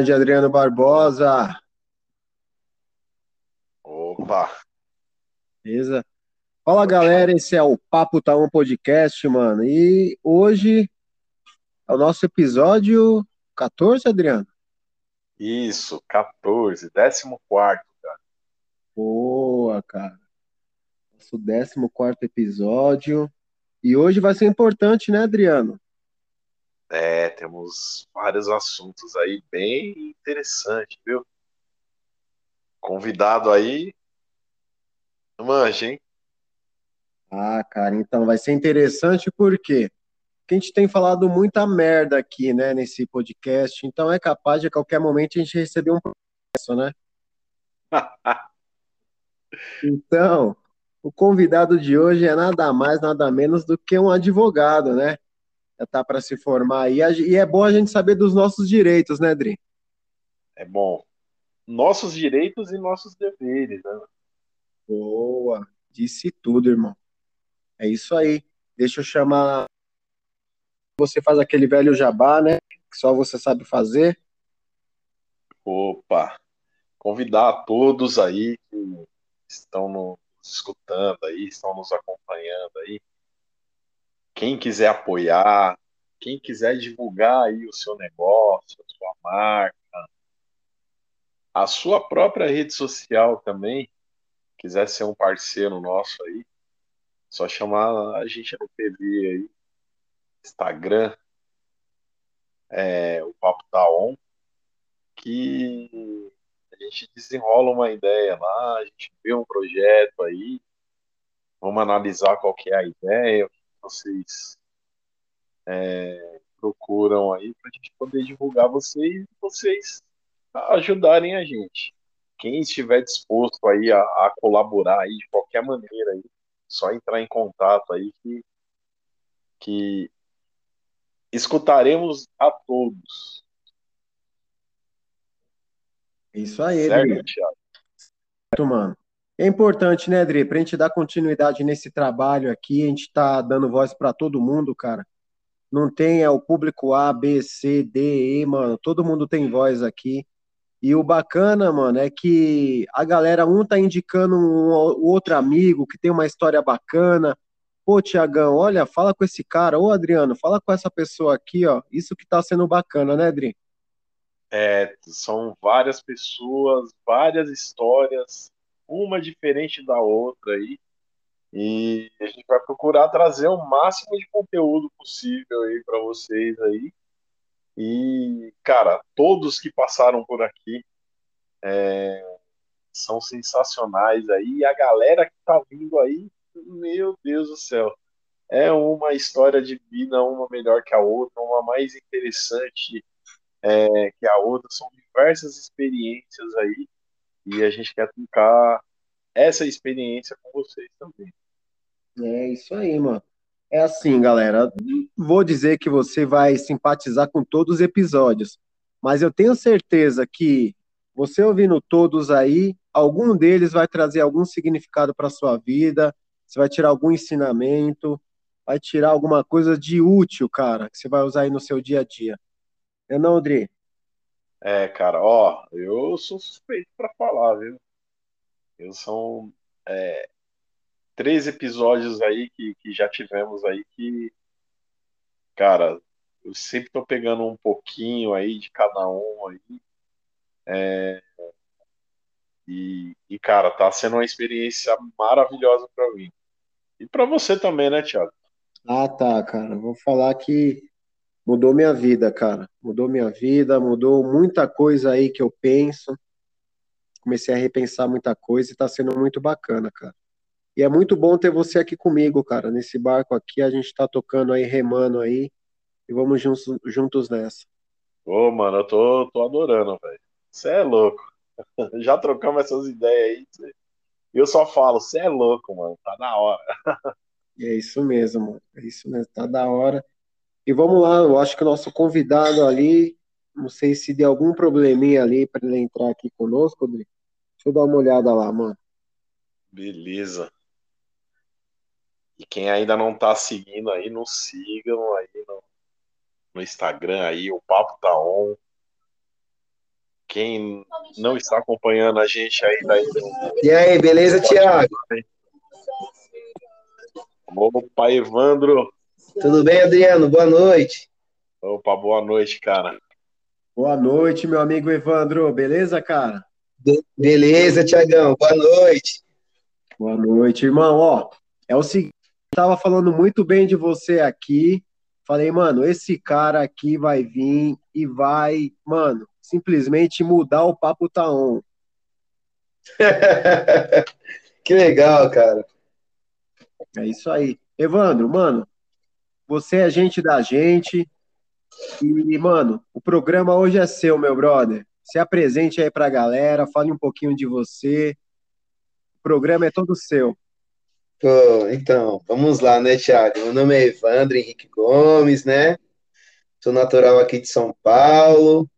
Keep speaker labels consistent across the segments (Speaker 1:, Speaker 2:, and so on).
Speaker 1: grande Adriano Barbosa.
Speaker 2: Opa!
Speaker 1: Beleza? Fala galera, esse é o Papo Tá Um Podcast, mano. E hoje é o nosso episódio 14, Adriano?
Speaker 2: Isso, 14, 14, cara.
Speaker 1: Boa, cara. Nosso 14 episódio. E hoje vai ser importante, né, Adriano?
Speaker 2: É, temos vários assuntos aí bem interessantes, viu? Convidado aí, manja, hein?
Speaker 1: Ah, cara, então vai ser interessante porque a gente tem falado muita merda aqui, né, nesse podcast, então é capaz de a qualquer momento a gente receber um processo, né? então, o convidado de hoje é nada mais, nada menos do que um advogado, né? Tá para se formar aí, e é bom a gente saber dos nossos direitos, né, Dri?
Speaker 2: É bom. Nossos direitos e nossos deveres, né?
Speaker 1: Boa, disse tudo, irmão. É isso aí. Deixa eu chamar. Você faz aquele velho jabá, né? Que só você sabe fazer.
Speaker 2: Opa! Convidar a todos aí que estão nos escutando aí, estão nos acompanhando aí. Quem quiser apoiar, quem quiser divulgar aí o seu negócio, a sua marca, a sua própria rede social também, quiser ser um parceiro nosso aí, só chamar a gente no PV aí, Instagram, é, o Papo Tá On, que a gente desenrola uma ideia lá, a gente vê um projeto aí, vamos analisar qual que é a ideia, o vocês é, procuram aí para a gente poder divulgar vocês e vocês ajudarem a gente. Quem estiver disposto aí a, a colaborar aí de qualquer maneira aí, só entrar em contato aí que, que escutaremos a todos.
Speaker 1: Isso aí, certo, Thiago? Certo, mano. É importante, né, Adri, pra gente dar continuidade nesse trabalho aqui, a gente tá dando voz para todo mundo, cara. Não tem é, o público A, B, C, D, E, mano, todo mundo tem voz aqui. E o bacana, mano, é que a galera, um tá indicando um, outro amigo que tem uma história bacana. Pô, Tiagão, olha, fala com esse cara. Ô, Adriano, fala com essa pessoa aqui, ó. Isso que tá sendo bacana, né, Adri?
Speaker 2: É, são várias pessoas, várias histórias, uma diferente da outra aí. E a gente vai procurar trazer o máximo de conteúdo possível aí para vocês aí. E, cara, todos que passaram por aqui é, são sensacionais aí. E a galera que tá vindo aí, meu Deus do céu, é uma história de vida, uma melhor que a outra, uma mais interessante é, que a outra. São diversas experiências aí. E a gente quer trocar essa experiência com vocês também.
Speaker 1: É isso aí, mano. É assim, galera. Vou dizer que você vai simpatizar com todos os episódios, mas eu tenho certeza que você ouvindo todos aí, algum deles vai trazer algum significado para sua vida. Você vai tirar algum ensinamento, vai tirar alguma coisa de útil, cara, que você vai usar aí no seu dia a dia. É não, Adri?
Speaker 2: É, cara, ó, eu sou suspeito para falar, viu? Eu sou é, três episódios aí que, que já tivemos aí que, cara, eu sempre tô pegando um pouquinho aí de cada um aí. É, e, e, cara, tá sendo uma experiência maravilhosa para mim. E para você também, né, Thiago?
Speaker 1: Ah, tá, cara. Vou falar que mudou minha vida, cara. Mudou minha vida, mudou muita coisa aí que eu penso. Comecei a repensar muita coisa e tá sendo muito bacana, cara. E é muito bom ter você aqui comigo, cara, nesse barco aqui. A gente tá tocando aí, remando aí. E vamos juntos, juntos nessa.
Speaker 2: Ô, mano, eu tô, tô adorando, velho. Você é louco. Já trocamos essas ideias aí. E eu só falo, você é louco, mano. Tá na hora.
Speaker 1: é isso mesmo, mano. É isso mesmo. Tá da hora. E vamos lá, eu acho que o nosso convidado ali, não sei se deu algum probleminha ali para ele entrar aqui conosco, Rodrigo. Deixa eu dar uma olhada lá, mano.
Speaker 2: Beleza. E quem ainda não tá seguindo aí, não sigam aí no, no Instagram aí, o Papo Tá On. quem não está acompanhando a gente ainda.
Speaker 3: E aí, beleza, Tiago?
Speaker 2: Opa, Evandro.
Speaker 3: Tudo bem, Adriano? Boa noite.
Speaker 2: Opa, boa noite, cara.
Speaker 1: Boa noite, meu amigo Evandro. Beleza, cara?
Speaker 3: Be beleza, Tiagão. Boa noite.
Speaker 1: Boa noite, irmão. Ó, é o seguinte, eu tava falando muito bem de você aqui. Falei, mano, esse cara aqui vai vir e vai, mano, simplesmente mudar o papo tá on.
Speaker 3: que legal, cara.
Speaker 1: É isso aí. Evandro, mano, você é gente da gente. E, mano, o programa hoje é seu, meu brother. Se apresente aí pra galera, fale um pouquinho de você. O programa é todo seu.
Speaker 3: Pô, então, vamos lá, né, Thiago? Meu nome é Evandro Henrique Gomes, né? Sou natural aqui de São Paulo.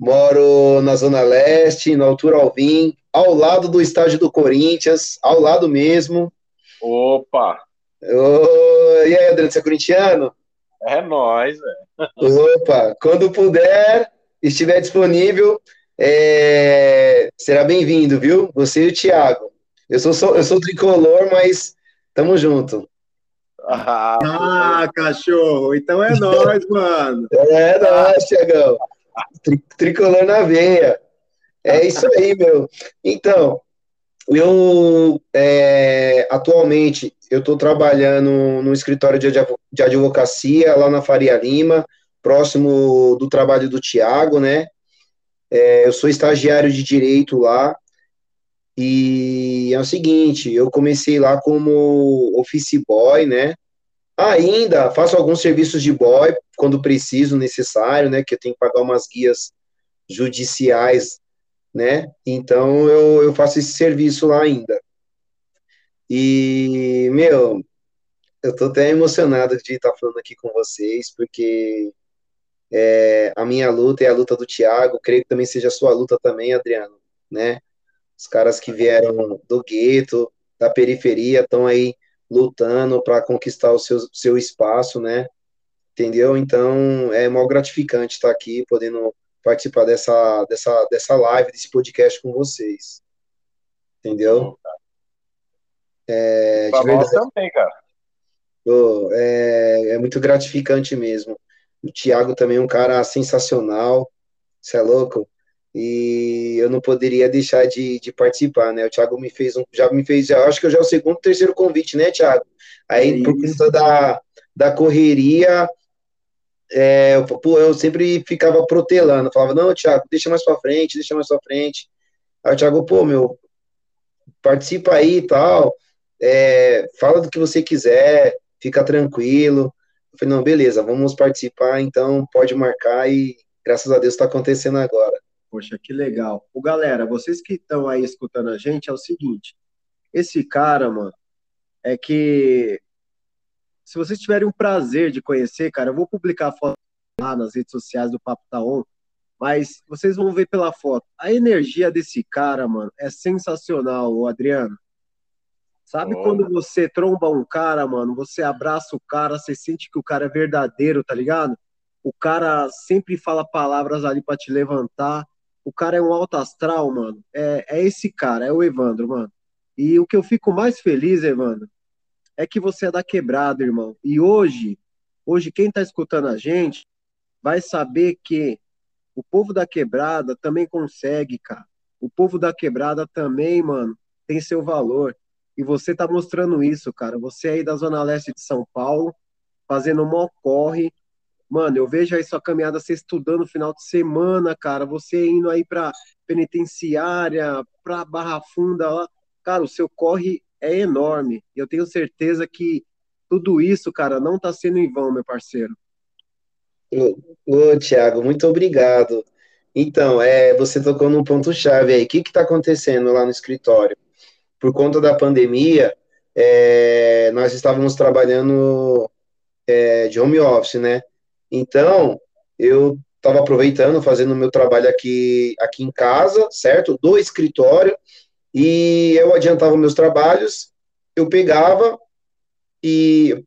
Speaker 3: Moro na Zona Leste, na Altura Alvim, ao lado do estádio do Corinthians, ao lado mesmo.
Speaker 2: Opa!
Speaker 3: Oh, e aí, Adriano, você é corintiano?
Speaker 2: É nóis, velho.
Speaker 3: Opa, quando puder, estiver disponível, é... será bem-vindo, viu? Você e o Thiago. Eu sou, eu sou tricolor, mas tamo junto.
Speaker 1: Ah, ah cachorro, então é nóis, mano.
Speaker 3: É nóis, Thiagão. Tri tricolor na veia. É isso aí, meu. Então, eu é, atualmente eu estou trabalhando no escritório de, de advocacia lá na Faria Lima, próximo do trabalho do Tiago, né? É, eu sou estagiário de direito lá. E é o seguinte, eu comecei lá como office boy, né? Ainda faço alguns serviços de boy quando preciso, necessário, né? Que eu tenho que pagar umas guias judiciais né? Então eu, eu faço esse serviço lá ainda. E, meu, eu tô até emocionado de estar falando aqui com vocês, porque é, a minha luta é a luta do Thiago, creio que também seja a sua luta também, Adriano, né? Os caras que vieram do gueto, da periferia, estão aí lutando para conquistar o seu, seu espaço, né? Entendeu? Então, é mal gratificante estar aqui, podendo participar dessa, dessa, dessa live, desse podcast com vocês. Entendeu?
Speaker 2: É, pra nós também, cara.
Speaker 3: Oh, é, é muito gratificante mesmo. O Thiago também é um cara sensacional, você é louco? E eu não poderia deixar de, de participar, né? O Thiago me fez um, já me fez, já, acho que eu já é o segundo, terceiro convite, né, Thiago? Aí, é por conta da, da correria, é, eu, pô, eu sempre ficava protelando, falava, não, Thiago, deixa mais pra frente, deixa mais pra frente. Aí o Thiago, pô, meu, participa aí e tal, é, fala do que você quiser, fica tranquilo. Eu falei, não, beleza, vamos participar, então pode marcar e graças a Deus está acontecendo agora.
Speaker 1: Poxa, que legal. O galera, vocês que estão aí escutando a gente, é o seguinte, esse cara, mano, é que se vocês tiverem o prazer de conhecer, cara, eu vou publicar a foto lá nas redes sociais do Papo Taon, mas vocês vão ver pela foto. A energia desse cara, mano, é sensacional, o Adriano. Sabe oh. quando você tromba um cara, mano, você abraça o cara, você sente que o cara é verdadeiro, tá ligado? O cara sempre fala palavras ali para te levantar. O cara é um alto astral, mano. É, é esse cara, é o Evandro, mano. E o que eu fico mais feliz, Evandro, é que você é da quebrada, irmão. E hoje, hoje quem está escutando a gente vai saber que o povo da quebrada também consegue, cara. O povo da quebrada também, mano, tem seu valor. E você tá mostrando isso, cara. Você aí da Zona Leste de São Paulo, fazendo mó corre. Mano, eu vejo aí sua caminhada, você estudando final de semana, cara. Você indo aí pra penitenciária, pra Barra Funda lá. Cara, o seu corre é enorme. E eu tenho certeza que tudo isso, cara, não está sendo em vão, meu parceiro.
Speaker 3: Ô, ô Tiago, muito obrigado. Então, é, você tocou num ponto-chave aí. O que está acontecendo lá no escritório? Por conta da pandemia, é, nós estávamos trabalhando é, de home office, né? Então, eu estava aproveitando, fazendo o meu trabalho aqui, aqui em casa, certo? Do escritório, e eu adiantava meus trabalhos, eu pegava e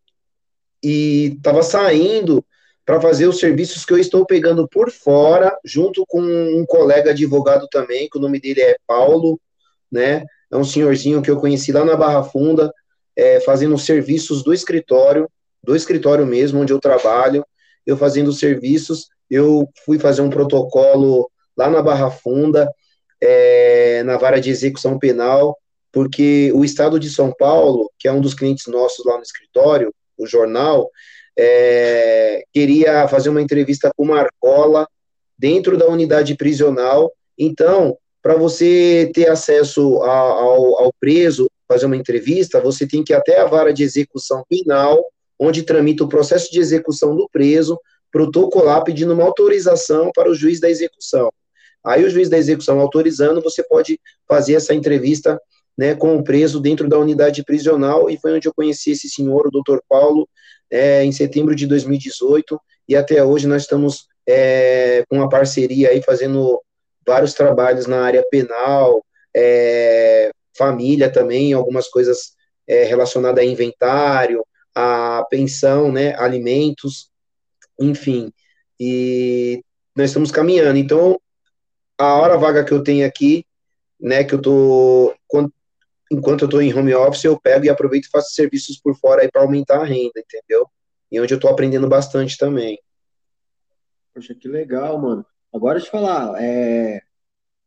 Speaker 3: estava saindo para fazer os serviços que eu estou pegando por fora, junto com um colega advogado também, que o nome dele é Paulo, né? É um senhorzinho que eu conheci lá na Barra Funda, é, fazendo serviços do escritório, do escritório mesmo, onde eu trabalho, eu fazendo serviços, eu fui fazer um protocolo lá na Barra Funda, é, na vara de execução penal, porque o Estado de São Paulo, que é um dos clientes nossos lá no escritório, o jornal, é, queria fazer uma entrevista com Marcola dentro da unidade prisional. Então, para você ter acesso a, ao, ao preso, fazer uma entrevista, você tem que ir até a vara de execução penal, onde tramita o processo de execução do preso, protocolar pedindo uma autorização para o juiz da execução. Aí o juiz da execução autorizando, você pode fazer essa entrevista né, com o preso dentro da unidade prisional, e foi onde eu conheci esse senhor, o doutor Paulo, é, em setembro de 2018, e até hoje nós estamos é, com uma parceria aí, fazendo vários trabalhos na área penal, é, família também, algumas coisas é, relacionadas a inventário, a pensão, né, alimentos, enfim, e nós estamos caminhando, então, a hora vaga que eu tenho aqui, né, que eu tô, enquanto eu estou em home office, eu pego e aproveito e faço serviços por fora aí para aumentar a renda, entendeu? E onde eu estou aprendendo bastante também.
Speaker 1: Poxa, que legal, mano. Agora eu falar, é...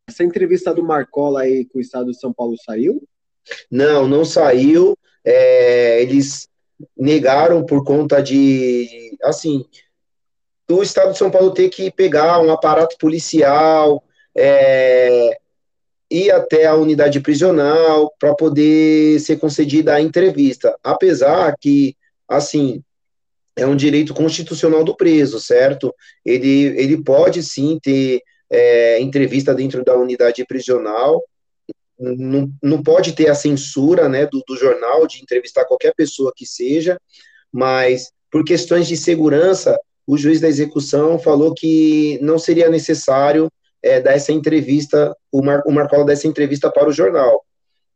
Speaker 1: essa entrevista do Marcola aí com o estado de São Paulo saiu?
Speaker 3: Não, não saiu. É... Eles negaram por conta de, assim, o estado de São Paulo ter que pegar um aparato policial, é, ir até a unidade prisional para poder ser concedida a entrevista. Apesar que, assim, é um direito constitucional do preso, certo? Ele, ele pode sim ter é, entrevista dentro da unidade prisional, não, não pode ter a censura né, do, do jornal de entrevistar qualquer pessoa que seja, mas por questões de segurança, o juiz da execução falou que não seria necessário é, dar essa entrevista, o, Mar, o Marcola dar essa entrevista para o jornal.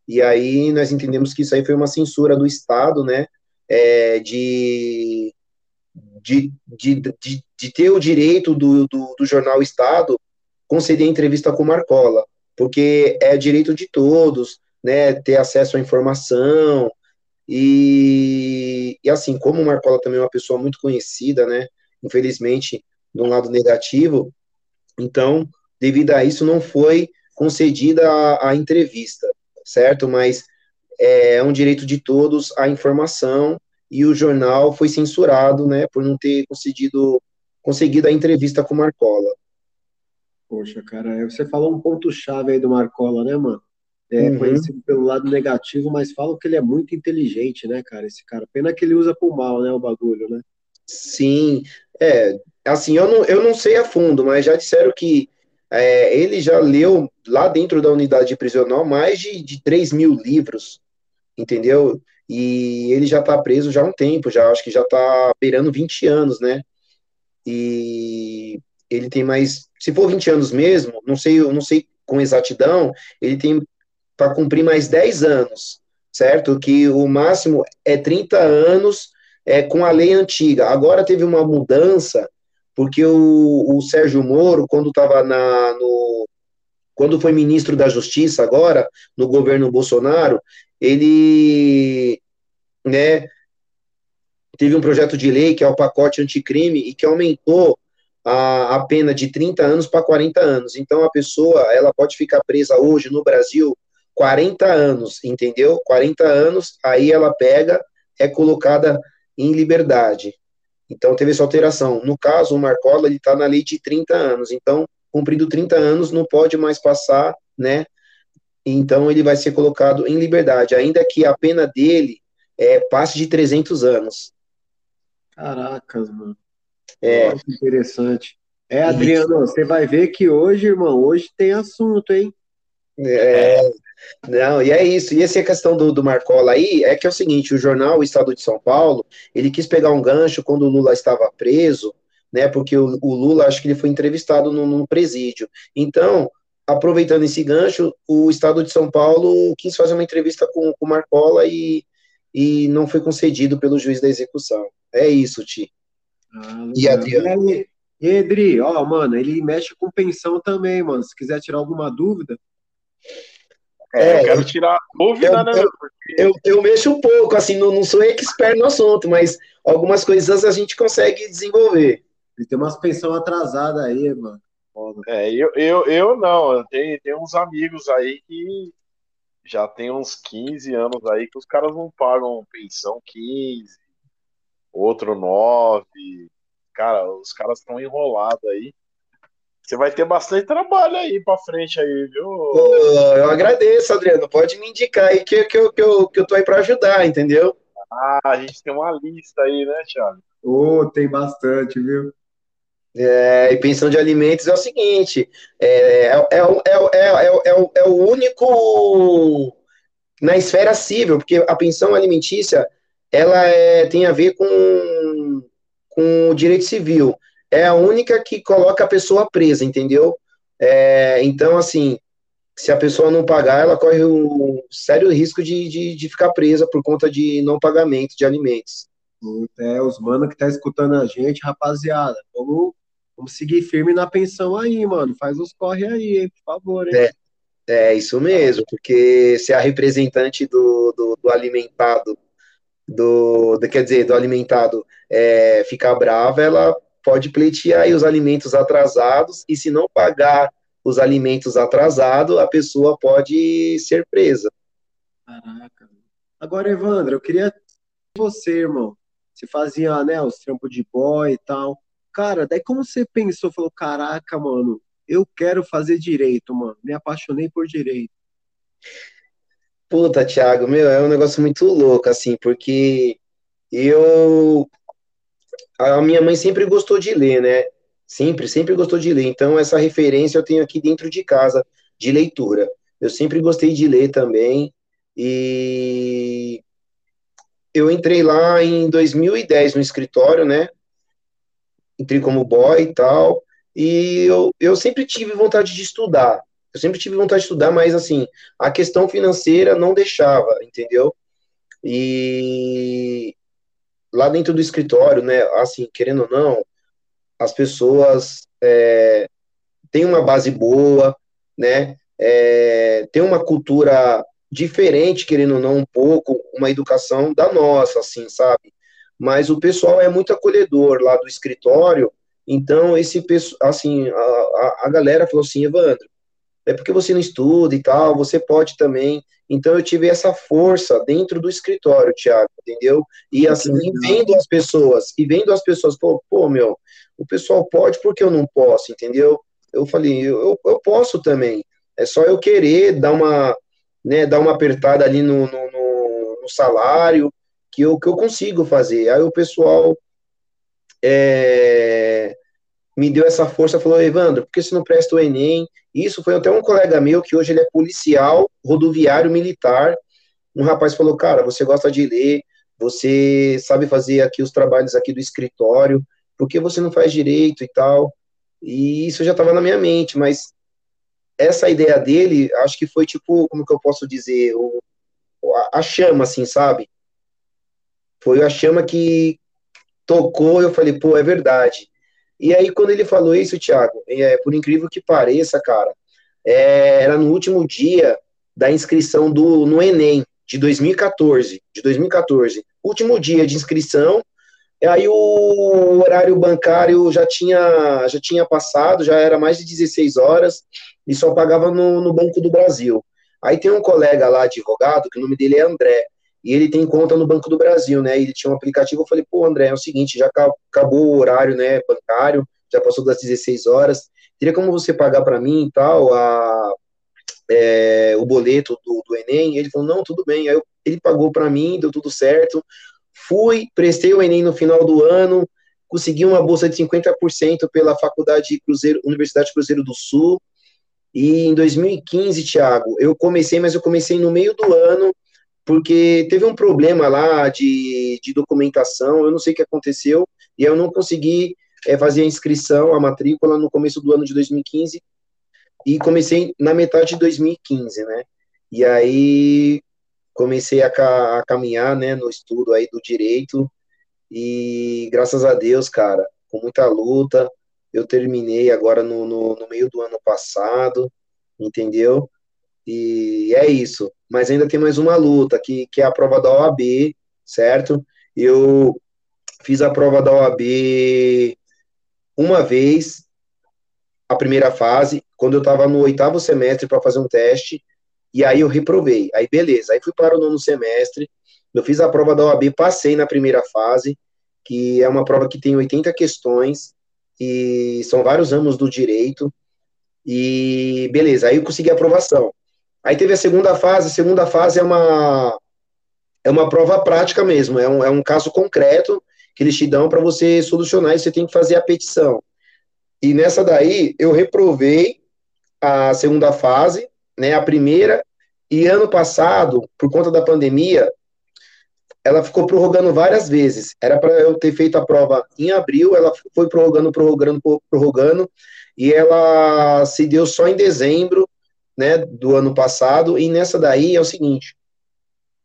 Speaker 3: E aí nós entendemos que isso aí foi uma censura do Estado, né, é, de, de, de, de, de, ter o direito do, do, do jornal Estado conceder entrevista com Marcola, porque é direito de todos, né, ter acesso à informação, e, e assim, como o Marcola também é uma pessoa muito conhecida, né, infelizmente, de um lado negativo, então devido a isso não foi concedida a, a entrevista, certo? Mas é, é um direito de todos a informação e o jornal foi censurado, né, por não ter concedido, conseguido a entrevista com Marcola.
Speaker 1: Poxa, cara, você falou um ponto-chave aí do Marcola, né, mano? É uhum. conhecido pelo lado negativo, mas falam que ele é muito inteligente, né, cara, esse cara. Pena que ele usa pro mal, né, o bagulho, né?
Speaker 3: Sim, é, assim, eu não, eu não sei a fundo, mas já disseram que é, ele já leu lá dentro da unidade prisional mais de, de 3 mil livros, entendeu? E ele já está preso já há um tempo, já acho que já está beirando 20 anos, né? E ele tem mais, se for 20 anos mesmo, não sei, eu não sei com exatidão, ele tem para cumprir mais 10 anos, certo? Que o máximo é 30 anos é, com a lei antiga. Agora teve uma mudança porque o, o Sérgio Moro, quando estava na, no, quando foi ministro da Justiça agora, no governo Bolsonaro, ele, né, teve um projeto de lei que é o pacote anticrime e que aumentou a, a pena de 30 anos para 40 anos. Então a pessoa, ela pode ficar presa hoje no Brasil 40 anos, entendeu? 40 anos, aí ela pega, é colocada em liberdade. Então, teve essa alteração. No caso, o Marcola, ele está na lei de 30 anos. Então, cumprindo 30 anos, não pode mais passar, né? Então, ele vai ser colocado em liberdade, ainda que a pena dele é, passe de 300 anos.
Speaker 1: Caracas, mano. É. Nossa, interessante. É, Adriano, você vai ver que hoje, irmão, hoje tem assunto, hein?
Speaker 3: É, não, e é isso. E essa questão do, do Marcola aí é que é o seguinte: o jornal o Estado de São Paulo ele quis pegar um gancho quando o Lula estava preso, né? Porque o, o Lula acho que ele foi entrevistado num, num presídio. Então, aproveitando esse gancho, o Estado de São Paulo quis fazer uma entrevista com o Marcola e, e não foi concedido pelo juiz da execução. É isso, Ti.
Speaker 1: Ah, e
Speaker 3: Adriano?
Speaker 1: E, e Edri, ó, mano, ele mexe com pensão também, mano. Se quiser tirar alguma dúvida.
Speaker 2: É, eu quero tirar dúvida, eu, né?
Speaker 3: Eu, eu, eu, mexo um pouco, assim, não, não sou expert no assunto, mas algumas coisas a gente consegue desenvolver.
Speaker 1: Ele tem umas pensão atrasadas aí, mano.
Speaker 2: É, eu, eu, eu não, tenho, tenho uns amigos aí que já tem uns 15 anos aí que os caras não pagam pensão 15, outro 9. Cara, os caras estão enrolados aí. Você vai ter bastante trabalho aí pra frente aí, viu?
Speaker 3: eu agradeço, Adriano. Pode me indicar aí que, que, eu, que, eu, que eu tô aí pra ajudar, entendeu?
Speaker 2: Ah, a gente tem uma lista aí, né, Thiago?
Speaker 1: Ô, oh, tem bastante, viu?
Speaker 3: É, e pensão de alimentos é o seguinte: é, é, é, é, é, o único na esfera civil, porque a pensão alimentícia ela é, tem a ver com, com o direito civil. É a única que coloca a pessoa presa, entendeu? É, então, assim, se a pessoa não pagar, ela corre um sério risco de, de, de ficar presa por conta de não pagamento de alimentos.
Speaker 1: É, os mano que tá escutando a gente, rapaziada, vamos Vamos seguir firme na pensão aí, mano. Faz os corre aí, hein, por favor, hein?
Speaker 3: É, é isso mesmo, porque se a representante do, do, do alimentado, do, do, quer dizer, do alimentado é, ficar brava, ela pode pleitear aí os alimentos atrasados, e se não pagar os alimentos atrasados, a pessoa pode ser presa.
Speaker 1: Caraca. Agora, Evandro, eu queria você, irmão. Você fazia, né, os trampos de boy e tal. Cara, daí como você pensou, falou, caraca, mano, eu quero fazer direito, mano. Me apaixonei por direito.
Speaker 3: Puta, Thiago, meu, é um negócio muito louco, assim, porque eu. A minha mãe sempre gostou de ler, né? Sempre, sempre gostou de ler. Então, essa referência eu tenho aqui dentro de casa, de leitura. Eu sempre gostei de ler também. E eu entrei lá em 2010 no escritório, né? Entrei como boy e tal, e eu, eu sempre tive vontade de estudar, eu sempre tive vontade de estudar, mas assim, a questão financeira não deixava, entendeu? E lá dentro do escritório, né, assim, querendo ou não, as pessoas é, têm uma base boa, né, é, tem uma cultura diferente, querendo ou não, um pouco, uma educação da nossa, assim, sabe? Mas o pessoal é muito acolhedor lá do escritório, então esse assim, a, a galera falou assim, Evandro, é porque você não estuda e tal, você pode também. Então eu tive essa força dentro do escritório, Thiago, entendeu? E assim, vendo as pessoas, e vendo as pessoas, pô, pô, meu, o pessoal pode, porque eu não posso, entendeu? Eu falei, eu, eu posso também. É só eu querer dar uma, né, dar uma apertada ali no, no, no, no salário, que eu, que eu consigo fazer. Aí o pessoal é, me deu essa força, falou, Evandro, por que você não presta o Enem? Isso foi até um colega meu, que hoje ele é policial, rodoviário militar, um rapaz falou, cara, você gosta de ler, você sabe fazer aqui os trabalhos aqui do escritório, por que você não faz direito e tal? E isso já estava na minha mente, mas essa ideia dele, acho que foi tipo, como que eu posso dizer, o, a, a chama, assim, sabe? Foi a chama que tocou, eu falei, pô, é verdade. E aí, quando ele falou isso, Thiago, é, por incrível que pareça, cara, é, era no último dia da inscrição do, no Enem, de 2014, de 2014. Último dia de inscrição, aí o horário bancário já tinha, já tinha passado, já era mais de 16 horas, e só pagava no, no Banco do Brasil. Aí tem um colega lá, advogado, que o nome dele é André, e ele tem conta no Banco do Brasil, né? Ele tinha um aplicativo, eu falei, pô, André, é o seguinte, já acabou o horário, né, bancário, já passou das 16 horas, teria como você pagar para mim e tal, a, é, o boleto do, do, Enem? Ele falou, não, tudo bem. Aí eu, ele pagou para mim, deu tudo certo. Fui, prestei o Enem no final do ano, consegui uma bolsa de 50% pela Faculdade Cruzeiro, Universidade Cruzeiro do Sul. E em 2015, Thiago, eu comecei, mas eu comecei no meio do ano, porque teve um problema lá de, de documentação, eu não sei o que aconteceu, e eu não consegui é, fazer a inscrição, a matrícula no começo do ano de 2015, e comecei na metade de 2015, né? E aí comecei a, a caminhar, né, no estudo aí do direito, E graças a Deus, cara, com muita luta, eu terminei agora no, no, no meio do ano passado, entendeu? E é isso. Mas ainda tem mais uma luta, que, que é a prova da OAB, certo? Eu fiz a prova da OAB uma vez, a primeira fase, quando eu estava no oitavo semestre para fazer um teste, e aí eu reprovei. Aí beleza, aí fui para o nono semestre, eu fiz a prova da OAB, passei na primeira fase, que é uma prova que tem 80 questões, e são vários anos do direito, e beleza, aí eu consegui a aprovação. Aí teve a segunda fase, a segunda fase é uma, é uma prova prática mesmo, é um, é um caso concreto que eles te dão para você solucionar e você tem que fazer a petição. E nessa daí, eu reprovei a segunda fase, né, a primeira, e ano passado, por conta da pandemia, ela ficou prorrogando várias vezes. Era para eu ter feito a prova em abril, ela foi prorrogando, prorrogando, prorrogando, e ela se deu só em dezembro, né, do ano passado, e nessa daí é o seguinte,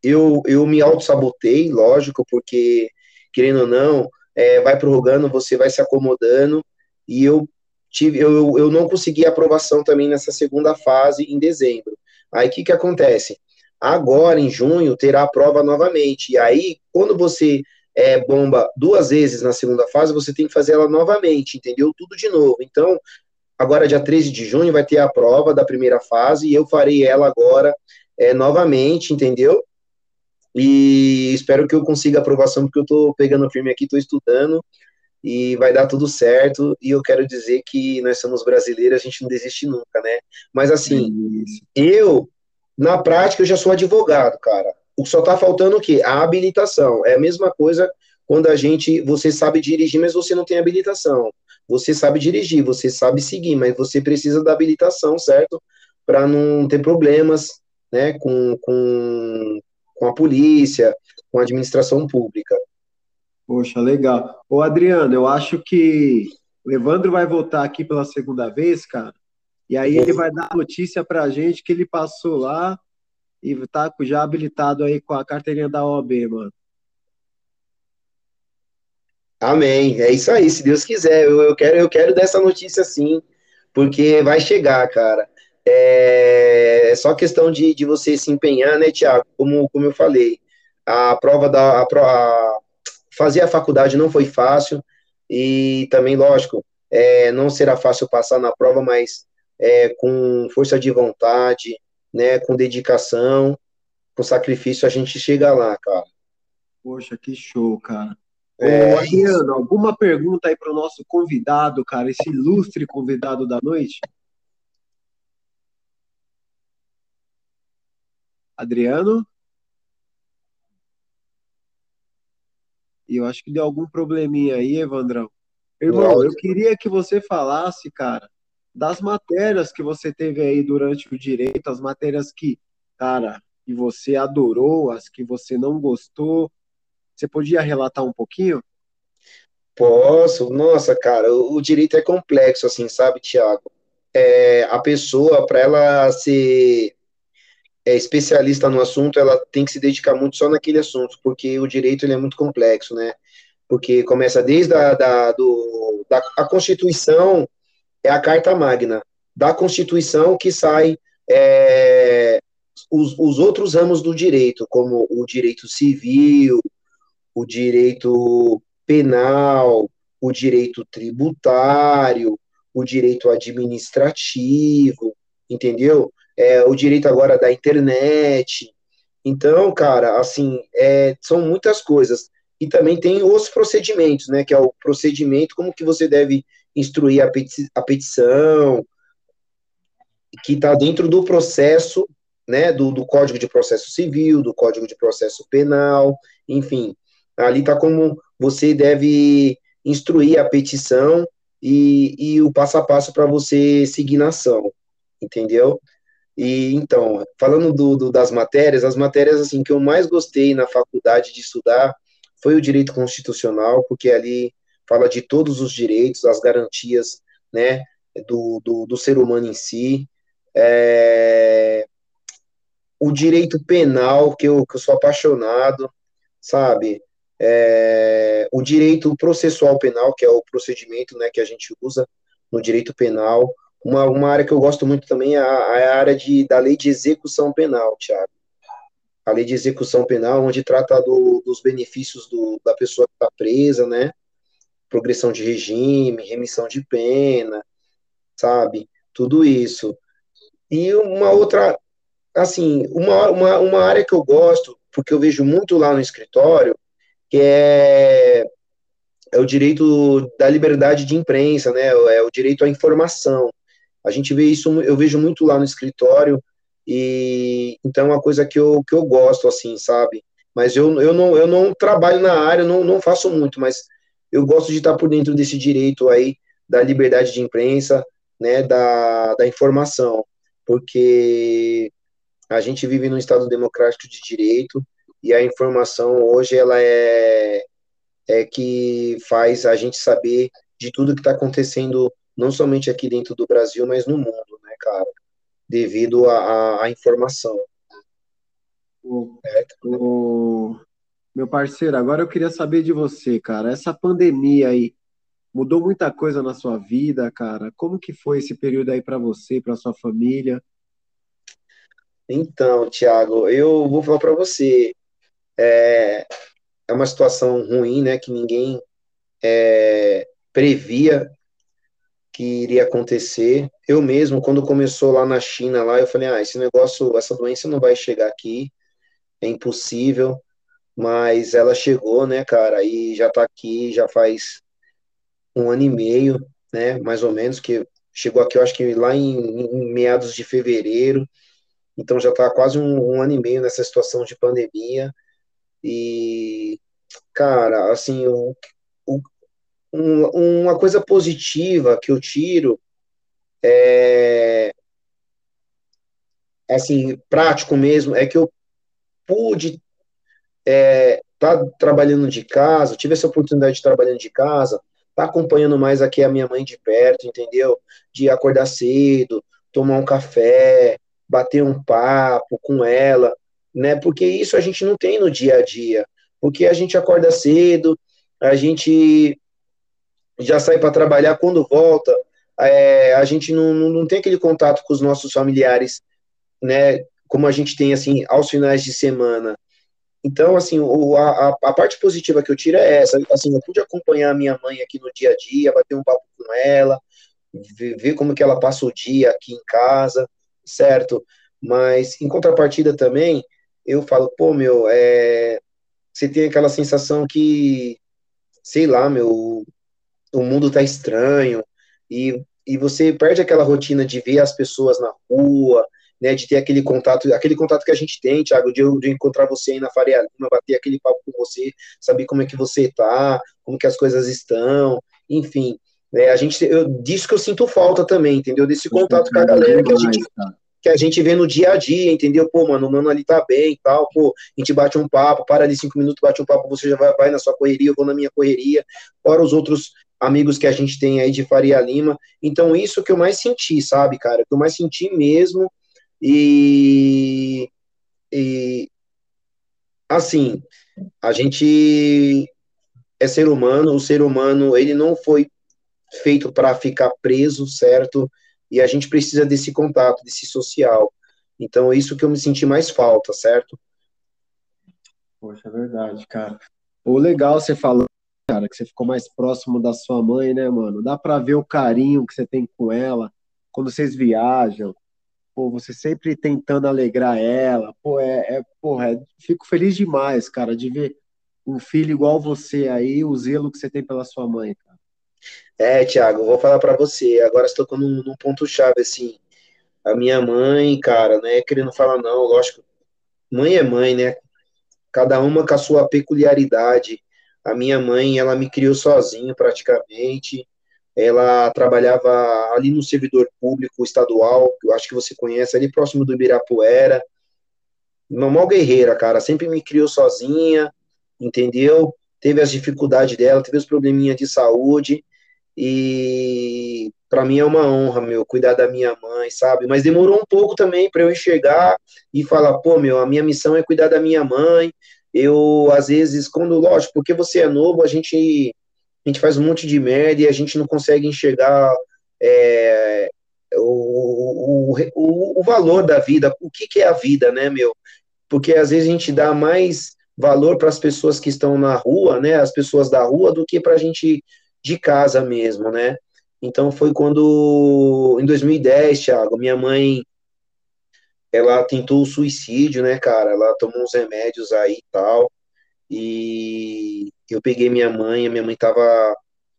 Speaker 3: eu, eu me auto-sabotei, lógico, porque, querendo ou não, é, vai prorrogando, você vai se acomodando, e eu tive, eu, eu não consegui aprovação também nessa segunda fase em dezembro. Aí o que, que acontece? Agora, em junho, terá a prova novamente. E aí, quando você é, bomba duas vezes na segunda fase, você tem que fazer ela novamente, entendeu? Tudo de novo. Então, agora, dia 13 de junho, vai ter a prova da primeira fase e eu farei ela agora é, novamente, entendeu? E espero que eu consiga aprovação, porque eu estou pegando firme aqui, estou estudando e vai dar tudo certo. E eu quero dizer que nós somos brasileiros, a gente não desiste nunca, né? Mas assim, eu, na prática, eu já sou advogado, cara. O só tá faltando o quê? A habilitação. É a mesma coisa quando a gente, você sabe dirigir, mas você não tem habilitação. Você sabe dirigir, você sabe seguir, mas você precisa da habilitação, certo? Para não ter problemas, né, com, com, com a polícia, com a administração pública.
Speaker 1: Poxa, legal. Ô, Adriano, eu acho que o Evandro vai voltar aqui pela segunda vez, cara, e aí ele vai dar notícia pra gente que ele passou lá e tá já habilitado aí com a carteirinha da OAB, mano.
Speaker 3: Amém. É isso aí, se Deus quiser. Eu, eu, quero, eu quero dessa notícia sim, porque vai chegar, cara. É, é só questão de, de você se empenhar, né, Tiago? Como, como eu falei, a prova da. A, a, fazer a faculdade não foi fácil, e também, lógico, é, não será fácil passar na prova, mas é, com força de vontade, né, com dedicação, com sacrifício, a gente chega lá, cara.
Speaker 1: Poxa, que show, cara. É, Adriano, alguma pergunta aí para o nosso convidado, cara, esse ilustre convidado da noite? Adriano? E eu acho que deu algum probleminha aí, Evandrão. Irmão, eu queria que você falasse, cara, das matérias que você teve aí durante o direito, as matérias que, cara, que você adorou, as que você não gostou, você podia relatar um pouquinho?
Speaker 3: Posso. Nossa, cara, o, direito é complexo, assim, sabe, Tiago? É, a pessoa, para ela ser é, especialista no assunto, ela tem que se dedicar muito só naquele assunto, porque o direito ele é muito complexo, né? Porque começa desde a da, do, da a Constituição, é a Carta Magna. Da Constituição que sai é, os, os outros ramos do direito, como o direito civil, o direito penal, o direito tributário, o direito administrativo, entendeu? É, o direito agora da internet. Então, cara, assim, é, são muitas coisas. E também tem os procedimentos, né? Que é o procedimento, como que você deve instruir a, peti a petição, que está dentro do processo, né? Do, do Código de Processo Civil, do Código de Processo Penal, enfim. Ali está como você deve instruir a petição e, e o passo a passo para você seguir na ação, entendeu? E então, falando do, do, das matérias, as matérias assim que eu mais gostei na faculdade de estudar foi o direito constitucional, porque ali fala de todos os direitos, as garantias, né, do, do, do ser humano em si. É, o direito penal, que eu, que eu sou apaixonado, sabe? É, o direito processual penal, que é o procedimento né, que a gente usa no direito penal. Uma, uma área que eu gosto muito também é a, a área de, da lei de execução penal, Tiago. A lei de execução penal, onde trata do, dos benefícios do, da pessoa que está presa, né? Progressão de regime, remissão de pena, sabe? Tudo isso. E uma outra, assim, uma, uma, uma área que eu gosto, porque eu vejo muito lá no escritório, que é, é o direito da liberdade de imprensa, né? É o direito à informação. A gente vê isso, eu vejo muito lá no escritório, e então é uma coisa que eu, que eu gosto, assim, sabe? Mas eu, eu, não, eu não trabalho na área, não, não faço muito, mas eu gosto de estar por dentro desse direito aí da liberdade de imprensa, né, da, da informação, porque a gente vive num Estado democrático de direito e a informação hoje ela é, é que faz a gente saber de tudo que está acontecendo, não somente aqui dentro do Brasil, mas no mundo, né, cara? Devido à informação.
Speaker 1: O, o, meu parceiro, agora eu queria saber de você, cara. Essa pandemia aí mudou muita coisa na sua vida, cara. Como que foi esse período aí para você, para sua família?
Speaker 3: Então, Thiago, eu vou falar para você. É, é uma situação ruim, né, que ninguém é, previa que iria acontecer. Eu mesmo, quando começou lá na China, lá, eu falei, ah, esse negócio, essa doença não vai chegar aqui, é impossível, mas ela chegou, né, cara, e já tá aqui, já faz um ano e meio, né, mais ou menos, que chegou aqui, eu acho que lá em, em meados de fevereiro, então já tá quase um, um ano e meio nessa situação de pandemia, e, cara, assim, o, o, um, uma coisa positiva que eu tiro é, assim, prático mesmo, é que eu pude é, tá trabalhando de casa, tive essa oportunidade de trabalhando de casa, tá acompanhando mais aqui a minha mãe de perto, entendeu? De acordar cedo, tomar um café, bater um papo com ela, né? Porque isso a gente não tem no dia a dia. Porque a gente acorda cedo, a gente já sai para trabalhar, quando volta, é, a gente não, não, não tem aquele contato com os nossos familiares, né? Como a gente tem, assim, aos finais de semana. Então, assim, o, a, a parte positiva que eu tiro é essa. Assim, eu pude acompanhar a minha mãe aqui no dia a dia, bater um papo com ela, ver, ver como que ela passa o dia aqui em casa, certo? Mas, em contrapartida também, eu falo, pô, meu, é, você tem aquela sensação que, sei lá, meu, o mundo tá estranho, e, e você perde aquela rotina de ver as pessoas na rua, né, de ter aquele contato, aquele contato que a gente tem, Thiago, de, de encontrar você aí na Faria Lima, bater aquele papo com você, saber como é que você tá, como que as coisas estão, enfim, né, a gente, eu, disso que eu sinto falta também, entendeu, desse contato com a galera que a gente, que a gente vê no dia a dia, entendeu? Pô, mano, o mano ali tá bem e tal, pô, a gente bate um papo, para ali cinco minutos, bate um papo, você já vai, vai na sua correria, eu vou na minha correria, fora os outros amigos que a gente tem aí de Faria Lima. Então, isso que eu mais senti, sabe, cara? Que eu mais senti mesmo. E, e assim, a gente é ser humano, o ser humano, ele não foi feito para ficar preso, certo? E a gente precisa desse contato, desse social. Então, é isso que eu me senti mais falta, certo?
Speaker 1: Poxa, é verdade, cara. O legal você falou, cara, que você ficou mais próximo da sua mãe, né, mano? Dá pra ver o carinho que você tem com ela quando vocês viajam. Pô, você sempre tentando alegrar ela. Pô, é, é porra, é, fico feliz demais, cara, de ver um filho igual você aí, o zelo que você tem pela sua mãe, cara.
Speaker 3: É, Thiago, vou falar para você. Agora estou tocando num, num ponto-chave, assim. A minha mãe, cara, não é querendo falar, não, lógico. Mãe é mãe, né? Cada uma com a sua peculiaridade. A minha mãe, ela me criou sozinho, praticamente. Ela trabalhava ali no servidor público estadual, que eu acho que você conhece, ali próximo do Ibirapuera. Mamãe guerreira, cara, sempre me criou sozinha, entendeu? Teve as dificuldades dela, teve os probleminhas de saúde, e para mim é uma honra, meu, cuidar da minha mãe, sabe? Mas demorou um pouco também para eu enxergar e falar, pô, meu, a minha missão é cuidar da minha mãe, eu, às vezes, quando, lógico, porque você é novo, a gente, a gente faz um monte de merda e a gente não consegue enxergar é, o, o, o, valor da vida, o que, que é a vida, né, meu? Porque às vezes a gente dá mais valor para as pessoas que estão na rua, né, as pessoas da rua, do que para a gente de casa mesmo, né? Então foi quando, em 2010, Thiago, minha mãe, ela tentou o suicídio, né, cara? Ela tomou uns remédios aí e tal, e eu peguei minha mãe, a minha mãe tava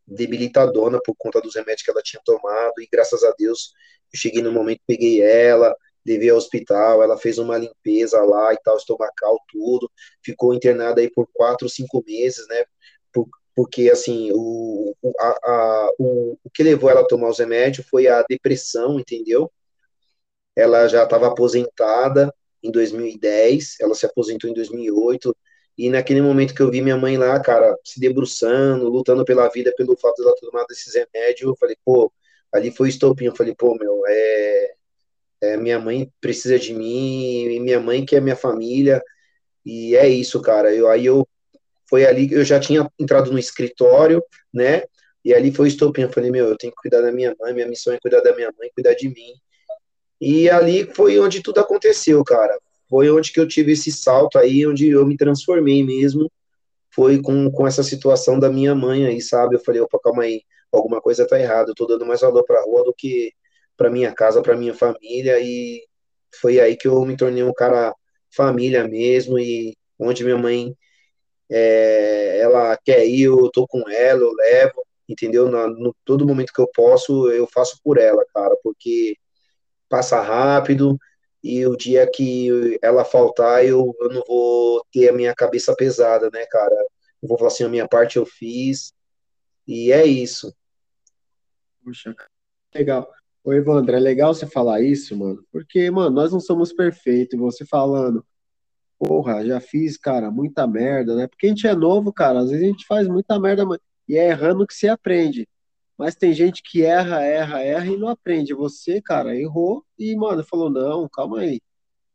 Speaker 3: debilitadona por conta dos remédios que ela tinha tomado, e graças a Deus eu cheguei no momento, peguei ela, levei ao hospital, ela fez uma limpeza lá e tal, estomacal, tudo, ficou internada aí por quatro, cinco meses, né, por, porque, assim, o, a, a, o, o que levou ela a tomar os remédios foi a depressão, entendeu? Ela já estava aposentada em 2010, ela se aposentou em 2008, e naquele momento que eu vi minha mãe lá, cara, se debruçando, lutando pela vida, pelo fato de ela tomar esses remédios, eu falei, pô, ali foi estopinho, eu falei, pô, meu, é, é, minha mãe precisa de mim, minha mãe que é minha família, e é isso, cara, eu, aí eu foi ali que eu já tinha entrado no escritório, né? E ali foi o estopim. Eu falei, meu, eu tenho que cuidar da minha mãe, minha missão é cuidar da minha mãe, cuidar de mim. E ali foi onde tudo aconteceu, cara. Foi onde que eu tive esse salto aí, onde eu me transformei mesmo. Foi com, com essa situação da minha mãe aí, sabe? Eu falei, opa, calma aí, alguma coisa tá errada. Eu tô dando mais valor pra rua do que pra minha casa, pra minha família. E foi aí que eu me tornei um cara família mesmo. E onde minha mãe é, ela quer ir, eu tô com ela, eu levo, entendeu? Na, no todo momento que eu posso, eu faço por ela, cara, porque passa rápido e o dia que ela faltar, eu, eu não vou ter a minha cabeça pesada, né, cara? Eu vou falar assim, a minha parte eu fiz e é isso.
Speaker 1: Puxa, legal. Ô, Evandro, é legal você falar isso, mano, porque, mano, nós não somos perfeitos, você falando, porra, já fiz, cara, muita merda, né? Porque a gente é novo, cara, às vezes a gente faz muita merda e é errando que se aprende. Mas tem gente que erra, erra, erra e não aprende. Você, cara, errou e, mano, falou: não, calma aí,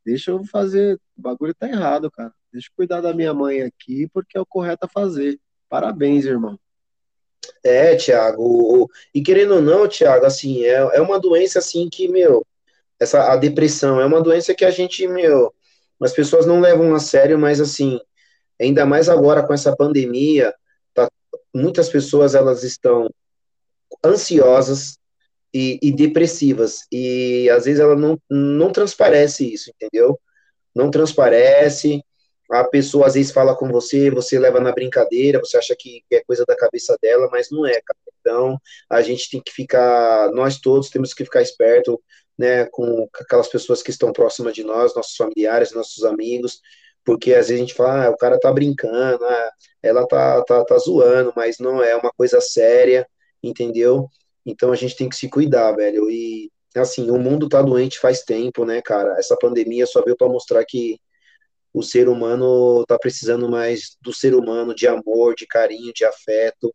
Speaker 1: deixa eu fazer, o bagulho tá errado, cara. Deixa eu cuidar da minha mãe aqui, porque é o correto a fazer. Parabéns, irmão.
Speaker 3: É, Thiago, e querendo ou não, Thiago, assim, é, é uma doença, assim, que, meu, essa, a depressão é uma doença que a gente, meu, as pessoas não levam a sério, mas assim, ainda mais agora com essa pandemia, tá, muitas pessoas elas estão ansiosas e, e, depressivas, e às vezes ela não, não transparece isso, entendeu? Não transparece, a pessoa às vezes fala com você, você leva na brincadeira, você acha que é coisa da cabeça dela, mas não é, cara. Então, a gente tem que ficar, nós todos temos que ficar esperto, né, com aquelas pessoas que estão próximas de nós, nossos familiares, nossos amigos, porque às vezes a gente fala, ah, o cara tá brincando, ah, ela tá, tá, tá zoando, mas não é uma coisa séria, entendeu? Então a gente tem que se cuidar, velho. E assim, o mundo tá doente faz tempo, né, cara? Essa pandemia só veio para mostrar que o ser humano tá precisando mais do ser humano, de amor, de carinho, de afeto,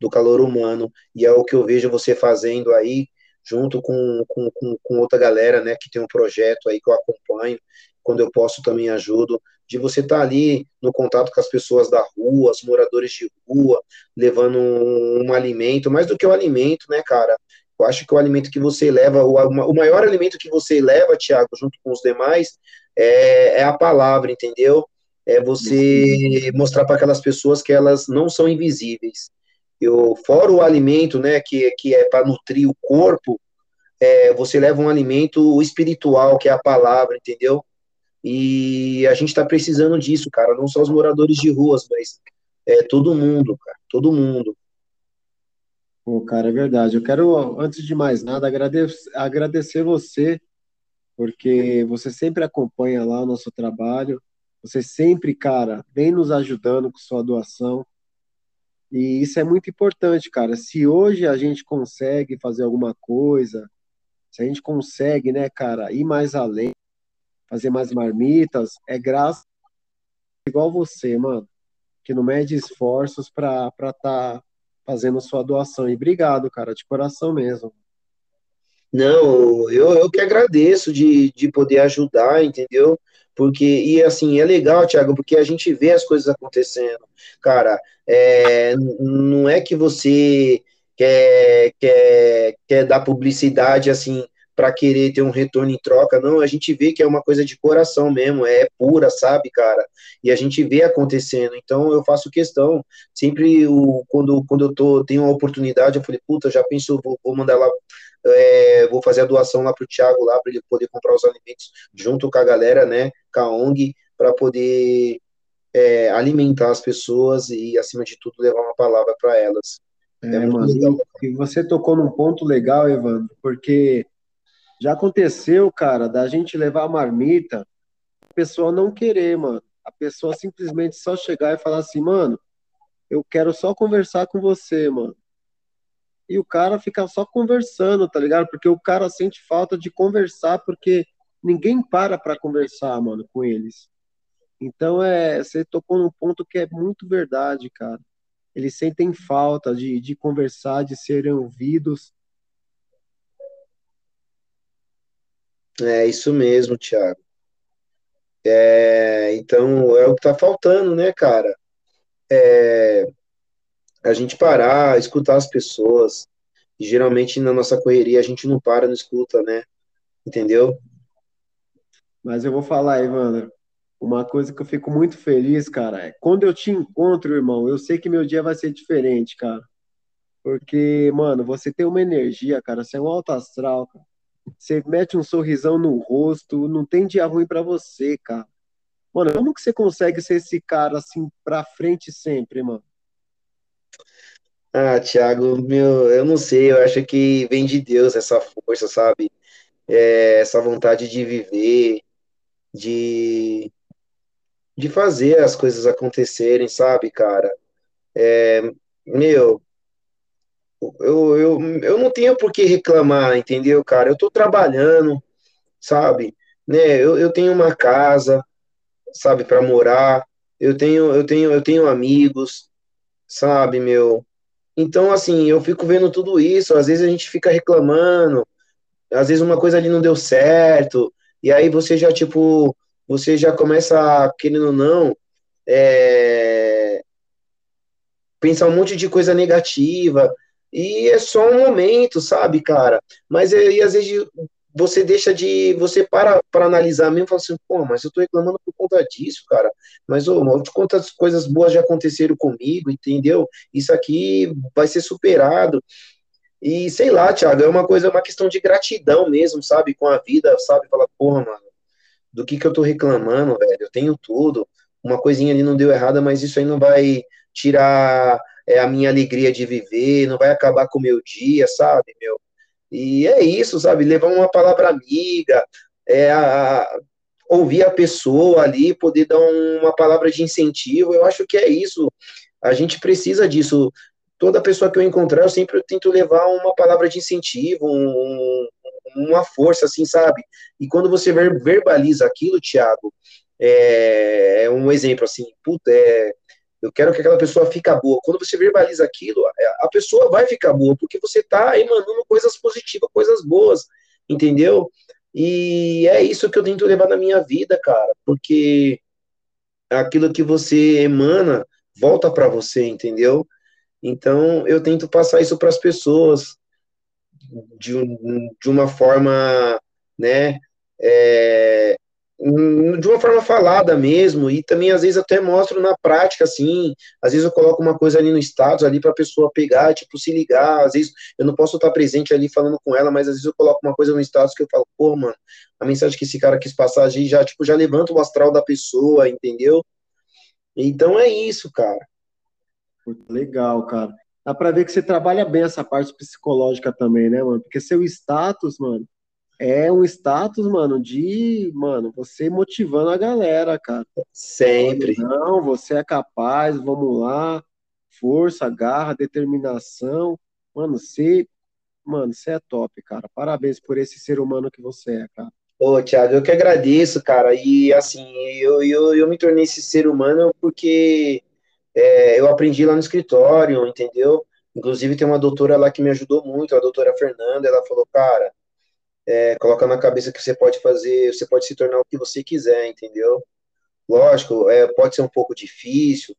Speaker 3: do calor humano. E é o que eu vejo você fazendo aí, junto com, com, com, com outra galera, né, que tem um projeto aí que eu acompanho, quando eu posso também ajudo, de você estar tá ali no contato com as pessoas da rua, os moradores de rua, levando um, um, alimento, mais do que o alimento, né, cara? Eu acho que o alimento que você leva, o, o maior alimento que você leva, Tiago, junto com os demais, é, é a palavra, entendeu? É você mostrar para aquelas pessoas que elas não são invisíveis, eu, fora o alimento, né, que, que é para nutrir o corpo, é, você leva um alimento espiritual, que é a palavra, entendeu? E a gente está precisando disso, cara, não só os moradores de ruas, mas é, todo mundo, cara, todo mundo.
Speaker 1: Pô, cara, é verdade. Eu quero, antes de mais nada, agradecer, agradecer você, porque você sempre acompanha lá o nosso trabalho, você sempre, cara, vem nos ajudando com sua doação. E isso é muito importante, cara. Se hoje a gente consegue fazer alguma coisa, se a gente consegue, né, cara, ir mais além, fazer mais marmitas, é graças igual você, mano, que não mede esforços para estar tá fazendo sua doação. E obrigado, cara, de coração mesmo.
Speaker 3: Não, eu, eu que agradeço de, de poder ajudar, entendeu? Porque, e assim, é legal, Thiago, porque a gente vê as coisas acontecendo. Cara, é, não é que você quer, quer, quer dar publicidade assim para querer ter um retorno em troca, não, a gente vê que é uma coisa de coração mesmo, é pura, sabe, cara? E a gente vê acontecendo. Então eu faço questão, sempre o, quando, quando eu tô, tenho uma oportunidade, eu falei, puta, já penso, vou, vou mandar lá é, vou fazer a doação lá para o Thiago, lá para ele poder comprar os alimentos junto com a galera, né, com a ONG, para poder é, alimentar as pessoas e, acima de tudo, levar uma palavra para elas.
Speaker 1: É, é mano, e você tocou num ponto legal, Evandro, porque já aconteceu, cara, da gente levar a marmita, a pessoa não querer, mano. A pessoa simplesmente só chegar e falar assim, mano, eu quero só conversar com você, mano e o cara fica só conversando, tá ligado? Porque o cara sente falta de conversar, porque ninguém para para conversar, mano, com eles. Então, é, você tocou num ponto que é muito verdade, cara. Eles sentem falta de, de conversar, de serem ouvidos.
Speaker 3: É isso mesmo, Thiago. É, então, é o que tá faltando, né, cara? É, a gente parar, escutar as pessoas. E geralmente na nossa correria a gente não para, não escuta, né? Entendeu?
Speaker 1: Mas eu vou falar, Evandro, uma coisa que eu fico muito feliz, cara, é quando eu te encontro, irmão, eu sei que meu dia vai ser diferente, cara. Porque, mano, você tem uma energia, cara, você é um alto astral, cara. Você mete um sorrisão no rosto, não tem dia ruim para você, cara. Mano, como que você consegue ser esse cara assim pra frente sempre, mano?
Speaker 3: Ah, Thiago, meu, eu não sei, eu acho que vem de Deus essa força, sabe? É, essa vontade de viver, de, de fazer as coisas acontecerem, sabe, cara? É, meu, eu, eu, eu não tenho por que reclamar, entendeu, cara? Eu tô trabalhando, sabe? Né? Eu, eu tenho uma casa, sabe, para morar. Eu tenho, eu tenho, eu tenho amigos, sabe, meu? Então, assim, eu fico vendo tudo isso, às vezes a gente fica reclamando, às vezes uma coisa ali não deu certo, e aí você já, tipo, você já começa, querendo ou não, é, pensar um monte de coisa negativa, e é só um momento, sabe, cara? Mas aí, às vezes, você deixa de. Você para para analisar mesmo e fala assim, pô, mas eu tô reclamando por conta disso, cara. Mas ô, quantas coisas boas já aconteceram comigo, entendeu? Isso aqui vai ser superado. E sei lá, Thiago, é uma coisa, uma questão de gratidão mesmo, sabe, com a vida, sabe? Falar, porra, mano, do que que eu tô reclamando, velho? Eu tenho tudo. Uma coisinha ali não deu errada, mas isso aí não vai tirar é, a minha alegria de viver, não vai acabar com o meu dia, sabe, meu? E é isso, sabe? Levar uma palavra amiga, é, a, a, ouvir a pessoa ali, poder dar uma palavra de incentivo. Eu acho que é isso. A gente precisa disso. Toda pessoa que eu encontrar, eu sempre tento levar uma palavra de incentivo, um, uma força, assim, sabe? E quando você verbaliza aquilo, Thiago, é, é um exemplo assim, puta, é, eu quero que aquela pessoa fique boa. Quando você verbaliza aquilo, a pessoa vai ficar boa, porque você está emanando coisas positivas, coisas boas, entendeu? E é isso que eu tento levar na minha vida, cara, porque aquilo que você emana volta para você, entendeu? Então eu tento passar isso para as pessoas de, de uma forma, né, é, de uma forma falada mesmo, e também às vezes até mostro na prática, assim, às vezes eu coloco uma coisa ali no status ali para a pessoa pegar, tipo, se ligar, às vezes eu não posso estar presente ali falando com ela, mas às vezes eu coloco uma coisa no status que eu falo, pô, mano, a mensagem que esse cara quis passar ali já, tipo, já levanta o astral da pessoa, entendeu? Então é isso, cara.
Speaker 1: Legal, cara. Dá pra ver que você trabalha bem essa parte psicológica também, né, mano? Porque seu status, mano, é um status, mano, de, mano, você motivando a galera, cara.
Speaker 3: Sempre.
Speaker 1: Não, você é capaz, vamos lá. Força, garra, determinação. Mano, você, mano, você é top, cara. Parabéns por esse ser humano que você é, cara.
Speaker 3: Ô, Thiago, eu que agradeço, cara. E assim, eu, eu, eu me tornei esse ser humano porque é, eu aprendi lá no escritório, entendeu? Inclusive tem uma doutora lá que me ajudou muito, a doutora Fernanda, ela falou, cara, é, coloca na cabeça que você pode fazer, você pode se tornar o que você quiser, entendeu? Lógico, é, pode ser um pouco difícil,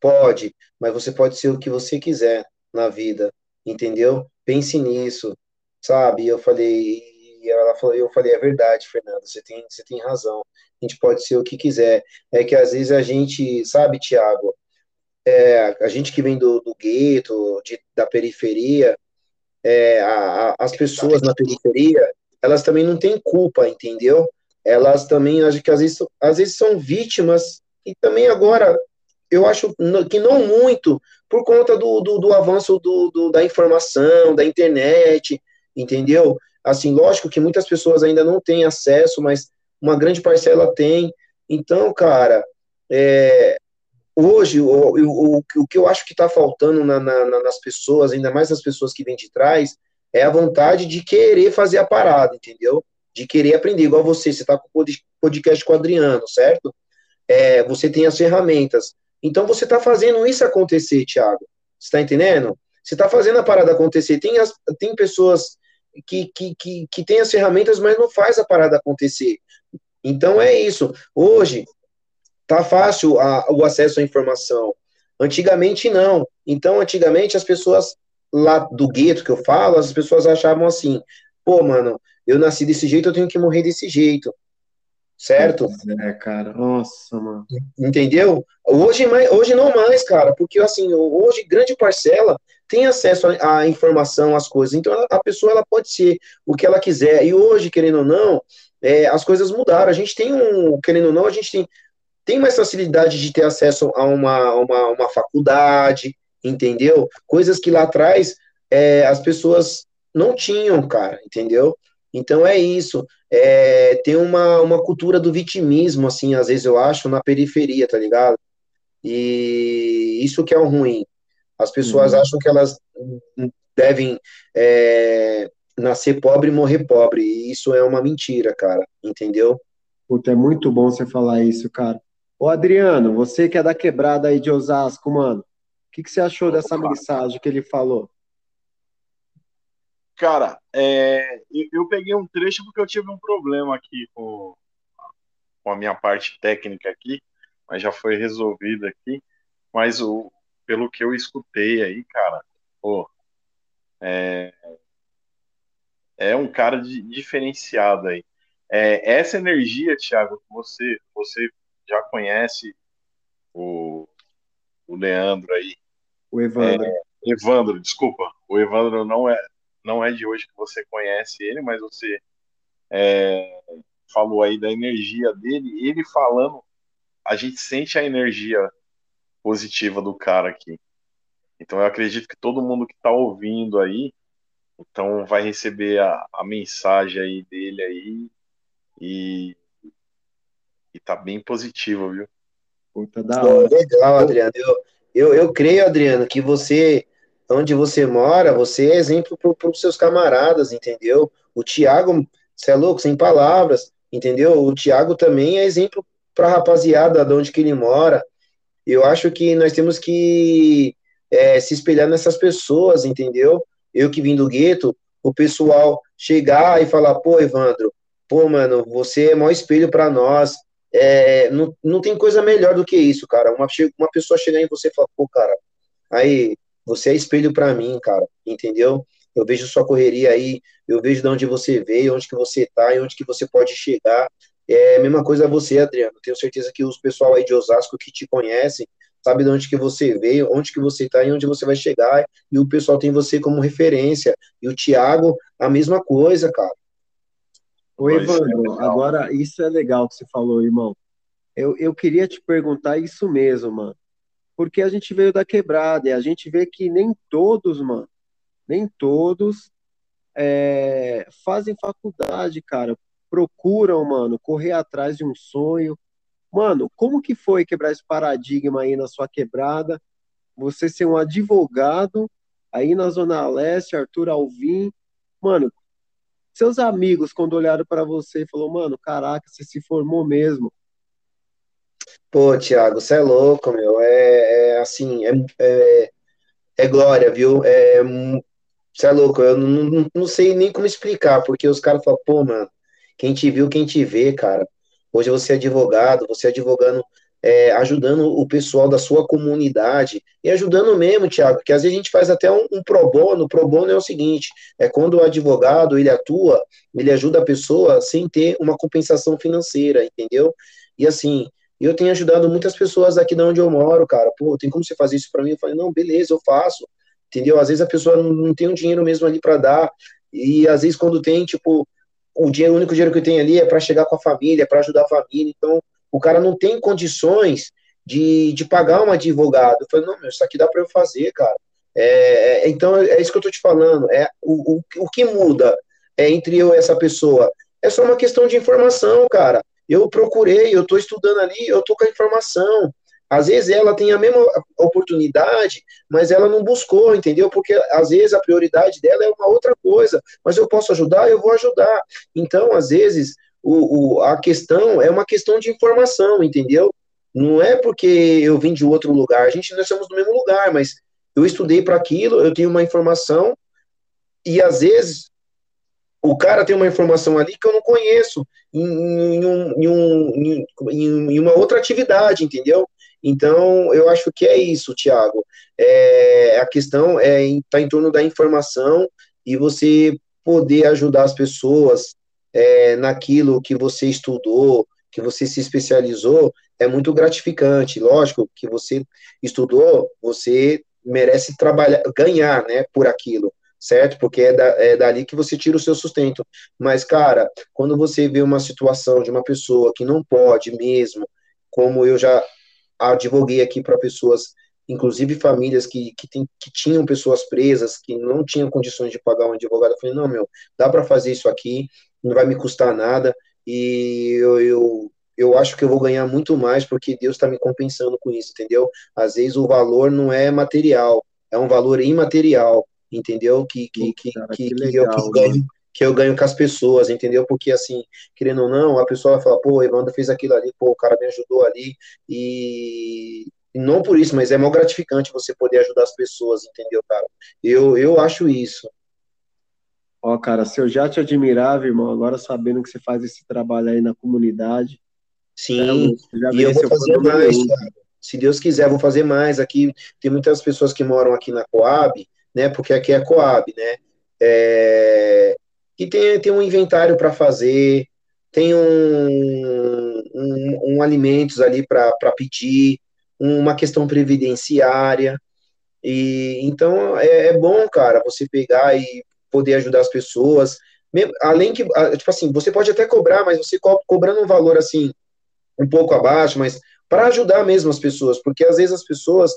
Speaker 3: pode, mas você pode ser o que você quiser na vida, entendeu? Pense nisso, sabe? Eu falei, ela falou, eu falei, é verdade, Fernando, você tem, você tem razão. A gente pode ser o que quiser. É que às vezes a gente, sabe, Tiago, é, a gente que vem do, do gueto, de, da periferia, é, a, a, as pessoas na periferia, elas também não têm culpa, entendeu? Elas também, acho que às vezes, às vezes são vítimas, e também agora, eu acho que não muito, por conta do, do, do avanço do, do, da informação, da internet, entendeu? Assim, lógico que muitas pessoas ainda não têm acesso, mas uma grande parcela tem. Então, cara, é, hoje, o, o, o que eu acho que está faltando na, na, nas pessoas, ainda mais nas pessoas que vêm de trás, é a vontade de querer fazer a parada, entendeu? De querer aprender, igual você, você está com o podcast com o Adriano, certo? É, você tem as ferramentas. Então você está fazendo isso acontecer, Thiago. Você está entendendo? Você está fazendo a parada acontecer. Tem, as, tem pessoas que, que, que, que têm as ferramentas, mas não faz a parada acontecer. Então é isso. Hoje, tá fácil a, o acesso à informação. Antigamente não. Então, antigamente as pessoas lá do gueto que eu falo, as pessoas achavam assim: pô, mano, eu nasci desse jeito, eu tenho que morrer desse jeito. Certo?
Speaker 1: É, cara. Nossa, mano.
Speaker 3: Entendeu? Hoje, hoje não mais, cara, porque assim, hoje grande parcela tem acesso à informação, às coisas. Então a pessoa ela pode ser o que ela quiser. E hoje, querendo ou não, é, as coisas mudaram. A gente tem um, querendo ou não, a gente tem tem mais facilidade de ter acesso a uma, uma, uma faculdade, entendeu? Coisas que lá atrás é, as pessoas não tinham, cara, entendeu? Então é isso. É, tem uma, uma cultura do vitimismo, assim, às vezes eu acho, na periferia, tá ligado? E isso que é o ruim. As pessoas uhum. acham que elas devem é, nascer pobre e morrer pobre. E isso é uma mentira, cara, entendeu?
Speaker 1: Puta, é muito bom você falar isso, cara. Ô Adriano, você que é da quebrada aí de Osasco, mano, o que, que você achou dessa mensagem que ele falou?
Speaker 2: Cara, é, eu, peguei um trecho porque eu tive um problema aqui com, com a minha parte técnica aqui, mas já foi resolvido aqui. Mas o, pelo que eu escutei aí, cara, pô, é, é um cara de, diferenciado aí. É, essa energia, Thiago, que você, você já conhece o, o Leandro aí.
Speaker 1: O Evandro. É,
Speaker 2: Evandro, desculpa. O Evandro não é, não é de hoje que você conhece ele, mas você é, falou aí da energia dele. Ele falando, a gente sente a energia positiva do cara aqui. Então eu acredito que todo mundo que está ouvindo aí, então vai receber a, a mensagem aí dele aí e e tá bem positivo, viu?
Speaker 3: Puta da hora. Legal, Adriano. Eu, eu, eu creio, Adriano, que você, onde você mora, você é exemplo para os seus camaradas, entendeu? O Tiago, você é louco, sem palavras, entendeu? O Tiago também é exemplo para a rapaziada de onde que ele mora. Eu acho que nós temos que é, se espelhar nessas pessoas, entendeu? Eu que vim do gueto, o pessoal chegar e falar, pô, Evandro, pô, mano, você é maior espelho para nós, é, não, não tem coisa melhor do que isso, cara. Uma, uma pessoa chegar em você e falar, pô, cara, aí, você é espelho para mim, cara, entendeu? Eu vejo sua correria aí, eu vejo de onde você veio, onde que você tá e onde que você pode chegar. É a mesma coisa você, Adriano. Tenho certeza que os pessoal aí de Osasco que te conhecem, sabe de onde que você veio, onde que você tá e onde você vai chegar, e o pessoal tem você como referência. E o Thiago, a mesma coisa, cara.
Speaker 1: Ô, Evandro, é agora isso é legal que você falou, irmão. Eu, eu queria te perguntar isso mesmo, mano. Porque a gente veio da quebrada e a gente vê que nem todos, mano, nem todos é, fazem faculdade, cara. Procuram, mano, correr atrás de um sonho. Mano, como que foi quebrar esse paradigma aí na sua quebrada? Você ser um advogado aí na Zona Leste, Arthur Alvim. Mano, seus amigos, quando olharam para você e falou, mano, caraca, você se formou mesmo.
Speaker 3: Pô, Thiago, você é louco, meu. É, é assim, é, é, é, glória, viu? É, Você é louco, eu não, não, não sei nem como explicar, porque os caras falam, pô, mano, quem te viu, quem te vê, cara. Hoje você é advogado, você é advogando, é, ajudando o pessoal da sua comunidade, e ajudando mesmo, Tiago, que às vezes a gente faz até um, um pro bono, pro bono é o seguinte, é quando o advogado, ele atua, ele ajuda a pessoa sem ter uma compensação financeira, entendeu? E assim, eu tenho ajudado muitas pessoas aqui de onde eu moro, cara, pô, tem como você fazer isso para mim? Eu falei, não, beleza, eu faço, entendeu? Às vezes a pessoa não, não tem um dinheiro mesmo ali para dar, e às vezes quando tem, tipo, o, dinheiro, o único dinheiro que eu tenho ali é para chegar com a família, para ajudar a família, então o cara não tem condições de, de pagar um advogado. Eu falei, não, meu, isso aqui dá para eu fazer, cara. É, é, então é isso que eu tô te falando. É o, o, o que muda é, entre eu e essa pessoa é só uma questão de informação, cara. Eu procurei, eu estou estudando ali, eu estou com a informação. Às vezes ela tem a mesma oportunidade, mas ela não buscou, entendeu? Porque às vezes a prioridade dela é uma outra coisa. Mas eu posso ajudar, eu vou ajudar. Então, às vezes, o, o, a questão é uma questão de informação, entendeu? Não é porque eu vim de outro lugar. A gente nós somos do mesmo lugar, mas eu estudei para aquilo, eu tenho uma informação e às vezes o cara tem uma informação ali que eu não conheço em, em, um, em, um, em uma outra atividade, entendeu? Então, eu acho que é isso, Tiago. É, a questão é está em torno da informação e você poder ajudar as pessoas é, naquilo que você estudou, que você se especializou, é muito gratificante. Lógico que você estudou, você merece trabalhar, ganhar, né, por aquilo, certo? Porque é, da, é dali que você tira o seu sustento. Mas, cara, quando você vê uma situação de uma pessoa que não pode mesmo, como eu já advoguei aqui para pessoas, inclusive famílias que, que, tem, que tinham pessoas presas, que não tinham condições de pagar um advogado. Eu falei, não, meu, dá para fazer isso aqui, não vai me custar nada, e eu, eu, eu acho que eu vou ganhar muito mais porque Deus está me compensando com isso, entendeu? Às vezes o valor não é material, é um valor imaterial, entendeu? Que, que, que, Cara, que, que, legal, que eu, ganho, que eu ganho com as pessoas, entendeu? Porque, assim, querendo ou não, a pessoa vai falar, pô, Evandro fez aquilo ali, pô, o cara me ajudou ali, e, e não por isso, mas é mó gratificante você poder ajudar as pessoas, entendeu, cara? Eu, eu acho isso.
Speaker 1: Ó, cara, se eu já te admirava, irmão, agora sabendo que você faz esse trabalho aí na comunidade.
Speaker 3: Sim, é, e eu vou fazer mais, cara. Se Deus quiser, vou fazer mais. Aqui tem muitas pessoas que moram aqui na Coab, né? Porque aqui é Coab, né? É, que tem, tem um inventário para fazer, tem um, um, um alimentos ali para pedir, uma questão previdenciária. E então é, é, bom, cara, você pegar e poder ajudar as pessoas. Além que, tipo assim, você pode até cobrar, mas você co cobrando um valor assim, um pouco abaixo, mas para ajudar mesmo as pessoas, porque às vezes as pessoas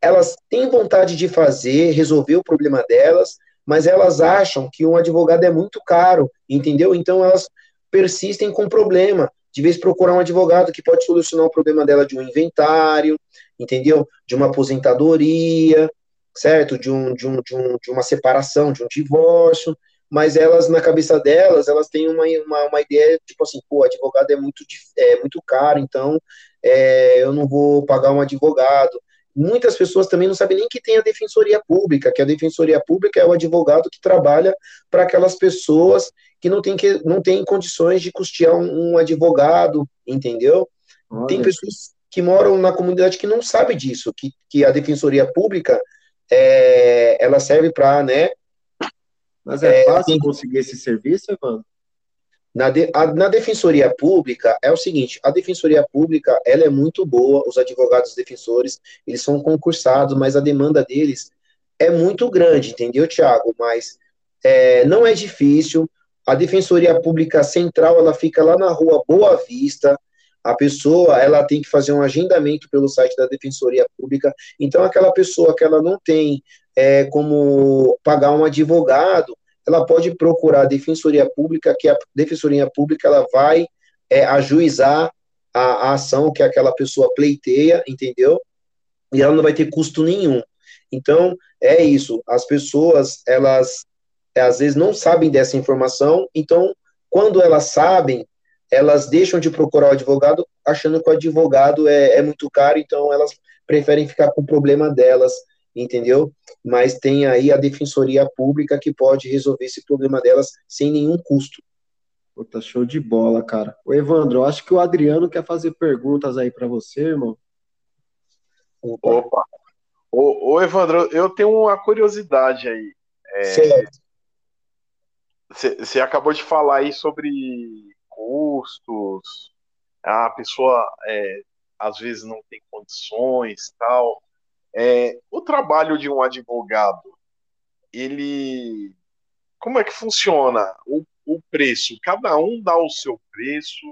Speaker 3: elas têm vontade de fazer, resolver o problema delas, mas elas acham que um advogado é muito caro, entendeu? Então elas persistem com o problema. De vez procurar um advogado que pode solucionar o problema dela de um inventário, entendeu? De uma aposentadoria, certo? De, um, de, um, de, um, de uma separação, de um divórcio. Mas elas, na cabeça delas, elas têm uma, uma, uma ideia, tipo assim, pô, advogado é muito, é muito caro, então é, eu não vou pagar um advogado muitas pessoas também não sabem nem que tem a defensoria pública, que a defensoria pública é o advogado que trabalha para aquelas pessoas que não têm que não tem condições de custear um, um advogado, entendeu? Olha. Tem pessoas que moram na comunidade que não sabem disso, que, que a defensoria pública é, ela serve para, né?
Speaker 1: Mas é, é fácil conseguir esse serviço, Evandro?
Speaker 3: Na, de, a, na defensoria pública é o seguinte, a defensoria pública ela é muito boa, os advogados defensores eles são concursados, mas a demanda deles é muito grande, entendeu, Tiago? Mas é, não é difícil. A defensoria pública central ela fica lá na rua Boa Vista. A pessoa ela tem que fazer um agendamento pelo site da defensoria pública. Então aquela pessoa que ela não tem é, como pagar um advogado ela pode procurar a Defensoria Pública, que a Defensoria Pública ela vai é, ajuizar a, a, ação que aquela pessoa pleiteia, entendeu? E ela não vai ter custo nenhum. Então, é isso. As pessoas, elas é, às vezes não sabem dessa informação, então, quando elas sabem, elas deixam de procurar o advogado achando que o advogado é, é muito caro, então elas preferem ficar com o problema delas entendeu? Mas tem aí a defensoria pública que pode resolver esse problema delas sem nenhum custo.
Speaker 1: Puta, show de bola, cara. Ô, Evandro, eu acho que o Adriano quer fazer perguntas aí para você, irmão.
Speaker 2: Opa. Opa. Ô, ô, Evandro, eu tenho uma curiosidade aí.
Speaker 3: É, certo.
Speaker 2: Você acabou de falar aí sobre custos, a pessoa é, às vezes não tem condições, tal. É, o trabalho de um advogado, ele, como é que funciona o, o preço? Cada um dá o seu preço.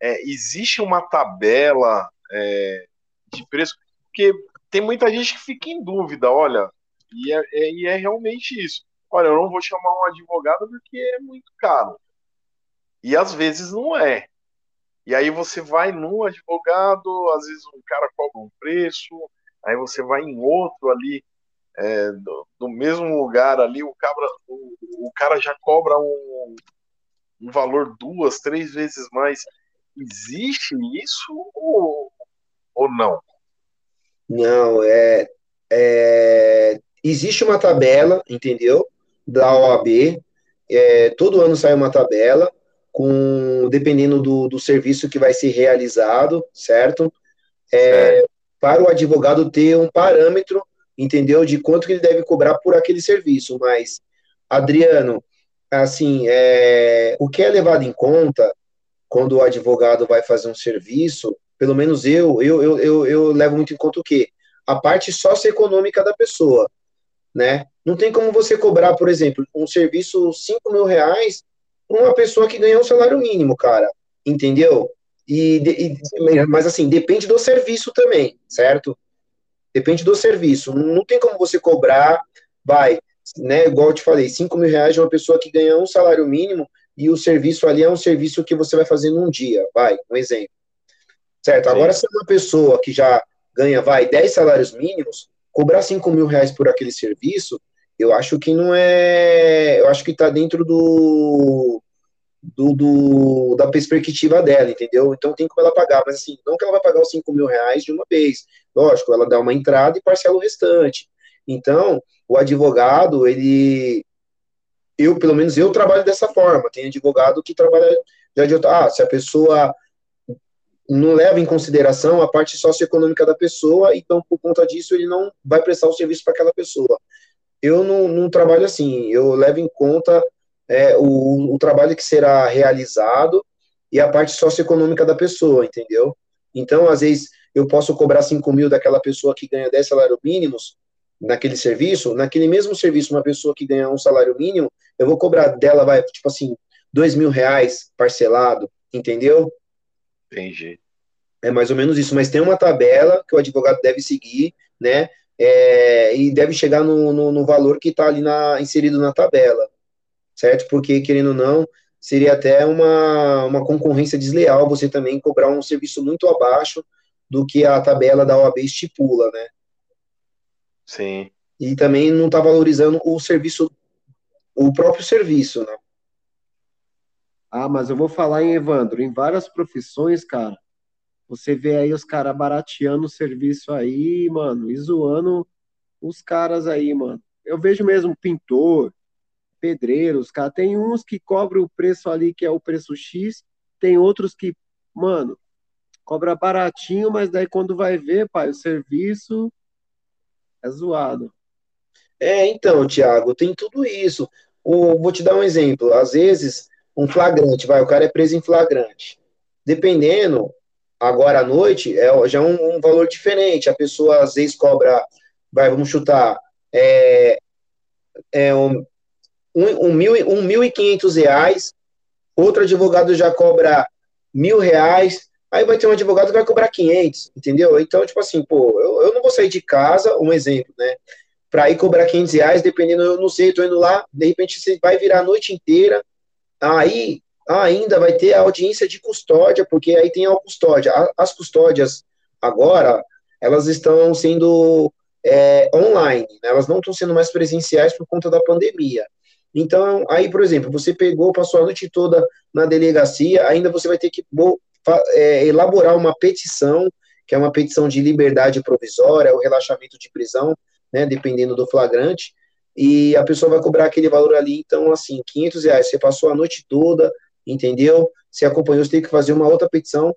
Speaker 2: É, existe uma tabela é, de preço? Porque tem muita gente que fica em dúvida, olha, e é, é, e é realmente isso. Olha, eu não vou chamar um advogado porque é muito caro. E às vezes não é. E aí você vai num advogado, às vezes um cara cobra um preço, aí você vai em outro ali, é, do, do, mesmo lugar ali, o, cabra, o, o cara já cobra um, um valor duas, três vezes mais. Existe isso ou, ou não?
Speaker 3: Não, é, é, existe uma tabela, entendeu? Da OAB. É, todo ano sai uma tabela com dependendo do, do serviço que vai ser realizado, certo? É, para o advogado ter um parâmetro, entendeu, de quanto que ele deve cobrar por aquele serviço. Mas, Adriano, assim, é, o que é levado em conta quando o advogado vai fazer um serviço, pelo menos eu, eu, eu, eu, eu levo muito em conta o quê? A parte socioeconômica da pessoa, né? Não tem como você cobrar, por exemplo, um serviço 5 mil reais uma pessoa que ganha um salário mínimo, cara, entendeu? E, e, mas assim, depende do serviço também, certo? Depende do serviço. Não tem como você cobrar, vai, né? Igual eu te falei, 5 mil reais de uma pessoa que ganha um salário mínimo e o serviço ali é um serviço que você vai fazer num dia, vai, um exemplo. Certo? Sim. Agora, se é uma pessoa que já ganha, vai, 10 salários mínimos, cobrar 5 mil reais por aquele serviço, eu acho que não é. Eu acho que está dentro do, do, do, da perspectiva dela, entendeu? Então tem como ela pagar, mas assim, não que ela vai pagar os 5 mil reais de uma vez. Lógico, ela dá uma entrada e parcela o restante. Então, o advogado, ele. Eu, pelo menos, eu trabalho dessa forma. Tem advogado que trabalha já de outra. Ah, se a pessoa não leva em consideração a parte socioeconômica da pessoa, então, por conta disso, ele não vai prestar o serviço para aquela pessoa eu não, não, trabalho assim, eu levo em conta é, o, o, trabalho que será realizado e a parte socioeconômica da pessoa, entendeu? Então, às vezes, eu posso cobrar 5 mil daquela pessoa que ganha 10 salários mínimos naquele serviço, naquele mesmo serviço, uma pessoa que ganha um salário mínimo, eu vou cobrar dela, vai, tipo assim, 2 mil reais parcelado, entendeu?
Speaker 2: Entendi.
Speaker 3: É mais ou menos isso, mas tem uma tabela que o advogado deve seguir, né? É, e deve chegar no, no, no valor que está ali na, inserido na tabela, certo? Porque, querendo ou não, seria até uma, uma concorrência desleal você também cobrar um serviço muito abaixo do que a tabela da OAB estipula, né?
Speaker 2: Sim.
Speaker 3: E também não está valorizando o serviço, o próprio serviço, né?
Speaker 1: Ah, mas eu vou falar em Evandro, em várias profissões, cara, você vê aí os caras barateando o serviço aí, mano, e zoando os caras aí, mano. Eu vejo mesmo pintor, pedreiro, os caras. Tem uns que cobram o preço ali, que é o preço X, tem outros que, mano, cobra baratinho, mas daí quando vai ver, pai, o serviço é zoado.
Speaker 3: É, então, Thiago, tem tudo isso. O, vou te dar um exemplo. Às vezes, um flagrante, vai, o cara é preso em flagrante. Dependendo, agora à noite é já um, um, valor diferente. A pessoa às vezes cobra, vai, vamos chutar, é, é um, um, um, mil, um mil e quinhentos reais, outro advogado já cobra mil reais, aí vai ter um advogado que vai cobrar 500, entendeu? Então, tipo assim, pô, eu, eu não vou sair de casa, um exemplo, né? Para ir cobrar 500 reais, dependendo, eu não sei, tô indo lá, de repente você vai virar a noite inteira, aí ainda vai ter a audiência de custódia, porque aí tem a custódia. As custódias agora, elas estão sendo é, online, né? elas não estão sendo mais presenciais por conta da pandemia. Então, aí, por exemplo, você pegou, passou a noite toda na delegacia, ainda você vai ter que é, elaborar uma petição, que é uma petição de liberdade provisória, o relaxamento de prisão, né, dependendo do flagrante, e a pessoa vai cobrar aquele valor ali, então, assim, 500 reais, você passou a noite toda, entendeu? Você acompanhou, você tem que fazer uma outra petição,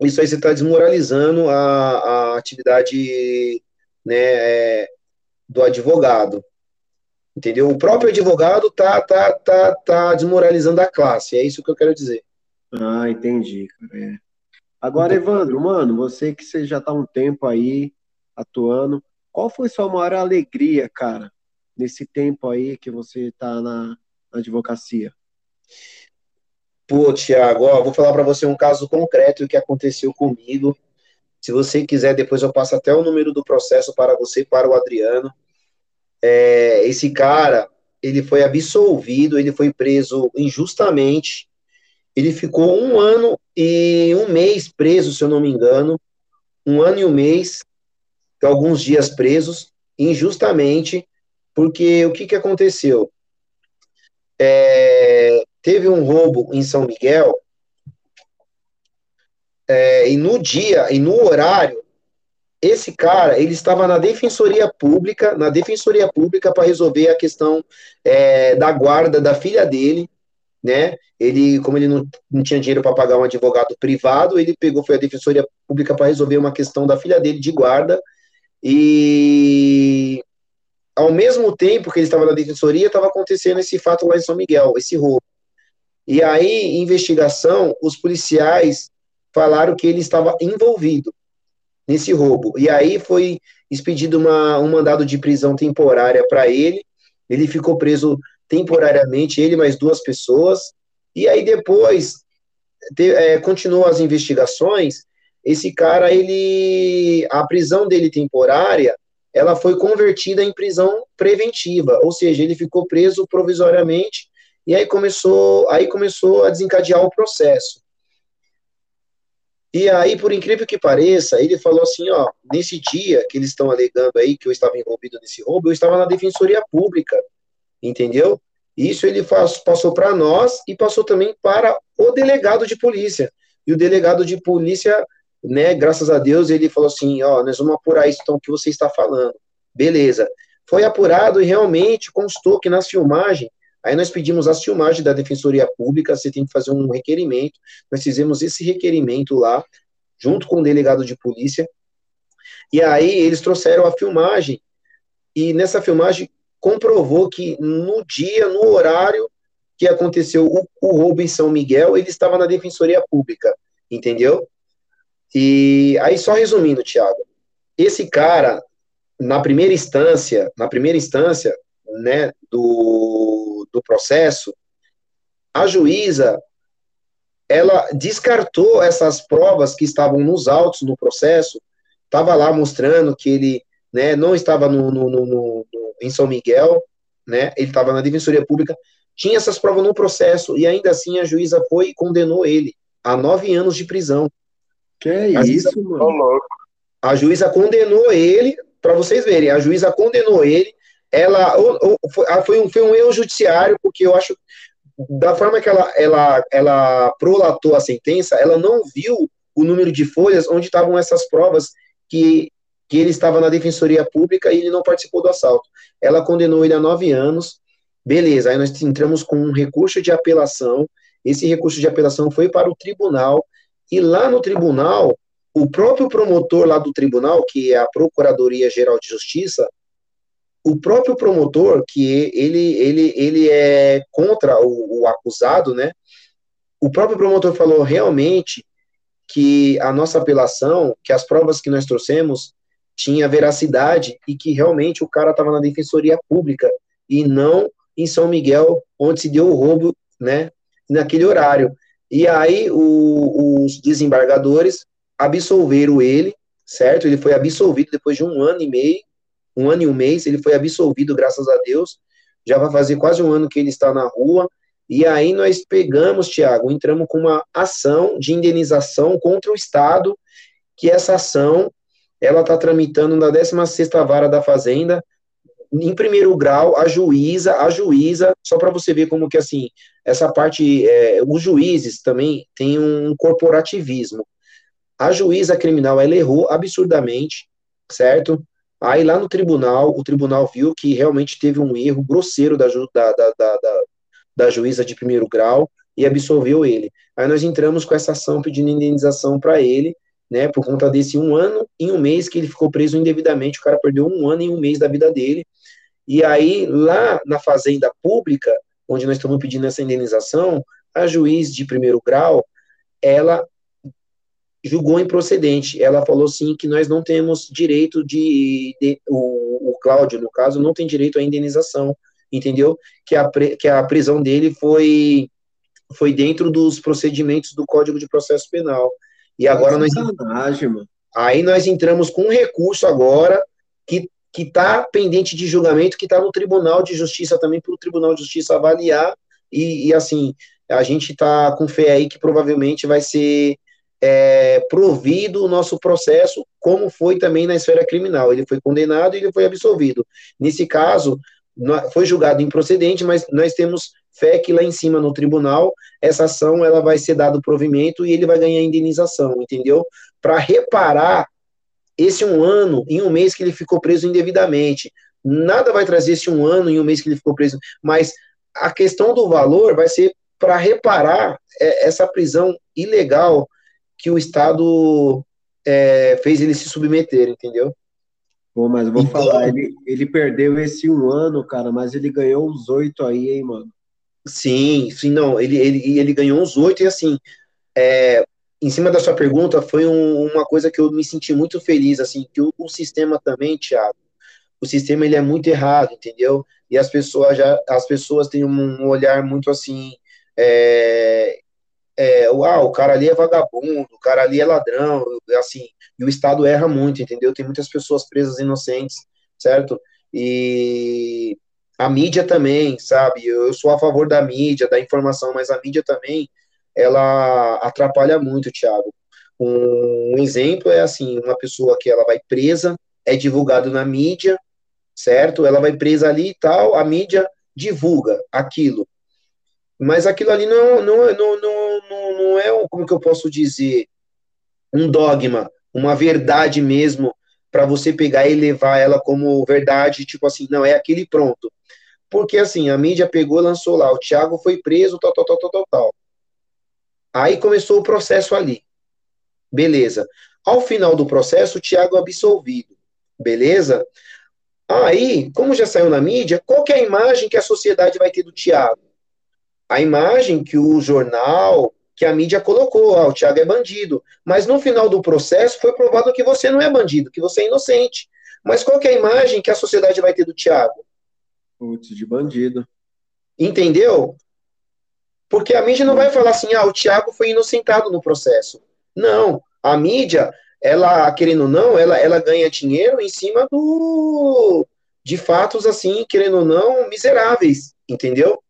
Speaker 3: isso aí você está desmoralizando a, a atividade, né, é, do advogado, entendeu? O próprio advogado tá, tá, tá, tá desmoralizando a classe, é isso que eu quero dizer.
Speaker 1: Ah, entendi, é. Agora, Evandro, mano, você que você já está um tempo aí atuando, qual foi sua maior alegria, cara, nesse tempo aí que você está na, na, advocacia?
Speaker 3: Pô, Tiago, vou falar para você um caso concreto que aconteceu comigo. Se você quiser, depois eu passo até o número do processo para você para o Adriano. É, esse cara, ele foi absolvido, ele foi preso injustamente ele ficou um ano e um mês preso, se eu não me engano, um ano e um mês, alguns dias presos, injustamente, porque o que, que aconteceu? É, teve um roubo em São Miguel, é, e no dia, e no horário, esse cara, ele estava na defensoria pública, na defensoria pública para resolver a questão é, da guarda da filha dele, né? Ele, como ele não, não tinha dinheiro para pagar um advogado privado, ele pegou, foi a defensoria pública para resolver uma questão da filha dele de guarda, e ao mesmo tempo que ele estava na defensoria, estava acontecendo esse fato lá em São Miguel, esse roubo. E aí, investigação, os policiais falaram que ele estava envolvido nesse roubo. E aí foi expedido uma, um mandado de prisão temporária para ele. Ele ficou preso temporariamente, ele mais duas pessoas, e aí depois te, é, continuou as investigações, esse cara, ele, a prisão dele temporária, ela foi convertida em prisão preventiva, ou seja, ele ficou preso provisoriamente, e aí começou, aí começou a desencadear o processo. E aí, por incrível que pareça, ele falou assim, ó, nesse dia que eles estão alegando aí que eu estava envolvido nesse roubo, eu estava na defensoria pública entendeu? Isso ele faz, passou para nós e passou também para o delegado de polícia. E o delegado de polícia, né, graças a Deus, ele falou assim: ó, nós vamos apurar isso então que você está falando. Beleza. Foi apurado e realmente constou que nas filmagens, aí nós pedimos as filmagens da Defensoria Pública, você tem que fazer um requerimento. Nós fizemos esse requerimento lá, junto com o delegado de polícia. E aí eles trouxeram a filmagem, e nessa filmagem comprovou que no dia, no horário que aconteceu o, o roubo em São Miguel, ele estava na Defensoria Pública, entendeu? E aí, só resumindo, Tiago, esse cara, na primeira instância, na primeira instância, né, do, do processo, a juíza, ela descartou essas provas que estavam nos autos no processo, estava lá mostrando que ele né, não estava no, no, no, no em São Miguel, né, ele estava na Defensoria Pública, tinha essas provas no processo, e ainda assim a juíza foi e condenou ele a nove anos de prisão.
Speaker 1: Que é a isso, juíza, mano?
Speaker 3: A juíza condenou ele, para vocês verem, a juíza condenou ele, ela ou, ou, foi, ah, foi, um, foi um erro judiciário, porque eu acho, da forma que ela, ela, ela prolatou a sentença, ela não viu o número de folhas onde estavam essas provas que que ele estava na defensoria pública e ele não participou do assalto. Ela condenou ele a nove anos. Beleza, aí nós entramos com um recurso de apelação. Esse recurso de apelação foi para o tribunal. E lá no tribunal, o próprio promotor lá do tribunal, que é a Procuradoria Geral de Justiça, o próprio promotor, que ele, ele, ele é contra o, o acusado, né? O próprio promotor falou realmente que a nossa apelação, que as provas que nós trouxemos, tinha veracidade e que realmente o cara estava na defensoria pública e não em São Miguel, onde se deu o roubo, né, naquele horário. E aí o, os desembargadores absolveram ele, certo? Ele foi absolvido depois de um ano e meio, um ano e um mês, ele foi absolvido, graças a Deus. Já vai fazer quase um ano que ele está na rua. E aí nós pegamos, Tiago, entramos com uma ação de indenização contra o Estado, que essa ação ela está tramitando na 16ª Vara da Fazenda, em primeiro grau, a juíza, a juíza, só para você ver como que, assim, essa parte, é, os juízes também têm um corporativismo. A juíza criminal, ela errou absurdamente, certo? Aí lá no tribunal, o tribunal viu que realmente teve um erro grosseiro da, da, da, da, da juíza de primeiro grau e absolveu ele. Aí nós entramos com essa ação pedindo indenização para ele, né, por conta desse um ano e um mês que ele ficou preso indevidamente, o cara perdeu um ano e um mês da vida dele. E aí, lá na fazenda pública, onde nós estamos pedindo essa indenização, a juiz de primeiro grau, ela julgou improcedente. Ela falou sim que nós não temos direito de, de o, o Cláudio, no caso, não tem direito à indenização, entendeu? Que a, que a prisão dele foi foi dentro dos procedimentos do Código de Processo Penal. E agora nós aí nós entramos com um recurso agora que que está pendente de julgamento, que está no Tribunal de Justiça também para o Tribunal de Justiça avaliar e, e assim a gente está com fé aí que provavelmente vai ser é, provido o nosso processo, como foi também na esfera criminal. Ele foi condenado e ele foi absolvido. Nesse caso, foi julgado improcedente, mas nós temos fé que lá em cima no tribunal, essa ação ela vai ser dado provimento e ele vai ganhar indenização, entendeu? Para reparar esse um ano em um mês que ele ficou preso indevidamente. Nada vai trazer esse um ano em um mês que ele ficou preso, mas a questão do valor vai ser para reparar é, essa prisão ilegal que o Estado é, fez ele se submeter, entendeu?
Speaker 1: Pô, mas eu vou então, falar, ele, ele perdeu esse um ano, cara, mas ele ganhou os oito aí, hein, mano?
Speaker 3: Sim, sim, não, ele, ele, ele ganhou os oito e assim, é, em cima da sua pergunta, foi um, uma coisa que eu me senti muito feliz, assim, que o, o, sistema também, Thiago, o sistema ele é muito errado, entendeu? E as pessoas já, as pessoas têm um olhar muito assim, é, é, uau, o cara ali é vagabundo, o cara ali é ladrão, assim, e o Estado erra muito, entendeu? Tem muitas pessoas presas inocentes, certo? E a mídia também, sabe? Eu sou a favor da mídia, da informação, mas a mídia também, ela atrapalha muito, Thiago. Um exemplo é assim, uma pessoa que ela vai presa, é divulgado na mídia, certo? Ela vai presa ali e tal, a mídia divulga aquilo. Mas aquilo ali não, não, não, não, não é, um, como que eu posso dizer, um dogma, uma verdade mesmo, para você pegar e levar ela como verdade, tipo assim, não, é aquele pronto. Porque assim, a mídia pegou, lançou lá, o Thiago foi preso, tal, tal, tal, tal, tal, tal. Aí começou o processo ali. Beleza. Ao final do processo, o Thiago absolvido. Beleza? Aí, como já saiu na mídia, qual é a imagem que a sociedade vai ter do Thiago? a imagem que o jornal, que a mídia colocou, ah, o Thiago é bandido. Mas no final do processo foi provado que você não é bandido, que você é inocente. Mas qual que é a imagem que a sociedade vai ter do Thiago?
Speaker 1: Putz, de bandido.
Speaker 3: Entendeu? Porque a mídia não vai falar assim, ah, o Thiago foi inocentado no processo. Não, a mídia, ela, querendo ou não, ela, ela ganha dinheiro em cima do de fatos assim, querendo ou não, miseráveis, entendeu?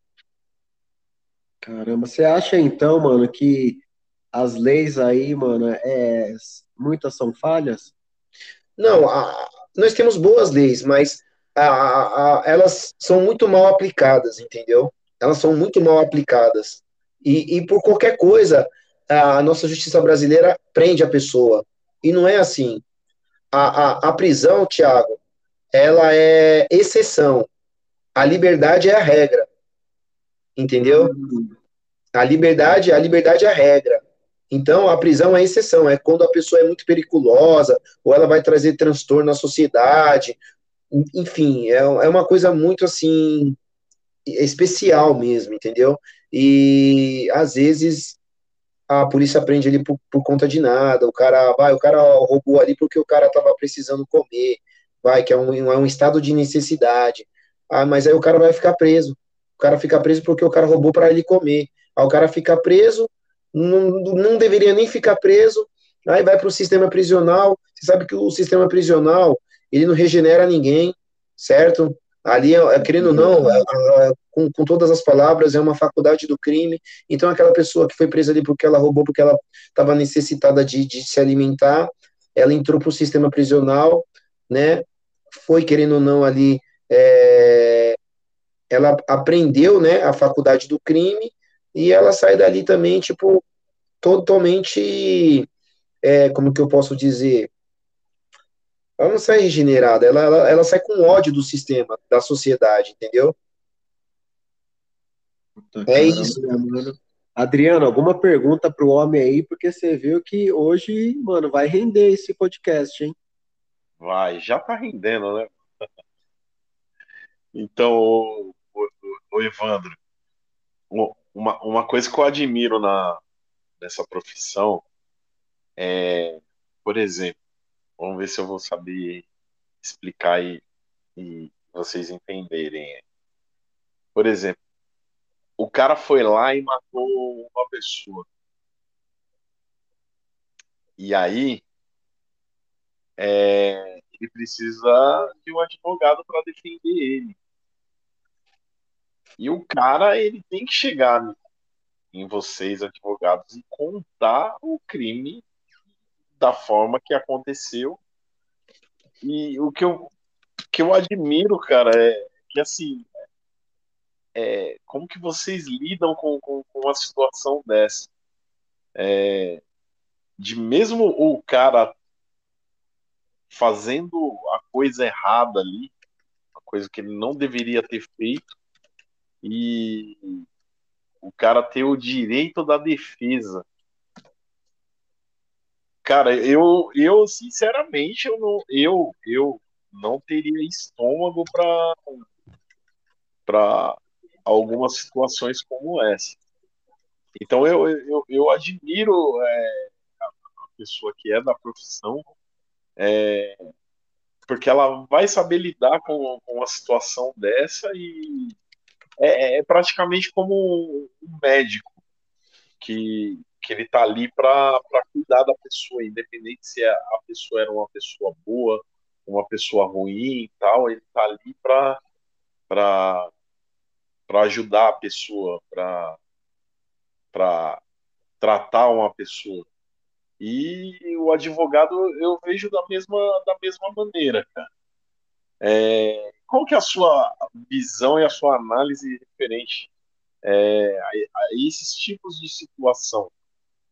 Speaker 1: Caramba, você acha então, mano, que as leis aí, mano, é, muitas são falhas?
Speaker 3: Não, a, nós temos boas leis, mas a, a, elas são muito mal aplicadas, entendeu? Elas são muito mal aplicadas. E, e por qualquer coisa, a nossa justiça brasileira prende a pessoa. E não é assim. A, a, prisão, Tiago, ela é exceção. A liberdade é a regra. Entendeu? A liberdade, a liberdade é a regra. Então, a prisão é exceção, é quando a pessoa é muito periculosa, ou ela vai trazer transtorno na sociedade. Enfim, é, é uma coisa muito assim especial mesmo, entendeu? E às vezes a polícia prende ele por, por, conta de nada, o cara vai, o cara roubou ali porque o cara tava precisando comer, vai, que é um, é um estado de necessidade. Ah, mas aí o cara vai ficar preso cara fica preso porque o cara roubou para ele comer. Aí o cara fica preso, não, não deveria nem ficar preso, aí vai para o sistema prisional. Você sabe que o sistema prisional, ele não regenera ninguém, certo? Ali, é, querendo ou não, é, é, com, com todas as palavras, é uma faculdade do crime. Então, aquela pessoa que foi presa ali porque ela roubou, porque ela estava necessitada de, de se alimentar, ela entrou para o sistema prisional, né? Foi, querendo ou não, ali é, ela aprendeu, né, a faculdade do crime e ela sai dali também, tipo, totalmente, é, como que eu posso dizer, ela não sai regenerada, ela, ela, ela sai com ódio do sistema, da sociedade, entendeu?
Speaker 1: Puta, é isso. Mano. Adriano, alguma pergunta para o homem aí, porque você viu que hoje, mano, vai render esse podcast, hein?
Speaker 2: Vai, já tá rendendo, né? Então, o, Evandro, uma, uma coisa que eu admiro na, nessa profissão é, por exemplo, vamos ver se eu vou saber explicar e, e vocês entenderem. Por exemplo, o cara foi lá e matou uma pessoa. E aí, é, ele precisa de um advogado para defender ele. E o cara, ele tem que chegar em vocês, advogados, e contar o crime da forma que aconteceu. E o que eu, que eu admiro, cara, é que assim, é, como que vocês lidam com, com, com uma situação dessa? É, de mesmo o cara fazendo a coisa errada ali, a coisa que ele não deveria ter feito, e o cara ter o direito da defesa. Cara, eu, eu sinceramente, eu não, eu, eu não teria estômago para para algumas situações como essa. Então eu, eu, eu admiro é, a pessoa que é da profissão, é, porque ela vai saber lidar com, com uma situação dessa e é, é praticamente como um médico que, que ele tá ali para cuidar da pessoa, independente se a, pessoa era uma pessoa boa, uma pessoa ruim e tal, ele tá ali para para ajudar a pessoa, para para tratar uma pessoa. E o advogado eu vejo da mesma da mesma maneira, cara. É, qual que é a sua visão e a sua análise referente é, a, a, esses tipos de situação?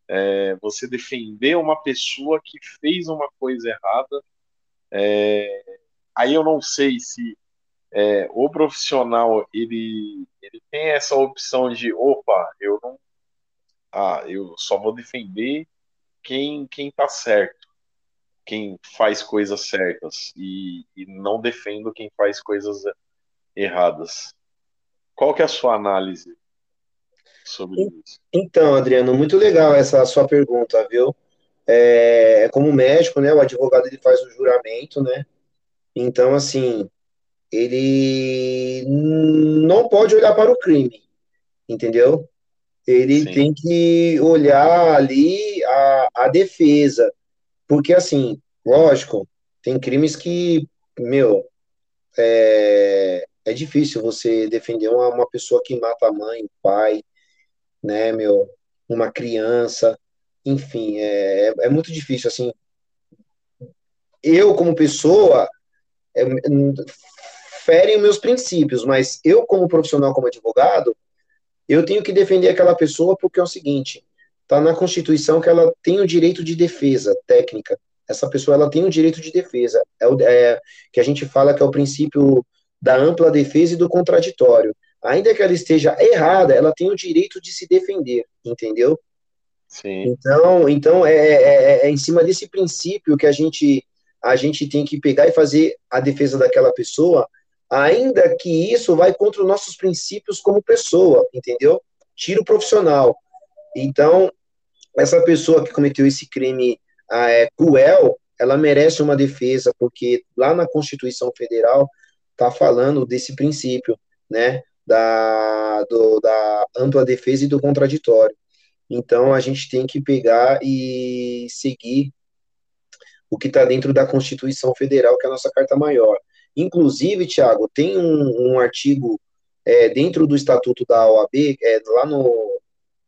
Speaker 2: É, você defender uma pessoa que fez uma coisa errada, é, aí eu não sei se é, o profissional ele, ele tem essa opção de opa, eu não ah, eu só vou defender quem quem tá certo quem faz coisas certas e, e não defendo quem faz coisas erradas. Qual que é a sua análise sobre isso?
Speaker 3: Então, Adriano, muito legal essa sua pergunta, viu? É, como médico, né, o advogado ele faz o juramento, né? Então, assim, ele não pode olhar para o crime, entendeu? Ele Sim. tem que olhar ali a, a defesa, porque, assim, lógico, tem crimes que, meu, é, é difícil você defender uma, uma pessoa que mata a mãe, o pai, né, meu, uma criança, enfim, é, é, é muito difícil, assim. Eu, como pessoa, é, ferem meus princípios, mas eu, como profissional, como advogado, eu tenho que defender aquela pessoa porque é o seguinte: Está na Constituição que ela tem o direito de defesa técnica. Essa pessoa ela tem o direito de defesa. É, o, é que a gente fala que é o princípio da ampla defesa e do contraditório. Ainda que ela esteja errada, ela tem o direito de se defender, entendeu? Sim. Então, então é, é, é, é em cima desse princípio que a gente a gente tem que pegar e fazer a defesa daquela pessoa, ainda que isso vai contra os nossos princípios como pessoa, entendeu? Tiro profissional. Então, essa pessoa que cometeu esse crime ah, é, cruel, ela merece uma defesa, porque lá na Constituição Federal está falando desse princípio, né, da, do, da ampla defesa e do contraditório. Então, a gente tem que pegar e seguir o que está dentro da Constituição Federal, que é a nossa Carta Maior. Inclusive, Tiago, tem um, um artigo é, dentro do Estatuto da OAB, é, lá no,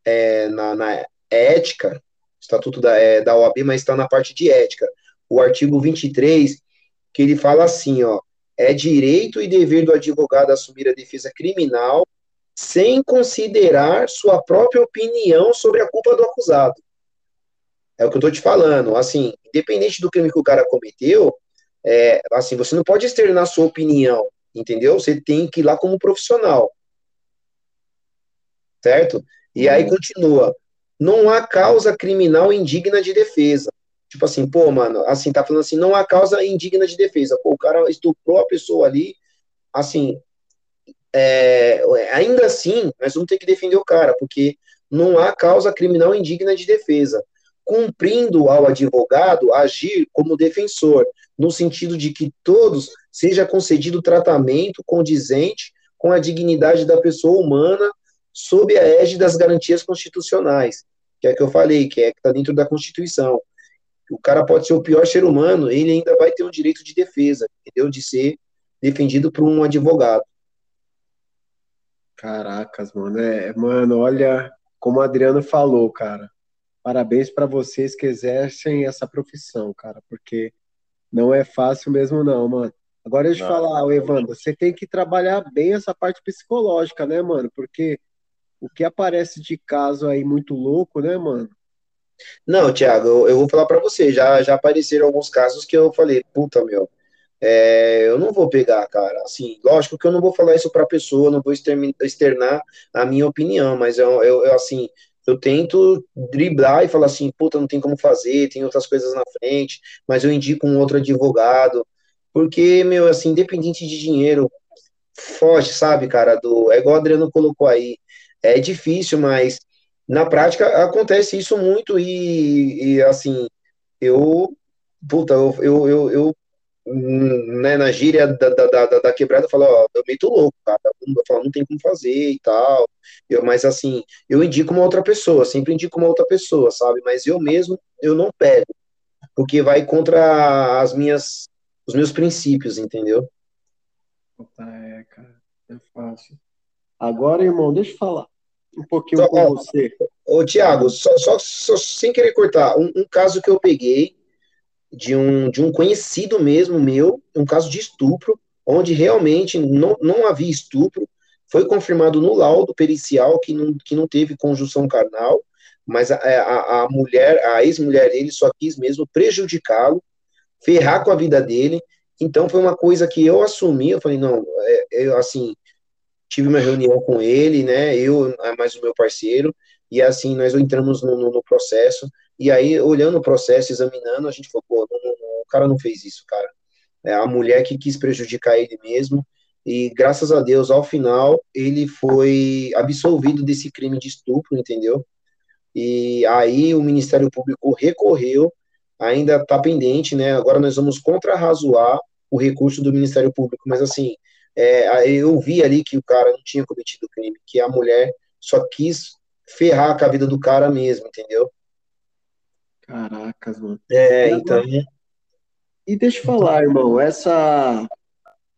Speaker 3: é, na, na, ética, Estatuto da, é, da OAB, mas está na parte de ética. O artigo 23, que ele fala assim, ó, é direito e dever do advogado assumir a defesa criminal sem considerar sua própria opinião sobre a culpa do acusado. É o que eu estou te falando. Assim, independente do crime que o cara cometeu, é, assim, você não pode externar sua opinião, entendeu? Você tem que ir lá como profissional. Certo? E aí uhum. continua. Não há causa criminal indigna de defesa. Tipo assim, pô, mano, assim, tá falando assim, não há causa indigna de defesa. Pô, o cara estuprou a pessoa ali, assim, é, ainda assim, nós vamos ter que defender o cara, porque não há causa criminal indigna de defesa, cumprindo ao advogado agir como defensor, no sentido de que todos seja concedido tratamento condizente com a dignidade da pessoa humana sob a égide das garantias constitucionais, que é que eu falei, que é que está dentro da Constituição o cara pode ser o pior ser humano, ele ainda vai ter um direito de defesa, entendeu? De ser defendido por um advogado.
Speaker 1: Caracas, mano. É, mano, olha, como o Adriano falou, cara. Parabéns para vocês que exercem essa profissão, cara, porque não é fácil mesmo, não, mano. Agora deixa eu não, falar, não, Evandro, você tem que trabalhar bem essa parte psicológica, né, mano? Porque o que aparece de caso aí muito louco, né, mano?
Speaker 3: Não, Thiago, eu, eu vou falar para você, já, já apareceram alguns casos que eu falei, puta, meu, é, eu não vou pegar, cara, assim, lógico que eu não vou falar isso pra pessoa, não vou externar a minha opinião, mas eu, eu, eu, assim, eu tento driblar e falar assim, puta, não tem como fazer, tem outras coisas na frente, mas eu indico um outro advogado, porque, meu, assim, independente de dinheiro, foge, sabe, cara, do, é igual o Adriano colocou aí, é difícil, mas na prática acontece isso muito e, e assim, eu, puta, eu, eu, eu, eu né, na gíria da, da, da, da quebrada, eu falo, ó, eu meio louco, cara, eu falo, não tem como fazer e tal, eu, mas assim, eu indico uma outra pessoa, sempre indico uma outra pessoa, sabe, mas eu mesmo, eu não pego, porque vai contra as minhas, os meus princípios, entendeu?
Speaker 1: É, cara, é fácil. Agora, irmão, deixa eu falar um pouquinho só, com você.
Speaker 3: Ô, Tiago, só, só, só, sem querer cortar, um, um, caso que eu peguei de um, de um conhecido mesmo meu, um caso de estupro, onde realmente não, não havia estupro, foi confirmado no laudo pericial que não, que não teve conjunção carnal, mas a, a, a mulher, a ex-mulher dele só quis mesmo prejudicá-lo, ferrar com a vida dele, então foi uma coisa que eu assumi, eu falei, não, é, é assim, tive uma reunião com ele, né, eu, mais o meu parceiro, e assim, nós entramos no, no, no processo, e aí, olhando o processo, examinando, a gente falou, pô, não, não, o cara não fez isso, cara. É a mulher que quis prejudicar ele mesmo, e graças a Deus, ao final, ele foi absolvido desse crime de estupro, entendeu? E aí o Ministério Público recorreu, ainda está pendente, né? Agora nós vamos contrarrazoar o recurso do Ministério Público, mas assim, é, eu vi ali que o cara não tinha cometido crime, que a mulher só quis ferrar com a vida do cara mesmo, entendeu?
Speaker 1: Caracas, mano.
Speaker 3: É, então.
Speaker 1: E deixa eu falar, irmão, essa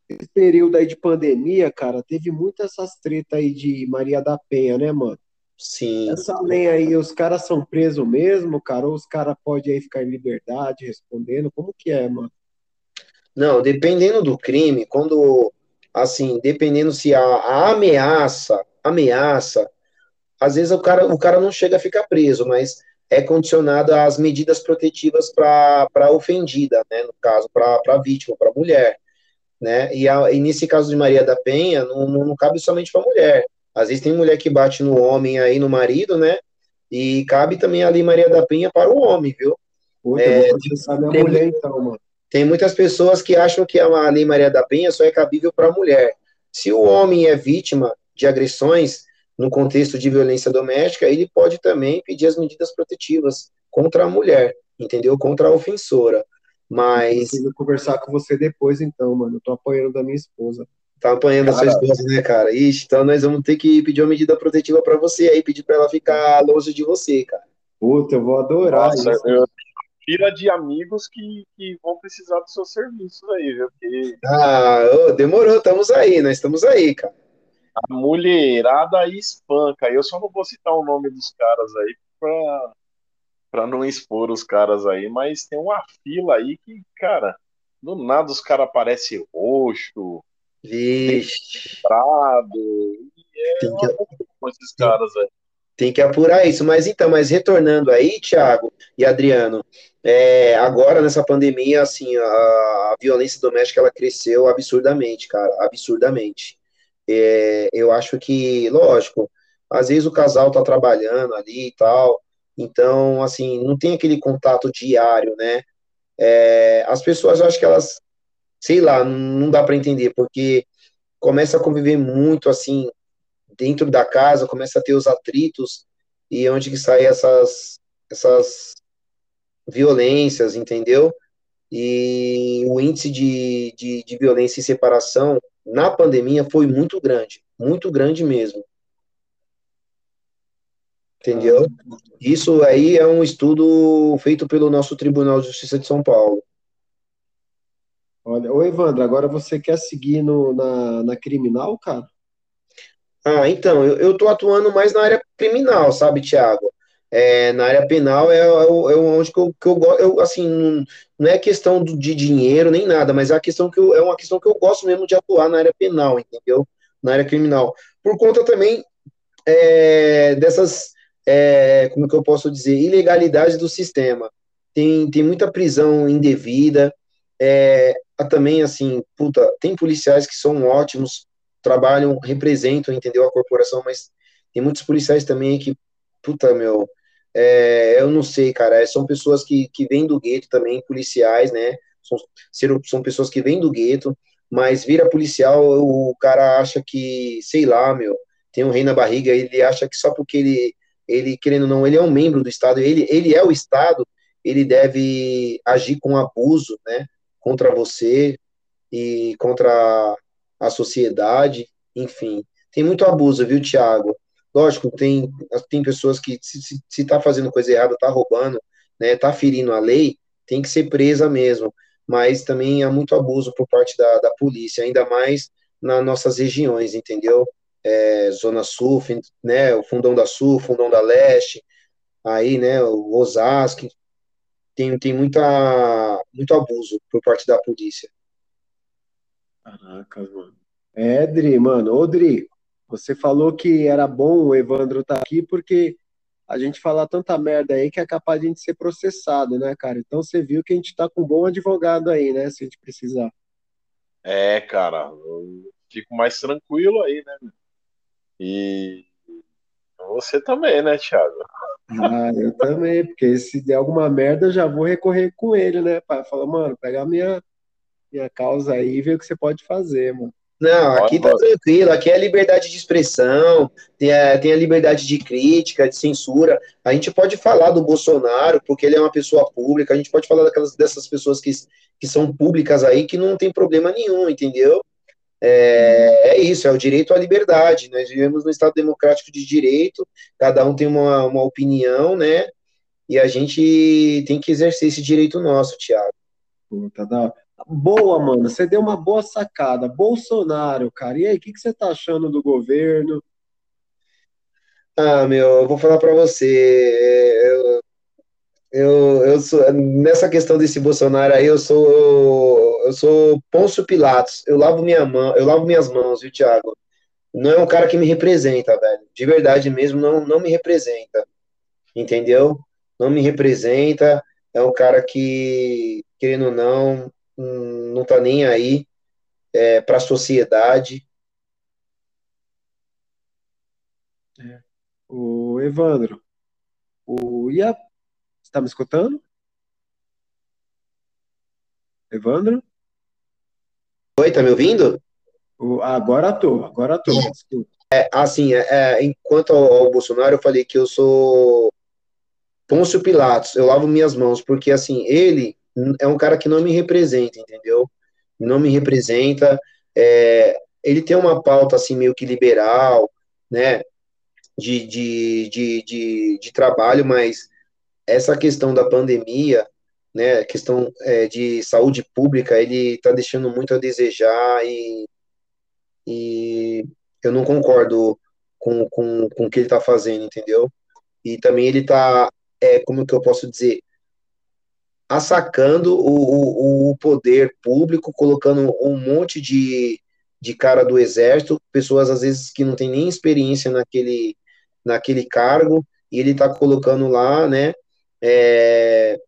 Speaker 1: esse período aí de pandemia, cara, teve muitas essas tretas aí de Maria da Penha, né, mano?
Speaker 3: Sim.
Speaker 1: Essa lei aí, os caras são presos mesmo, cara, ou os caras podem aí ficar em liberdade respondendo? Como que é, mano?
Speaker 3: Não, dependendo do crime, quando assim, dependendo se a, a ameaça, ameaça, às vezes o cara, o cara não chega a ficar preso, mas é condicionado às medidas protetivas para a ofendida, né, no caso, para a vítima, para a mulher. Né? E, a, e, nesse caso de Maria da Penha, não, não, não cabe somente para a mulher. Às vezes tem mulher que bate no homem aí, no marido, né? E cabe também ali Maria da Penha para o homem, viu?
Speaker 1: Puta, é, eu tem, mulher então, mano.
Speaker 3: Tem muitas pessoas que acham que a Lei Maria da Penha só é cabível para a mulher. Se o homem é vítima de agressões no contexto de violência doméstica, ele pode também pedir as medidas protetivas contra a mulher, entendeu? Contra a ofensora. Mas.
Speaker 1: Eu conversar com você depois, então, mano. Eu tô apanhando da minha esposa.
Speaker 3: Tá apanhando cara... a sua esposa, né, cara? Ixi, então nós vamos ter que pedir uma medida protetiva para você aí, pedir para ela ficar longe de você, cara.
Speaker 1: Puta, eu vou adorar
Speaker 2: Nossa, isso. Eu, fila de amigos que, que vão precisar dos seus serviços aí, viu? Porque...
Speaker 3: Ah, oh, demorou, estamos aí, nós estamos aí, cara.
Speaker 2: A mulherada espanca. Eu só não vou citar o nome dos caras aí pra, pra não expor os caras aí, mas tem uma fila aí que, cara, do nada os caras aparecem roxo,
Speaker 3: Vixe.
Speaker 2: Prado, e é tem que... com esses caras aí.
Speaker 3: Tem que apurar isso. Mas então, mas retornando aí, Thiago e Adriano, é, agora nessa pandemia, assim, a, a, violência doméstica ela cresceu absurdamente, cara, absurdamente. É, eu acho que, lógico, às vezes o casal tá trabalhando ali e tal, então, assim, não tem aquele contato diário, né? É, as pessoas, eu acho que elas, sei lá, não dá para entender, porque começa a conviver muito, assim, dentro da casa, começa a ter os atritos, e onde que saem essas, essas violências, entendeu? E o índice de, de, de violência e separação na pandemia foi muito grande, muito grande mesmo. Entendeu? Isso aí é um estudo feito pelo nosso Tribunal de Justiça de São Paulo.
Speaker 1: Olha, ô Evandro, agora você quer seguir no, na, na criminal, cara?
Speaker 3: Ah, então, eu, eu tô atuando mais na área criminal, sabe, Tiago? É, na área penal é, é, é onde que eu, que eu, eu assim, não, não é questão de dinheiro nem nada, mas é, a questão que eu, é uma questão que eu gosto mesmo de atuar na área penal, entendeu? Na área criminal. Por conta também é, dessas é, como que eu posso dizer, ilegalidade do sistema. Tem, tem muita prisão indevida, é, também, assim, puta, tem policiais que são ótimos, trabalham, representam, entendeu, a corporação, mas tem muitos policiais também que, puta, meu, é, eu não sei, cara, é, são pessoas que, que vêm do gueto também, policiais, né, são, são pessoas que vêm do gueto, mas vira policial, o cara acha que, sei lá, meu, tem um rei na barriga, ele acha que só porque ele ele, querendo ou não, ele é um membro do Estado, ele, ele é o Estado, ele deve agir com abuso, né, contra você e contra a sociedade, enfim. Tem muito abuso, viu, Tiago? Lógico, tem, tem pessoas que, se está fazendo coisa errada, está roubando, né, está ferindo a lei, tem que ser presa mesmo. Mas também há muito abuso por parte da, da polícia, ainda mais nas nossas regiões, entendeu? é, Zona Sul, né, o Fundão da Sul, Fundão da Leste, aí, né, o Osasco, tem, tem muita, muito abuso por parte da polícia.
Speaker 1: Caraca, mano. É, Dri, mano, ô Dri, você falou que era bom o Evandro estar tá aqui porque a gente fala tanta merda aí que é capaz de a gente ser processado, né, cara? Então você viu que a gente tá com um bom advogado aí, né, se a gente precisar.
Speaker 2: É, cara, eu fico mais tranquilo aí, né? E você também, né, Thiago?
Speaker 1: Ah, eu também, porque se der alguma merda, eu já vou recorrer com ele, né, pai? Falar, mano, pega a minha, minha causa aí e ver o que você pode fazer, mano.
Speaker 3: Não, aqui tá tranquilo, aqui é liberdade de expressão, tem a, tem a liberdade de crítica, de censura. A gente pode falar do Bolsonaro, porque ele é uma pessoa pública, a gente pode falar daquelas, dessas pessoas que, que são públicas aí, que não tem problema nenhum, entendeu? É, é, isso, é o direito à liberdade. Nós vivemos no Estado democrático de direito, cada um tem uma, uma opinião, né? E a gente tem que exercer esse direito nosso, Tiago.
Speaker 1: Puta, da... Boa, mano. Você deu uma boa sacada. Bolsonaro, cara. E aí, o que, que você tá achando do governo?
Speaker 3: Ah, meu, eu vou falar para você. É, eu, eu, eu sou, nessa questão desse Bolsonaro aí, eu sou eu sou Pôncio Pilatos. Eu lavo minha mão, eu lavo minhas mãos, viu, Thiago? Não é um cara que me representa, velho. De verdade mesmo, não, não me representa. Entendeu? Não me representa. É um cara que, querendo ou não, não tá nem aí é, para a sociedade.
Speaker 1: É. O Evandro, o, e a Está me escutando? Evandro?
Speaker 3: Oi, tá me ouvindo?
Speaker 1: O, agora tô, agora tô.
Speaker 3: É, assim, é, é, enquanto ao, ao, Bolsonaro, eu falei que eu sou Pôncio Pilatos, eu lavo minhas mãos, porque, assim, ele é um cara que não me representa, entendeu? Não me representa, é, ele tem uma pauta, assim, meio que liberal, né, de, de, de, de, de trabalho, mas essa questão da pandemia, né, questão é, de saúde pública, ele está deixando muito a desejar e, e eu não concordo com, com, com o que ele está fazendo, entendeu? E também ele está, é, como que eu posso dizer, assacando o, o, o poder público, colocando um monte de, de cara do exército, pessoas às vezes que não têm nem experiência naquele, naquele cargo e ele está colocando lá, né? É,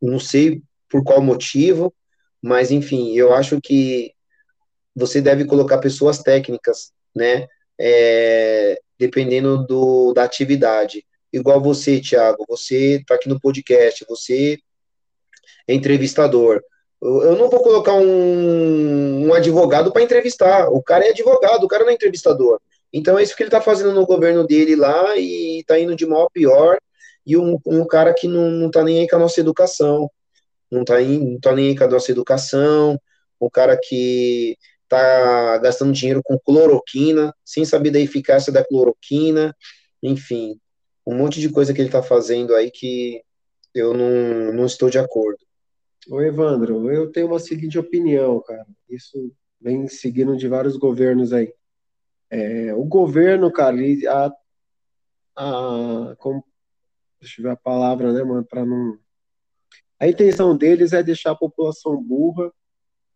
Speaker 3: não sei por qual motivo, mas enfim, eu acho que você deve colocar pessoas técnicas, né? É, dependendo do, da atividade. Igual você, Thiago, você está aqui no podcast, você entrevistador. Eu não vou colocar um, um advogado para entrevistar. O cara é advogado, o cara não é entrevistador. Então é isso que ele está fazendo no governo dele lá e está indo de mal a pior. E um, um cara que não, está nem aí com a nossa educação. Não está não tá nem aí com a nossa educação. Um cara que está gastando dinheiro com cloroquina, sem saber da eficácia da cloroquina. Enfim, um monte de coisa que ele está fazendo aí que eu não, não estou de acordo.
Speaker 1: Ô Evandro, eu tenho uma seguinte opinião, cara. Isso vem seguindo de vários governos aí. É, o governo, cara, ele, a, a, como, deixa eu ver a palavra, né, mano, para não. A intenção deles é deixar a população burra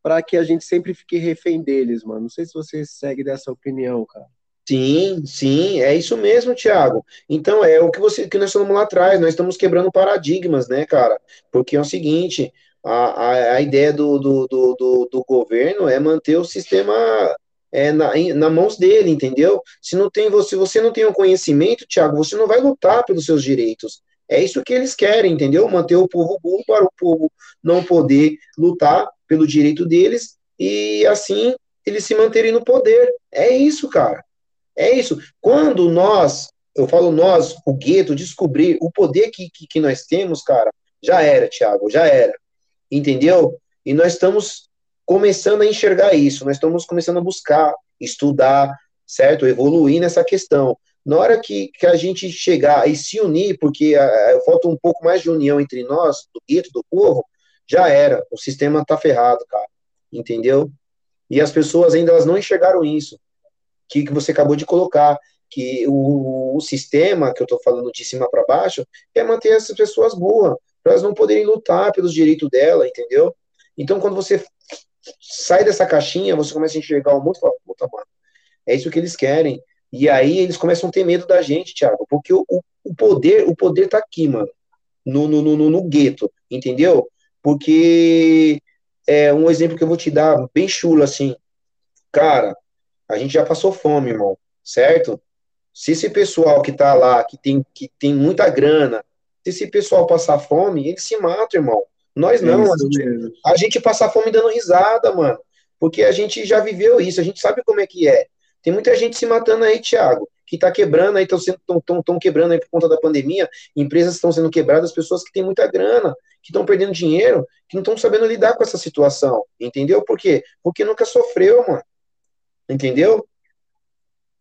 Speaker 1: para que a gente sempre fique refém deles, mano. Não sei se você segue dessa opinião, cara.
Speaker 3: Sim, sim, é isso mesmo, Thiago. Então, é o que você que nós falamos lá atrás, nós estamos quebrando paradigmas, né, cara? Porque é o seguinte, a, a, a ideia do, do, do, do, do governo é manter o sistema é, na, na mãos dele, entendeu? Se não tem você, você não tem o conhecimento, Thiago, você não vai lutar pelos seus direitos. É isso que eles querem, entendeu? Manter o povo burro para o povo não poder lutar pelo direito deles e assim eles se manterem no poder. É isso, cara. É isso. Quando nós, eu falo nós, o gueto, descobrir o poder que, que, que nós temos, cara, já era, Tiago, já era. Entendeu? E nós estamos começando a enxergar isso, nós estamos começando a buscar, estudar, certo? Evoluir nessa questão. Na hora que, que a gente chegar e se unir, porque a, falta um pouco mais de união entre nós, do gueto, do povo, já era. O sistema tá ferrado, cara. Entendeu? E as pessoas ainda elas não enxergaram isso que, que você acabou de colocar, que o, o sistema, que eu estou falando de cima para baixo, é manter essas pessoas boas, para elas não poderem lutar pelos direitos dela, entendeu? Então, quando você sai dessa caixinha, você começa a enxergar o mundo e fala, puta, mano, é isso que eles querem. E aí eles começam a ter medo da gente, Thiago, porque o, o poder, o poder tá aqui, mano, no, no, no, no gueto, entendeu? Porque é um exemplo que eu vou te dar bem chulo assim. Cara, a gente já passou fome, irmão, certo? Se esse pessoal que tá lá, que tem, que tem muita grana, se esse pessoal passar fome, eles se matam, irmão. Nós não, é a, gente, a gente passa fome dando risada, mano. Porque a gente já viveu isso, a gente sabe como é que é. Tem muita gente se matando aí, Thiago, que tá quebrando aí, estão quebrando aí por conta da pandemia, empresas estão sendo quebradas, pessoas que têm muita grana, que estão perdendo dinheiro, que não estão sabendo lidar com essa situação, entendeu? Por quê? Porque nunca sofreu, mano. Entendeu?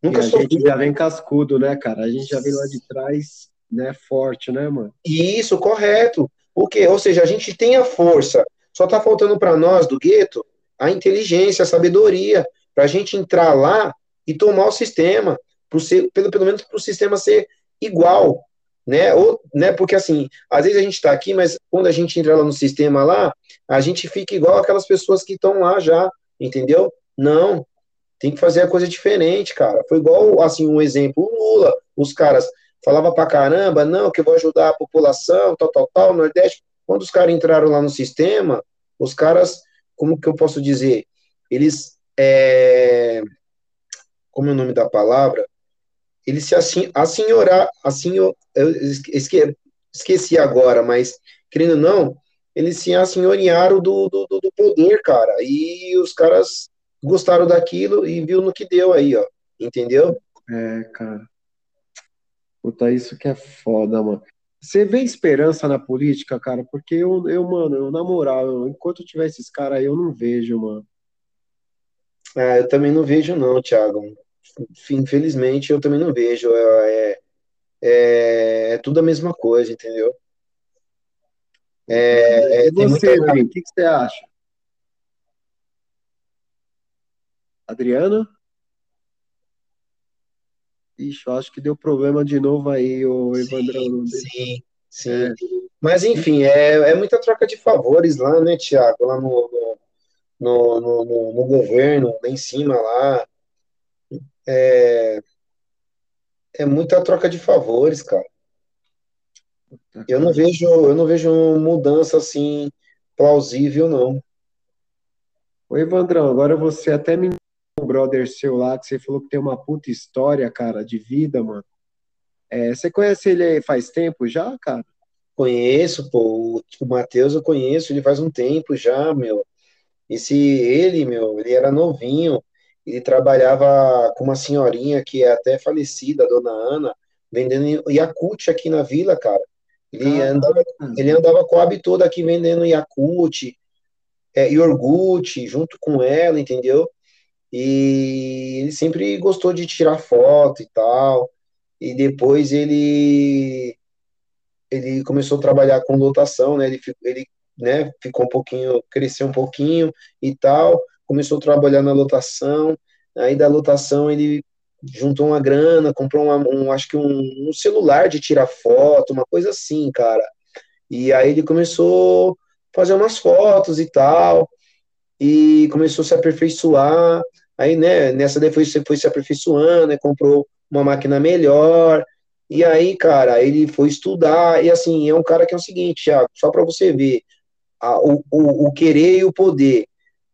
Speaker 1: Nunca e a gente já vem cascudo, né, cara? A gente já vem lá de trás, né, forte, né, mano?
Speaker 3: Isso, correto. O quê? Ou seja, a gente tem a força. Só tá faltando para nós do gueto a inteligência, a sabedoria, para a gente entrar lá e tomar o sistema, pro ser, pelo, pelo menos para o sistema ser igual, né? Ou, né? Porque assim, às vezes a gente está aqui, mas quando a gente entra lá no sistema lá, a gente fica igual aquelas pessoas que estão lá já, entendeu? Não, tem que fazer a coisa diferente, cara. Foi igual, assim, um exemplo, o Lula, os caras falavam pra caramba, não, que eu vou ajudar a população, tal, tal, tal, Nordeste. Quando os caras entraram lá no sistema, os caras, como que eu posso dizer? Eles, é, como é o nome da palavra? Eles se assim, assenhorar, assim, eu esque, esqueci agora, mas, querendo ou não, eles se assenhorearam do, do, do poder, cara, e os caras gostaram daquilo e viu no que deu aí, ó. Entendeu?
Speaker 1: É, cara. Puta, isso que é foda, mano. Você vê esperança na política, cara? Porque eu, eu mano, eu, na moral, eu, enquanto tiver esses caras aí, eu não vejo, mano.
Speaker 3: Ah, eu também não vejo, não, Thiago. Infelizmente, eu também não vejo. É, é, é, é tudo a mesma coisa, entendeu?
Speaker 1: É, é e você, muita... o que, que você acha? Adriano? Ixi, eu acho que deu problema de novo aí, o Evandrão.
Speaker 3: Sim, sim. É. Mas, enfim, é, é muita troca de favores lá, né, Tiago? Lá no, no, no, no, no governo, lá em cima, lá. É, é muita troca de favores, cara. Eu não vejo, eu não vejo mudança assim plausível, não.
Speaker 1: Oi, Evandrão, agora você até me brother seu lá, que você falou que tem uma puta história, cara, de vida, mano. É, você conhece ele faz tempo já, cara?
Speaker 3: Conheço, pô. O Matheus eu conheço, ele faz um tempo já, meu. Esse, ele, meu, ele era novinho, ele trabalhava com uma senhorinha que é até falecida, a dona Ana, vendendo Yakult aqui na vila, cara. Ele, andava, ele andava com o hábito todo aqui vendendo Yakult, é, iogurte junto com ela, entendeu? E ele sempre gostou de tirar foto e tal. E depois ele ele começou a trabalhar com lotação, né? Ele, ele né, ficou um pouquinho, cresceu um pouquinho e tal, começou a trabalhar na lotação. Aí da lotação ele juntou uma grana, comprou uma, um, acho que um, um celular de tirar foto, uma coisa assim, cara. E aí ele começou a fazer umas fotos e tal, e começou a se aperfeiçoar. Aí, né, nessa daí foi, foi se aperfeiçoando, né, comprou uma máquina melhor. E aí, cara, ele foi estudar. E assim, é um cara que é o seguinte, Thiago, só para você ver, a, o, o, o querer e o poder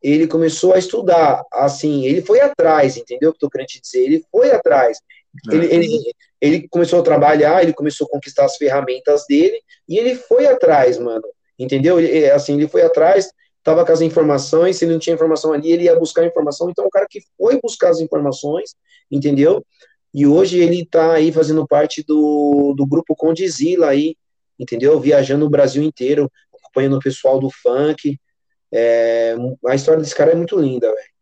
Speaker 3: ele começou a estudar, assim, ele foi atrás, entendeu o que eu tô querendo te dizer? Ele foi atrás. Ele, ele, ele, começou a trabalhar, ele começou a conquistar as ferramentas dele, e ele foi atrás, mano, entendeu? Ele, assim, ele foi atrás, tava com as informações, se ele não tinha informação ali, ele ia buscar informação, então o cara que foi buscar as informações, entendeu? E hoje ele tá aí fazendo parte do, do grupo Condizila aí, entendeu? Viajando o Brasil inteiro, acompanhando o pessoal do funk, é, a história desse cara é muito linda, velho.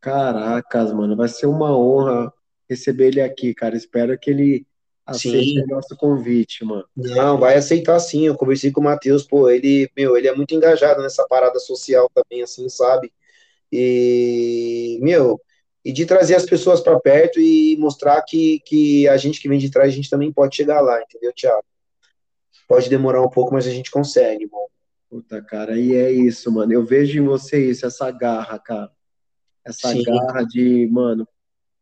Speaker 1: Caracas, mano, vai ser uma honra receber ele aqui, cara. Espero que ele aceite sim. o nosso convite, mano.
Speaker 3: Não, vai aceitar sim. Eu conversei com o Matheus, pô, ele, meu, ele é muito engajado nessa parada social também, assim, sabe? E, meu, e de trazer as pessoas para perto e mostrar que, que a gente que vem de trás, a gente também pode chegar lá, entendeu, Thiago? Pode demorar um pouco, mas a gente consegue, irmão.
Speaker 1: Puta, cara, e é isso, mano. Eu vejo em você isso, essa garra, cara. Essa Sim. garra de, mano.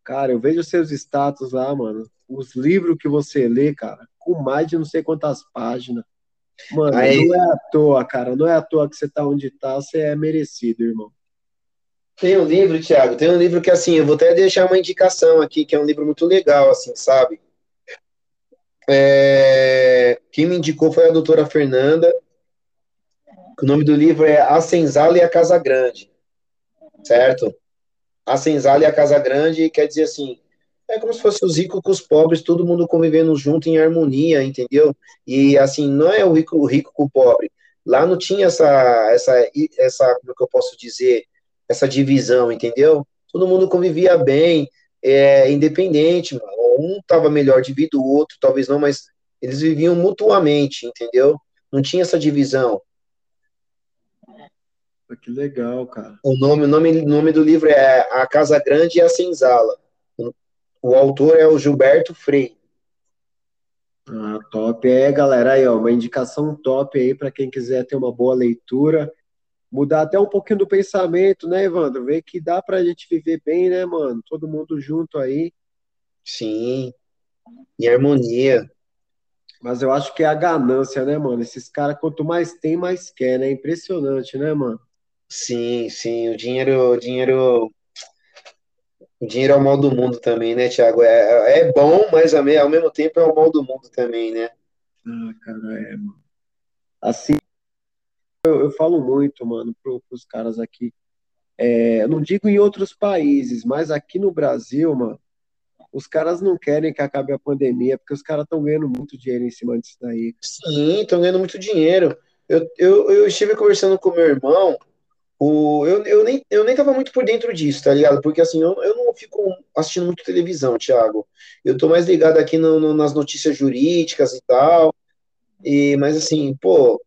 Speaker 1: Cara, eu vejo seus status lá, mano. Os livros que você lê, cara, com mais de não sei quantas páginas. Mano, Aí... não é à toa, cara. Não é à toa que você tá onde tá, você é merecido, irmão.
Speaker 3: Tem um livro, Thiago, tem um livro que, assim, eu vou até deixar uma indicação aqui, que é um livro muito legal, assim, sabe? É... Quem me indicou foi a doutora Fernanda, o nome do livro é A Senzala e a Casa Grande, certo? A Senzala e a Casa Grande quer dizer assim, é como se fosse os ricos com os pobres, todo mundo convivendo junto em harmonia, entendeu? E assim, não é o rico, o rico com o pobre. Lá não tinha essa, essa, essa, como é que eu posso dizer, essa divisão, entendeu? Todo mundo convivia bem, é, independente, mano. um estava melhor de vida, o outro talvez não, mas eles viviam mutuamente, entendeu? Não tinha essa divisão.
Speaker 1: Que legal, cara.
Speaker 3: O nome, o nome, o nome do livro é A Casa Grande e a Senzala. O autor é o Gilberto Frei.
Speaker 1: Ah, top. É, galera, aí, ó, uma indicação top aí para quem quiser ter uma boa leitura, mudar até um pouquinho do pensamento, né, Evandro? Ver que dá pra gente viver bem, né, mano? Todo mundo junto aí.
Speaker 3: Sim, em harmonia.
Speaker 1: Mas eu acho que é a ganância, né, mano? Esses caras, quanto mais tem, mais quer, né? Impressionante, né, mano?
Speaker 3: Sim, sim, o dinheiro, o dinheiro, o dinheiro é o mal do mundo também, né, Thiago? É, é bom, mas ao mesmo tempo é o mal do mundo também, né?
Speaker 1: Ah, cara, é, mano. Assim, eu, eu falo muito, mano, pro, pros caras aqui. É, eu não digo em outros países, mas aqui no Brasil, mano, os caras não querem que acabe a pandemia, porque os caras estão ganhando muito dinheiro em cima disso daí.
Speaker 3: Sim, estão ganhando muito dinheiro. Eu, eu, eu estive conversando com meu irmão, o, eu, eu, nem, eu nem tava muito por dentro disso, tá ligado? Porque assim, eu, eu não fico assistindo muito televisão, Thiago. Eu tô mais ligado aqui no, no, nas notícias jurídicas e tal. E, mas assim, pô,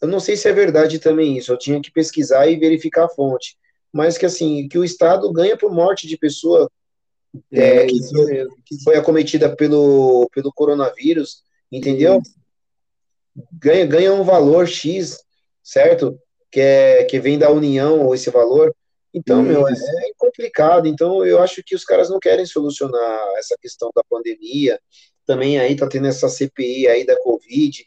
Speaker 3: eu não sei se é verdade também isso. Eu tinha que pesquisar e verificar a fonte. Mas que assim, que o Estado ganha por morte de pessoa é, é, que, foi, que, foi, acometida pelo, pelo coronavírus, entendeu? Ganha, ganha um valor X, certo? Que, é, que vem da União, esse valor, Então, meu, é, é complicado. Então, eu acho que os caras não querem solucionar essa questão da pandemia. Também aí tá tendo essa CPI aí da Covid,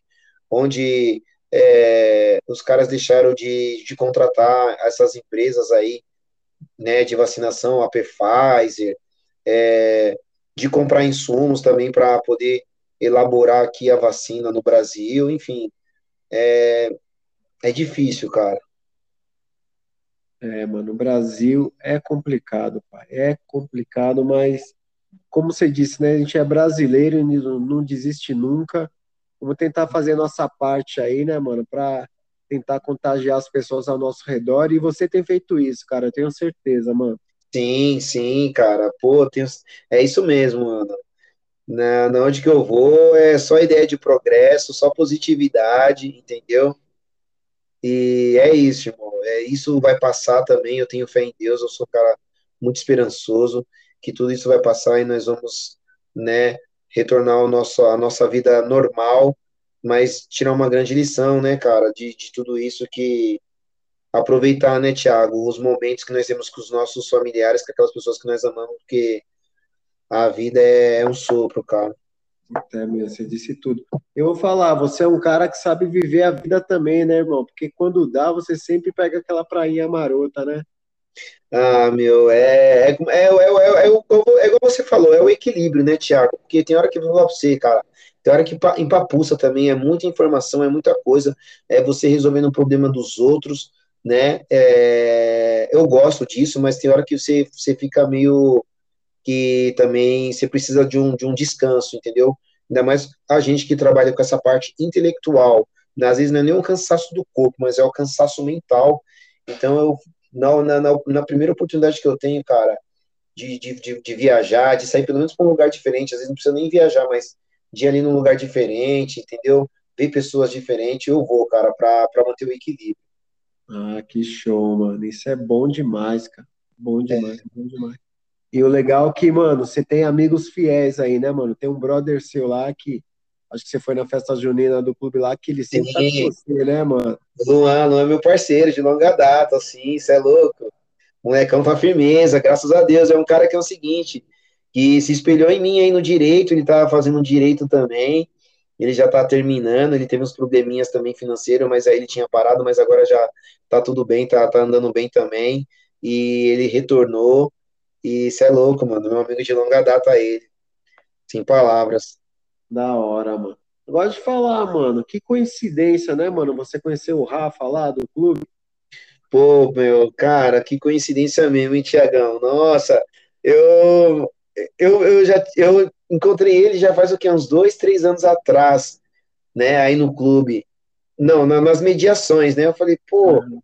Speaker 3: onde é, os caras deixaram de, de contratar essas empresas aí, né, de vacinação, a Pfizer, é, de comprar insumos também para poder elaborar aqui a vacina no Brasil, enfim, é, é difícil, cara.
Speaker 1: É, mano, o Brasil é complicado, pai, é complicado, mas como você disse, né, a gente é brasileiro e não, não desiste nunca, Vamos tentar fazer a nossa parte aí, né, mano, para tentar contagiar as pessoas ao nosso redor. E você tem feito isso, cara, eu tenho certeza, mano.
Speaker 3: Sim, sim, cara. Pô, tenho... é isso mesmo, mano. Na, na onde que eu vou é só ideia de progresso, só positividade, entendeu? E é isso, irmão. É, isso vai passar também. Eu tenho fé em Deus. Eu sou um cara muito esperançoso que tudo isso vai passar e nós vamos, né, retornar ao nosso, a nossa vida normal, mas tirar uma grande lição, né, cara, de, de tudo isso que aproveitar, né, Tiago, os momentos que nós temos com os nossos familiares, com aquelas pessoas que nós amamos, porque a vida é, é um sopro, cara.
Speaker 1: É mesmo, você disse tudo. Eu vou falar, você é um cara que sabe viver a vida também, né, irmão? Porque quando dá, você sempre pega aquela prainha marota, né?
Speaker 3: Ah, meu, é, é, é, é, é, igual você falou, é o equilíbrio, né, Tiago? Porque tem hora que eu vou falar pra você, cara, tem hora que empapuça também, é muita informação, é muita coisa, é você resolvendo o problema dos outros, né? É, eu gosto disso, mas tem hora que você, você fica meio que também você precisa de um, de um descanso, entendeu? Ainda mais a gente que trabalha com essa parte intelectual, né? às vezes não é nem o cansaço do corpo, mas é o cansaço mental. Então eu na, na, na, primeira oportunidade que eu tenho, cara, de, de, de, de viajar, de sair pelo menos para um lugar diferente, às vezes não precisa nem viajar, mas de ir ali num lugar diferente, entendeu? Ver pessoas diferentes, eu vou, cara, para manter o equilíbrio.
Speaker 1: Ah, que show, mano. Isso é bom demais, cara. Bom demais, é. bom demais. E o legal é que, mano, você tem amigos fiéis aí, né, mano? Tem um brother seu lá que Acho que você foi na festa junina do clube lá, que ele sempre tá com você, né, mano?
Speaker 3: Luan, Luan é meu parceiro de longa data, assim, isso é louco. O molecão tá firmeza, graças a Deus. É um cara que é o seguinte, que se espelhou em mim aí no direito, ele tá fazendo direito também. Ele já tá terminando, ele teve uns probleminhas também financeiros, mas aí ele tinha parado, mas agora já tá tudo bem, tá, tá andando bem também. E ele retornou. E isso é louco, mano. Meu amigo de longa data ele. Sem palavras.
Speaker 1: Da hora, mano. Eu gosto de falar, mano. Que coincidência, né, mano? Você conheceu o Rafa lá do clube?
Speaker 3: Pô, meu, cara, que coincidência mesmo, hein, Tiagão? Nossa, eu, eu, eu já eu encontrei ele já faz o que? Uns dois, três anos atrás, né? Aí no clube. Não, nas mediações, né? Eu falei, pô, uhum.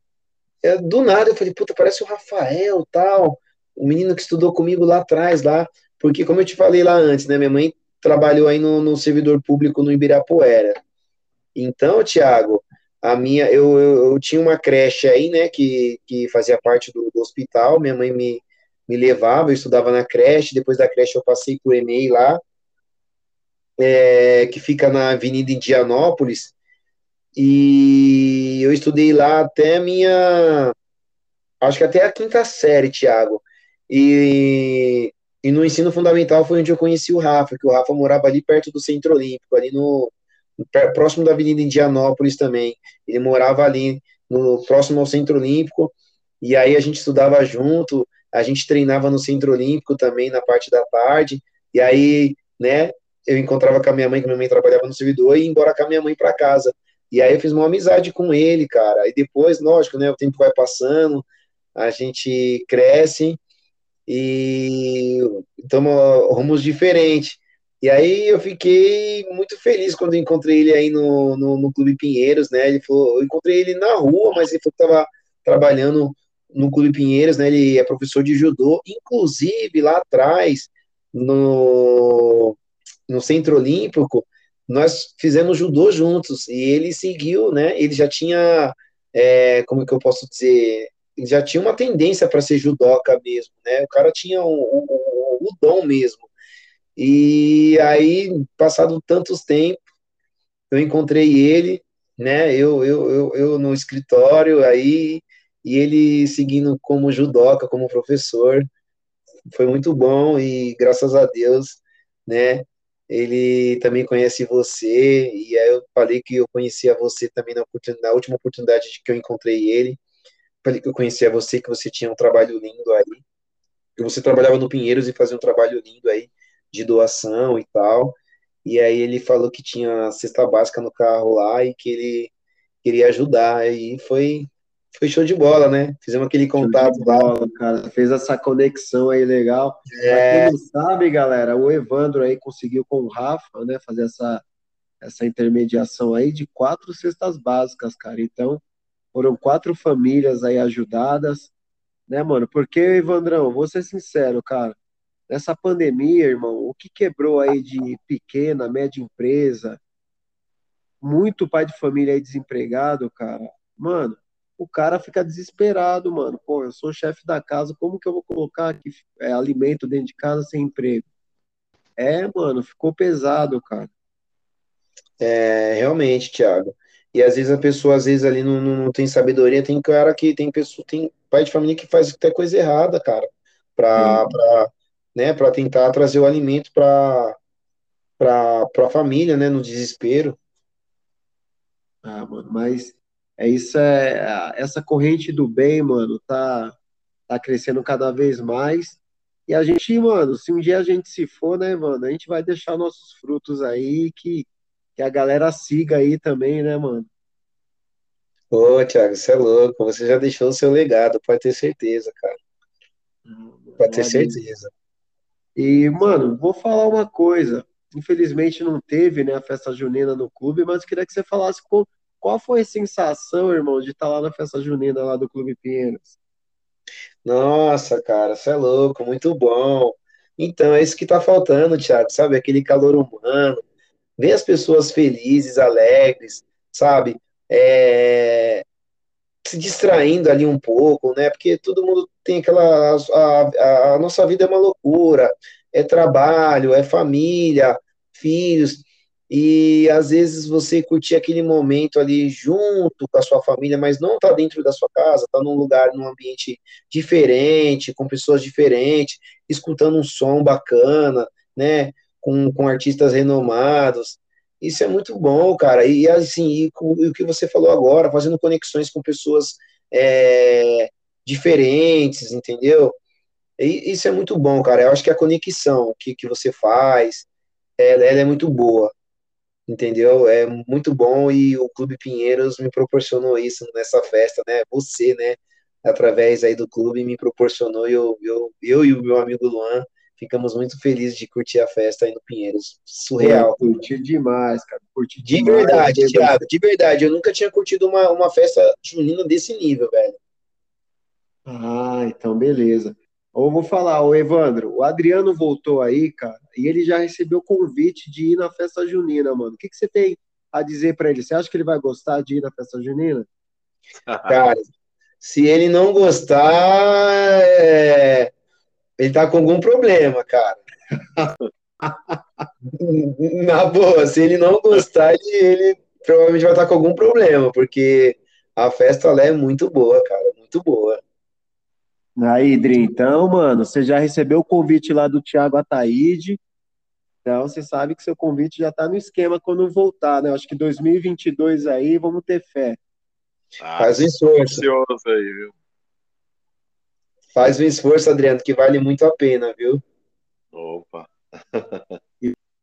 Speaker 3: é, do nada eu falei, puta, parece o Rafael tal, o menino que estudou comigo lá atrás, lá. Porque, como eu te falei lá antes, né? Minha mãe trabalhou aí no, no servidor público no Ibirapuera. Então, Tiago, a minha, eu, eu, eu, tinha uma creche aí, né, que, que fazia parte do, do, hospital, minha mãe me, me levava, eu estudava na creche, depois da creche eu passei por EMEI lá, é, que fica na Avenida Indianópolis, e eu estudei lá até minha, acho que até a quinta série, Tiago, e e no ensino fundamental foi onde eu conheci o Rafa, que o Rafa morava ali perto do Centro Olímpico, ali no próximo da Avenida Indianópolis também. Ele morava ali no próximo ao Centro Olímpico, e aí a gente estudava junto, a gente treinava no Centro Olímpico também na parte da tarde, e aí, né, eu encontrava com a minha mãe, que minha mãe trabalhava no servidor, e ia embora com a minha mãe para casa. E aí eu fiz uma amizade com ele, cara. E depois, lógico, né, o tempo vai passando, a gente cresce, e estamos rumos diferentes. E aí eu fiquei muito feliz quando encontrei ele aí no, no, no, Clube Pinheiros, né? Ele falou, eu encontrei ele na rua, mas ele falou que estava trabalhando no Clube Pinheiros, né? Ele é professor de judô, inclusive lá atrás, no, no Centro Olímpico, nós fizemos judô juntos, e ele seguiu, né? Ele já tinha, é, como que eu posso dizer, já tinha uma tendência para ser judoca mesmo, né? O cara tinha o, o, o, dom mesmo. E aí, passado tantos tempos, eu encontrei ele, né? Eu, eu, eu, eu no escritório aí, e ele seguindo como judoca, como professor, foi muito bom e graças a Deus, né, ele também conhece você, e aí eu falei que eu conhecia você também na, na última oportunidade de que eu encontrei ele, eu conhecia você, que você tinha um trabalho lindo aí, que você trabalhava no Pinheiros e fazia um trabalho lindo aí, de doação e tal, e aí ele falou que tinha cesta básica no carro lá e que ele queria ajudar, aí foi foi show de bola, né? Fizemos aquele contato bola,
Speaker 1: lá. cara. Fez essa conexão aí legal. É... Pra quem não sabe, galera, o Evandro aí conseguiu com o Rafa, né, fazer essa, essa intermediação aí de quatro cestas básicas, cara. Então, foram quatro famílias aí ajudadas, né, mano? Porque, Evandrão, vou ser sincero, cara, nessa pandemia, irmão, o que quebrou aí de pequena, média empresa, muito pai de família aí desempregado, cara, mano, o cara fica desesperado, mano. Pô, eu sou chefe da casa, como que eu vou colocar aqui é, alimento dentro de casa sem emprego? É, mano, ficou pesado, cara.
Speaker 3: É, realmente, Thiago. E às vezes a pessoa, às vezes ali não, não, tem sabedoria, tem cara que tem pessoa, tem pai de família que faz até coisa errada, cara, pra, pra, né, pra tentar trazer o alimento pra, pra, pra família, né, no desespero.
Speaker 1: Ah, mano, mas é isso, é essa corrente do bem, mano, tá, tá crescendo cada vez mais. E a gente, mano, se um dia a gente se for, né, mano, a gente vai deixar nossos frutos aí, que, que a galera siga aí também, né, mano?
Speaker 3: Ô, Thiago, você é louco, você já deixou o seu legado, pode ter certeza, cara. Pode ter certeza.
Speaker 1: E, mano, vou falar uma coisa. Infelizmente não teve, né, a festa junina no clube, mas queria que você falasse com, qual foi a sensação, irmão, de estar lá na festa junina lá do Clube Pinheiros?
Speaker 3: Nossa, cara, você é louco, muito bom. Então, é isso que tá faltando, Thiago, sabe? Aquele calor humano, ver as pessoas felizes, alegres, sabe? É... Se distraindo ali um pouco, né? Porque todo mundo tem aquela. A, a, a nossa vida é uma loucura, é trabalho, é família, filhos e às vezes você curtir aquele momento ali junto com a sua família, mas não tá dentro da sua casa, tá num lugar, num ambiente diferente, com pessoas diferentes, escutando um som bacana, né, com, com artistas renomados. Isso é muito bom, cara. E assim, e, e o que você falou agora, fazendo conexões com pessoas é, diferentes, entendeu? E, isso é muito bom, cara. Eu acho que a conexão que, que você faz, ela, ela é muito boa entendeu? É muito bom e o Clube Pinheiros me proporcionou isso nessa festa, né? Você, né? Através aí do clube me proporcionou eu, eu, eu e o meu amigo Luan ficamos muito felizes de curtir a festa aí no Pinheiros. Surreal.
Speaker 1: curti demais, cara. Curti
Speaker 3: de demais, verdade, né? Thiago, de verdade. Eu nunca tinha curtido uma, uma festa junina desse nível, velho.
Speaker 1: Ah, então beleza. Ou vou falar, o Evandro, o Adriano voltou aí, cara, e ele já recebeu convite de ir na festa junina, mano. O que, que você tem a dizer para ele? Você acha que ele vai gostar de ir na festa junina?
Speaker 3: Cara, se ele não gostar, é... ele tá com algum problema, cara. na boa, se ele não gostar, ele, ele provavelmente vai estar com algum problema, porque a festa lá é muito boa, cara, muito boa.
Speaker 1: Aí, Dri, então, mano, você já recebeu o convite lá do Thiago Ataíde. Então, você sabe que seu convite já tá no esquema quando voltar, né? Acho que 2022 aí, vamos ter fé.
Speaker 3: Ah, Faz um esforço. Aí, viu? Faz um esforço, Adriano, que vale muito a pena, viu?
Speaker 2: Opa.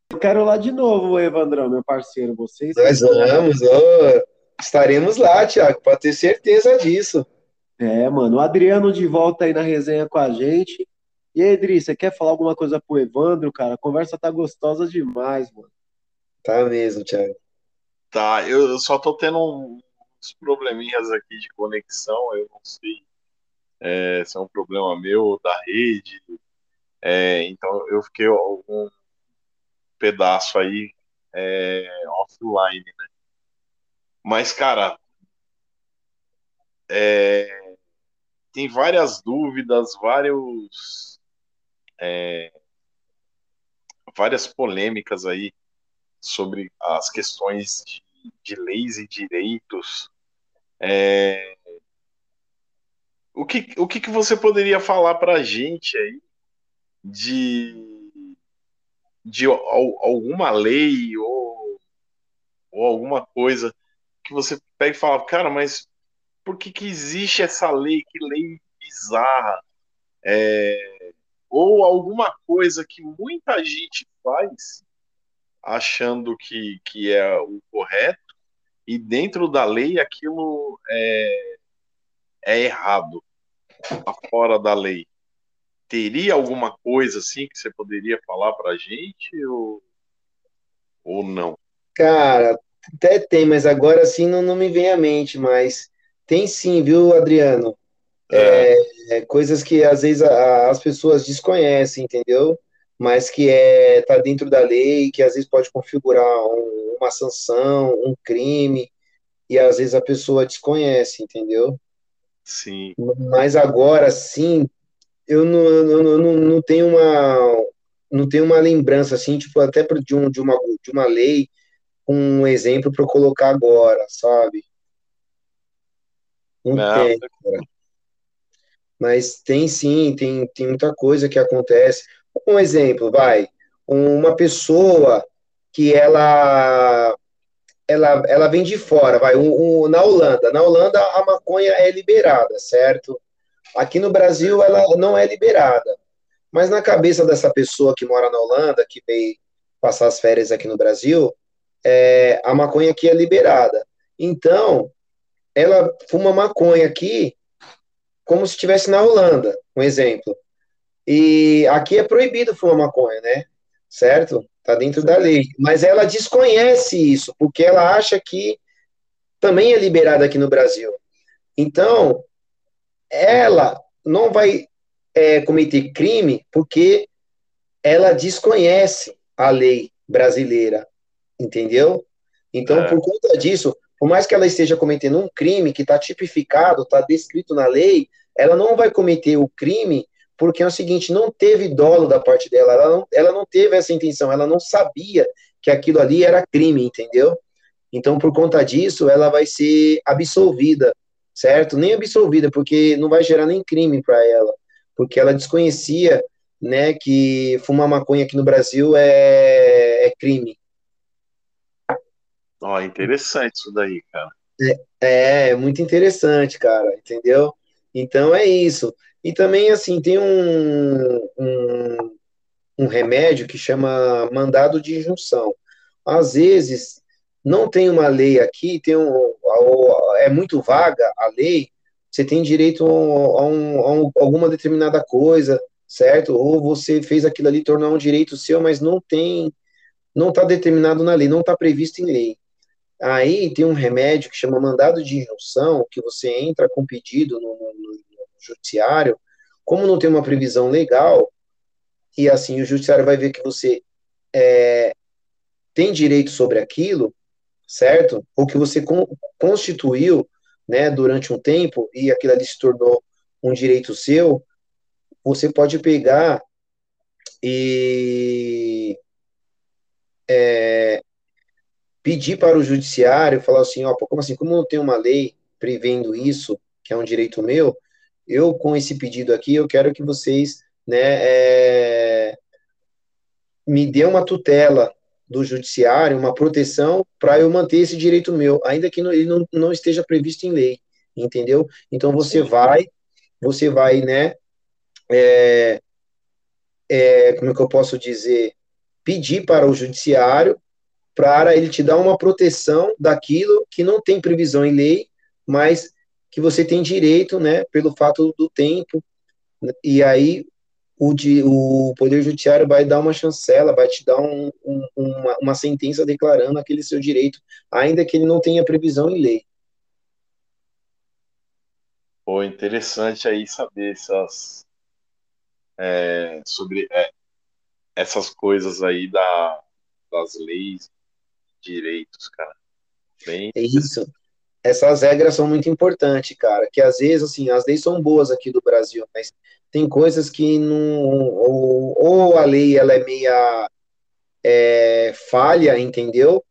Speaker 1: Eu quero lá de novo, Evandrão, meu parceiro. Vocês.
Speaker 3: Nós vamos, oh, estaremos lá, Thiago, pode ter certeza disso.
Speaker 1: É, mano. O Adriano de volta aí na resenha com a gente. E aí, Edri, você quer falar alguma coisa pro Evandro, cara? A conversa tá gostosa demais, mano.
Speaker 3: Tá mesmo, Thiago.
Speaker 2: Tá, eu só tô tendo uns probleminhas aqui de conexão, eu não sei é, se é um problema meu da rede. É, então eu fiquei algum pedaço aí é, offline, né? Mas, cara, é, tem várias dúvidas, vários, é, várias polêmicas aí sobre as questões de, de leis e direitos. É, o que, o que, que você poderia falar para a gente aí de, de alguma lei ou, ou alguma coisa que você pega e fala, cara, mas por que, que existe essa lei? Que lei bizarra? É, ou alguma coisa que muita gente faz achando que, que é o correto e dentro da lei aquilo é, é errado, tá fora da lei. Teria alguma coisa assim que você poderia falar para a gente ou, ou não?
Speaker 3: Cara, até tem, mas agora sim não, não me vem à mente, mas tem sim, viu, Adriano? É. É, coisas que às vezes a, as pessoas desconhecem, entendeu? Mas que é tá dentro da lei, que às vezes pode configurar um, uma sanção, um crime, e às vezes a pessoa desconhece, entendeu?
Speaker 2: Sim.
Speaker 3: Mas agora sim, eu não, eu não, não, não tenho uma não tenho uma lembrança assim, tipo, até de, um, de, uma, de uma lei, um exemplo para eu colocar agora, sabe? Não, não tem, cara. Mas tem sim, tem, tem muita coisa que acontece. Um exemplo, vai, uma pessoa que ela ela, ela vem de fora, vai, um, um, na Holanda. Na Holanda a maconha é liberada, certo? Aqui no Brasil ela não é liberada. Mas na cabeça dessa pessoa que mora na Holanda, que veio passar as férias aqui no Brasil, é, a maconha aqui é liberada. Então, ela fuma maconha aqui como se estivesse na Holanda, um exemplo. E aqui é proibido fumar maconha, né? Certo? Tá dentro da lei. Mas ela desconhece isso, porque ela acha que também é liberada aqui no Brasil. Então, ela não vai é, cometer crime porque ela desconhece a lei brasileira, entendeu? Então, é. por conta disso, por mais que ela esteja cometendo um crime que está tipificado, está descrito na lei, ela não vai cometer o crime porque é o seguinte, não teve dolo da parte dela, ela não, ela não teve essa intenção, ela não sabia que aquilo ali era crime, entendeu? Então, por conta disso, ela vai ser absolvida, certo? Nem absolvida, porque não vai gerar nem crime para ela, porque ela desconhecia, né, que fumar maconha aqui no Brasil é, é crime.
Speaker 2: Ó, oh, interessante isso daí, cara.
Speaker 3: É, é, muito interessante, cara, entendeu? Então é isso. E também, assim, tem um, um, um remédio que chama mandado de injunção. Às vezes, não tem uma lei aqui, tem um, é muito vaga a lei, você tem direito a, um, a um, alguma determinada coisa, certo? Ou você fez aquilo ali tornar um direito seu, mas não tem, não está determinado na lei, não está previsto em lei. Aí tem um remédio que chama mandado de injunção, que você entra com pedido no, no, judiciário, como não tem uma previsão legal, e assim o judiciário vai ver que você é, tem direito sobre aquilo, certo? Ou que você con constituiu, né, durante um tempo e aquilo ali se tornou um direito seu, você pode pegar e é, pedir para o judiciário, falar assim, ó, como assim, como não tem uma lei prevendo isso, que é um direito meu, eu com esse pedido aqui, eu quero que vocês, né, é, me dê uma tutela do judiciário, uma proteção para eu manter esse direito meu, ainda que não, ele não, não esteja previsto em lei, entendeu? Então você vai, você vai, né, é, é, como é que eu posso dizer, pedir para o judiciário para ele te dar uma proteção daquilo que não tem previsão em lei, mas que você tem direito, né, pelo fato do tempo, e aí o, de, o Poder Judiciário vai dar uma chancela, vai te dar um, um, uma, uma sentença declarando aquele seu direito, ainda que ele não tenha previsão em lei.
Speaker 2: Pô, interessante aí saber essas, é, sobre é, essas coisas aí da, das leis, direitos, cara.
Speaker 3: Bem é isso essas regras são muito importantes, cara. Que às vezes, assim, as leis são boas aqui do Brasil, mas tem coisas que não. Ou, ou a lei ela é meia é, falha, entendeu?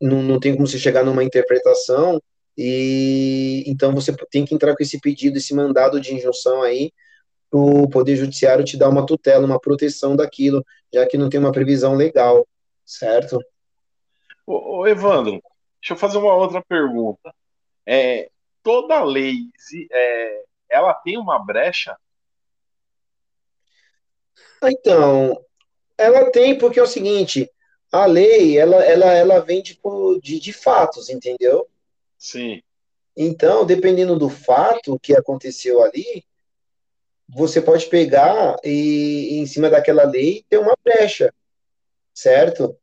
Speaker 3: Não, não tem como você chegar numa interpretação, E então você tem que entrar com esse pedido, esse mandado de injunção aí, o Poder Judiciário te dá uma tutela, uma proteção daquilo, já que não tem uma previsão legal, certo?
Speaker 2: Ô, ô Evandro, deixa eu fazer uma outra pergunta. É, toda lei, é, ela tem uma brecha?
Speaker 3: Então, ela tem, porque é o seguinte, a lei, ela, ela, ela vem de, de, de fatos, entendeu?
Speaker 2: Sim.
Speaker 3: Então, dependendo do fato que aconteceu ali, você pode pegar e, em cima daquela lei, ter uma brecha, certo?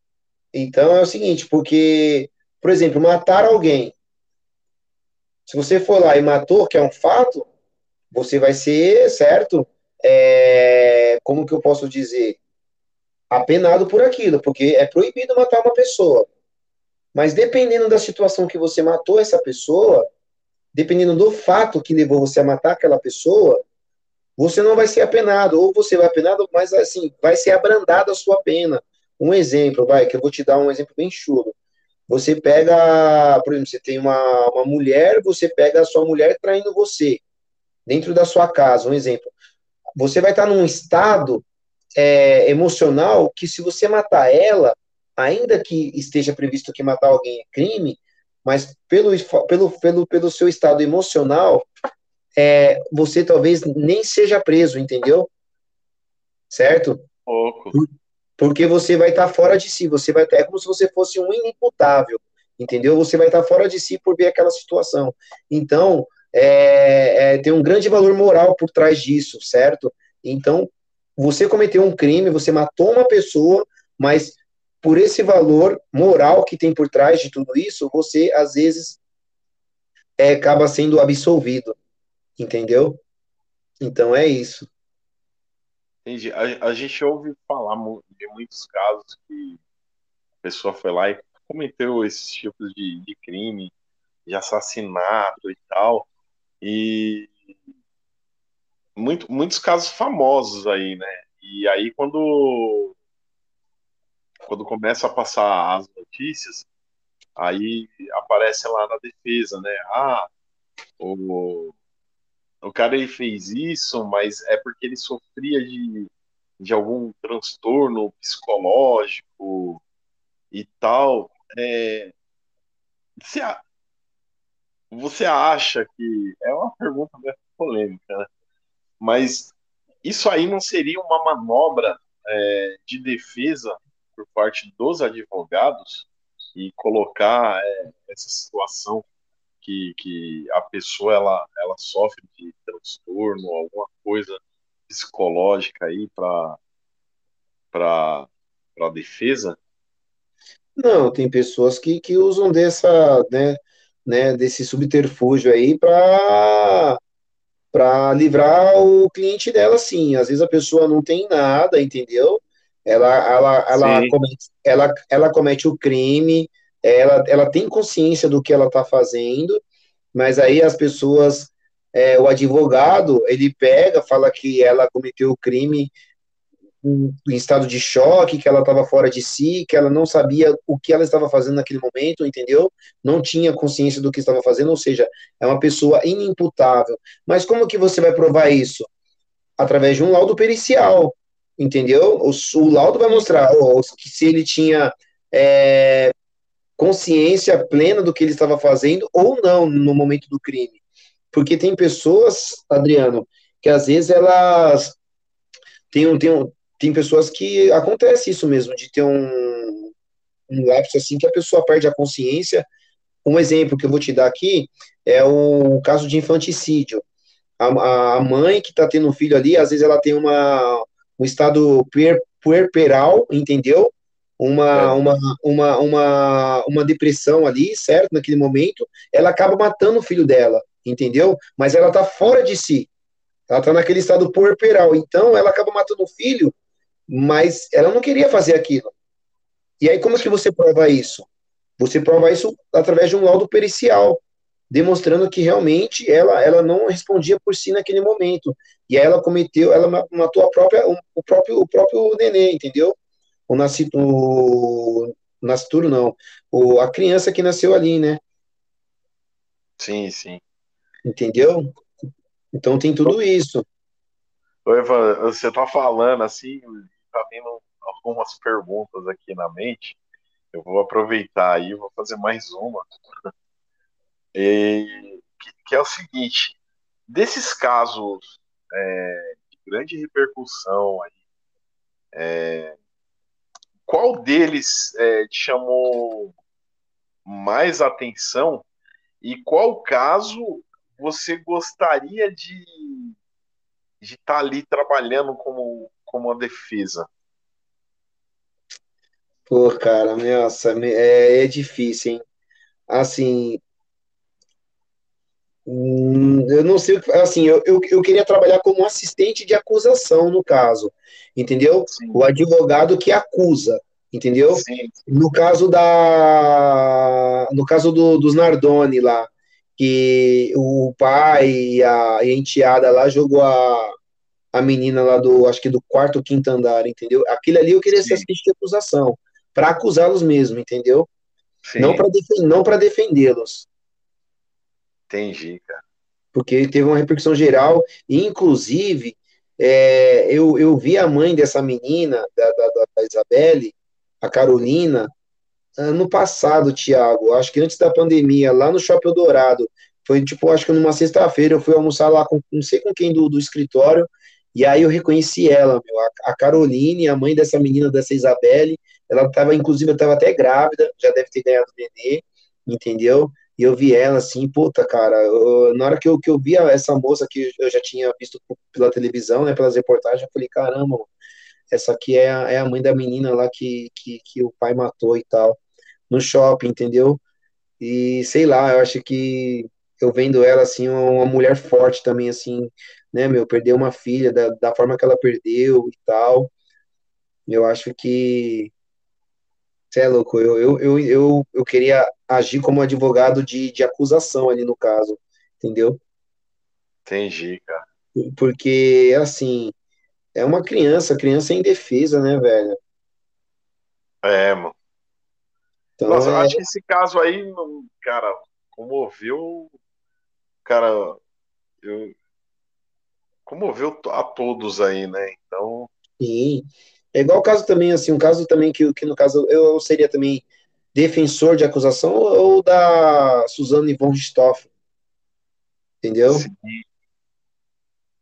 Speaker 3: Então, é o seguinte, porque, por exemplo, matar alguém. Se você for lá e matou, que é um fato, você vai ser, certo? É, como que eu posso dizer? apenado por aquilo, porque é proibido matar uma pessoa. Mas dependendo da situação que você matou essa pessoa, dependendo do fato que levou você a matar aquela pessoa, você não vai ser apenado, ou você vai apenado, mas assim, vai ser abrandada a sua pena. Um exemplo, vai, que eu vou te dar um exemplo bem chulo. Você pega, por exemplo, você tem uma, uma mulher, você pega a sua mulher traindo você, dentro da sua casa, um exemplo. Você vai estar num estado é, emocional que se você matar ela, ainda que esteja previsto que matar alguém é crime, mas pelo, pelo, pelo, pelo seu estado emocional, é, você talvez nem seja preso, entendeu? Certo?
Speaker 2: Pouco.
Speaker 3: Porque você vai estar tá fora de si, você vai é como se você fosse um inimputável, entendeu? Você vai estar tá fora de si por ver aquela situação. Então, é, é, tem um grande valor moral por trás disso, certo? Então, você cometeu um crime, você matou uma pessoa, mas por esse valor moral que tem por trás de tudo isso, você às vezes é, acaba sendo absolvido, entendeu? Então é isso.
Speaker 2: Entendi. A, a, gente ouve falar de muitos casos que a pessoa foi lá e cometeu esses tipos de, de crime, de assassinato e tal, e muito, muitos casos famosos aí, né? E aí quando quando começa a passar as notícias, aí aparece lá na defesa, né? Ah, o, o cara ele fez isso, mas é porque ele sofria de, de algum transtorno psicológico e tal. É, você, você acha que. É uma pergunta meio polêmica, né? Mas isso aí não seria uma manobra é, de defesa por parte dos advogados e colocar é, essa situação que, que a pessoa ela, ela sofre de transtorno, alguma coisa psicológica aí para para defesa?
Speaker 3: Não, tem pessoas que, que usam dessa, né, né, desse subterfúgio aí para para livrar o cliente dela, sim. Às vezes a pessoa não tem nada, entendeu? Ela, ela, ela, comete, ela, ela comete o crime, ela, ela tem consciência do que ela está fazendo, mas aí as pessoas, é, o advogado, ele pega, fala que ela cometeu o crime em estado de choque, que ela estava fora de si, que ela não sabia o que ela estava fazendo naquele momento, entendeu? Não tinha consciência do que estava fazendo, ou seja, é uma pessoa inimputável. Mas como que você vai provar isso? Através de um laudo pericial, entendeu? O, o laudo vai mostrar oh, se ele tinha é, consciência plena do que ele estava fazendo ou não no momento do crime. Porque tem pessoas, Adriano, que às vezes elas têm um, tem pessoas que acontece isso mesmo, de ter um, um lapso assim que a pessoa perde a consciência. Um exemplo que eu vou te dar aqui é o caso de infanticídio. A, a mãe que está tendo um filho ali, às vezes ela tem uma, um estado puer, puerperal, entendeu? Uma, é. uma, uma, uma, uma depressão ali, certo? Naquele momento, ela acaba matando o filho dela, entendeu? Mas ela está fora de si. Ela está naquele estado puerperal. Então, ela acaba matando o filho mas ela não queria fazer aquilo. E aí, como é que você prova isso? Você prova isso através de um laudo pericial, demonstrando que realmente ela, ela não respondia por si naquele momento. E aí ela cometeu, ela matou a própria, o próprio, o próprio neném, entendeu? O nascituro, o nascituro não, o, a criança que nasceu ali, né?
Speaker 2: Sim, sim.
Speaker 3: Entendeu? Então tem tudo isso.
Speaker 2: Oi, você tá falando assim, tá vindo algumas perguntas aqui na mente. Eu vou aproveitar aí, vou fazer mais uma. E, que, que, é o seguinte: desses casos é, de grande repercussão aí, é, qual deles é, te chamou mais atenção e qual caso você gostaria de de estar tá ali trabalhando como, como a defesa?
Speaker 3: Pô, cara, nossa, é, é difícil, hein? Assim, hum, eu não sei, assim, eu, eu, eu, queria trabalhar como assistente de acusação, no caso, entendeu? Sim. O advogado que acusa, entendeu? Sim. No caso da, no caso do, dos Nardoni lá, que o pai e a, e a enteada lá jogou a, a menina lá do, acho que do quarto ou quinto andar, entendeu? Aquilo ali eu queria Sim. ser assistente de acusação, para acusá-los mesmo, entendeu? Sim. Não para defendê-los.
Speaker 2: Entendi, cara.
Speaker 3: Porque teve uma repercussão geral, e inclusive é, eu, eu vi a mãe dessa menina, da, da, da Isabelle, a Carolina, ano passado, Tiago, acho que antes da pandemia, lá no Shopping Dourado, foi tipo, acho que numa sexta-feira, eu fui almoçar lá com não sei com quem do, do escritório, e aí eu reconheci ela, meu, a, a Caroline, a mãe dessa menina, dessa Isabelle, ela estava, inclusive, estava até grávida, já deve ter ganhado nenê, entendeu? E eu vi ela assim, puta, cara, eu, na hora que eu, que eu vi essa moça que eu já tinha visto pela televisão, né, pelas reportagens, eu falei, caramba, essa aqui é a, é a mãe da menina lá que, que, que o pai matou e tal no shopping, entendeu? E sei lá, eu acho que eu vendo ela assim, uma mulher forte também, assim, né, meu, perdeu uma filha da, da forma que ela perdeu e tal. Eu acho que. Você é louco, eu, eu, eu, eu, eu queria agir como advogado de, de acusação ali no caso, entendeu?
Speaker 2: Entendi, cara.
Speaker 3: Porque, assim, é uma criança, criança em defesa, né, velho?
Speaker 2: É, mano. Então, Nossa, é... eu acho que esse caso aí, cara, comoveu. Cara, eu, comoveu a todos aí, né? Então.
Speaker 3: Sim. É igual o caso também, assim, um caso também que, que no caso eu seria também defensor de acusação ou da Suzane von Richthofen. Entendeu?
Speaker 2: Sim.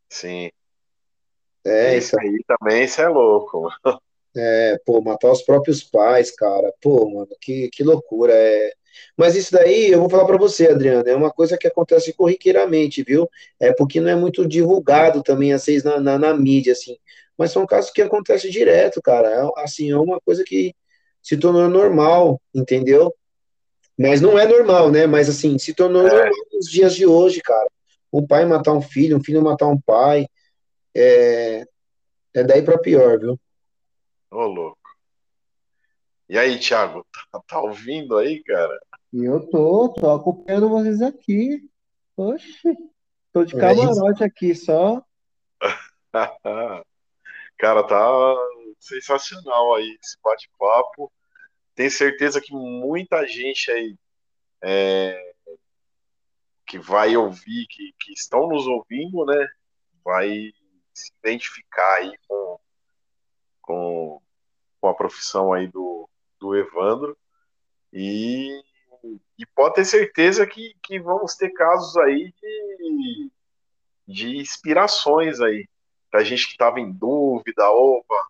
Speaker 2: Sim. É, isso aí também, isso é louco.
Speaker 3: É, pô, matar os próprios pais, cara. Pô, mano, que, que loucura. É... Mas isso daí, eu vou falar para você, Adriano, é uma coisa que acontece corriqueiramente, viu? É porque não é muito divulgado também, às vezes, na, na, na mídia, assim. Mas são casos que acontecem direto, cara. É, assim, é uma coisa que se tornou normal, entendeu? Mas não é normal, né? Mas, assim, se tornou é. normal nos dias de hoje, cara. Um pai matar um filho, um filho matar um pai. É, é daí para pior, viu?
Speaker 2: Ô, louco. E aí, Thiago, tá, tá ouvindo aí, cara?
Speaker 1: Eu tô, tô acompanhando vocês aqui. Oxe, tô de camarote aqui só.
Speaker 2: cara, tá sensacional aí esse bate-papo. Tenho certeza que muita gente aí é, que vai ouvir, que, que estão nos ouvindo, né? Vai se identificar aí com, com, com a profissão aí do, do Evandro. E, e pode ter certeza que, que vamos ter casos aí de, de inspirações aí. Da gente que estava em dúvida, opa,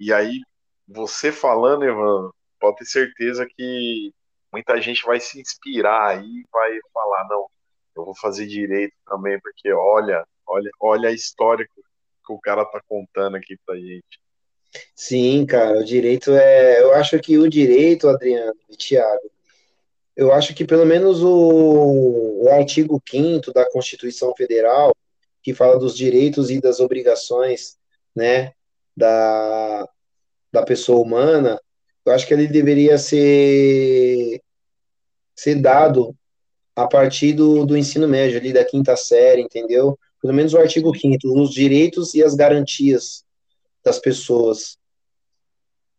Speaker 2: e aí você falando, Evandro, pode ter certeza que muita gente vai se inspirar aí, vai falar, não, eu vou fazer direito também, porque olha, olha, olha a história que, que o cara tá contando aqui pra gente.
Speaker 3: Sim, cara, o direito é. Eu acho que o direito, Adriano e Tiago, eu acho que pelo menos o, o artigo 5 da Constituição Federal, que fala dos direitos e das obrigações, né, da, da pessoa humana, eu acho que ele deveria ser, ser dado a partir do, do ensino médio, ali da quinta série, entendeu? Pelo menos o artigo 5 os direitos e as garantias das pessoas.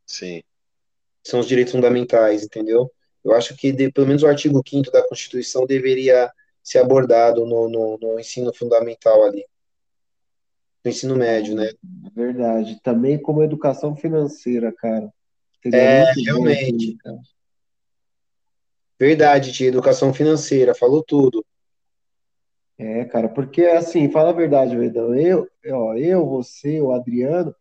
Speaker 2: Sim.
Speaker 3: São os direitos fundamentais, entendeu? Eu acho que, de, pelo menos, o artigo 5 da Constituição deveria ser abordado no, no, no ensino fundamental ali, no ensino médio, né?
Speaker 1: Verdade. Também como educação financeira, cara.
Speaker 3: É, realmente. Bem, Verdade, tia, educação financeira, falou tudo.
Speaker 1: É, cara, porque assim, fala a verdade, Verdão, eu, ó, eu, você, o Adriano,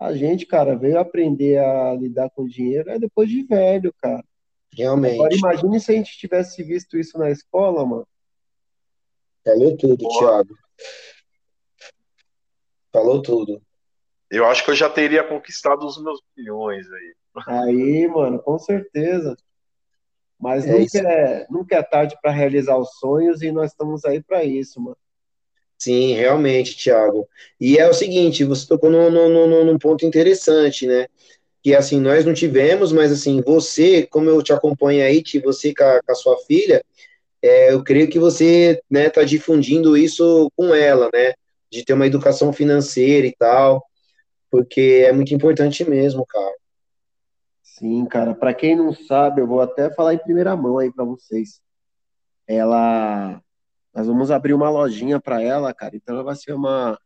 Speaker 1: a gente, cara, veio aprender a lidar com dinheiro é depois de velho, cara.
Speaker 3: Realmente.
Speaker 1: Agora imagine se a gente tivesse visto isso na escola, mano.
Speaker 3: Falou tudo, Boa. Thiago. Falou tudo.
Speaker 2: Eu acho que eu já teria conquistado os meus milhões aí.
Speaker 1: Aí, mano, com certeza. Mas é nunca, é, nunca é tarde para realizar os sonhos e nós estamos aí para isso, mano.
Speaker 3: Sim, realmente, Thiago. E é o seguinte, você tocou num, num, num ponto interessante, né? Que assim, nós não tivemos, mas assim, você, como eu te acompanho aí, você com a, com a sua filha, é, eu creio que você né, tá difundindo isso com ela, né? De ter uma educação financeira e tal, porque é muito importante mesmo, cara.
Speaker 1: Sim, cara. Para quem não sabe, eu vou até falar em primeira mão aí para vocês. Ela, nós vamos abrir uma lojinha para ela, cara. Então ela vai ser uma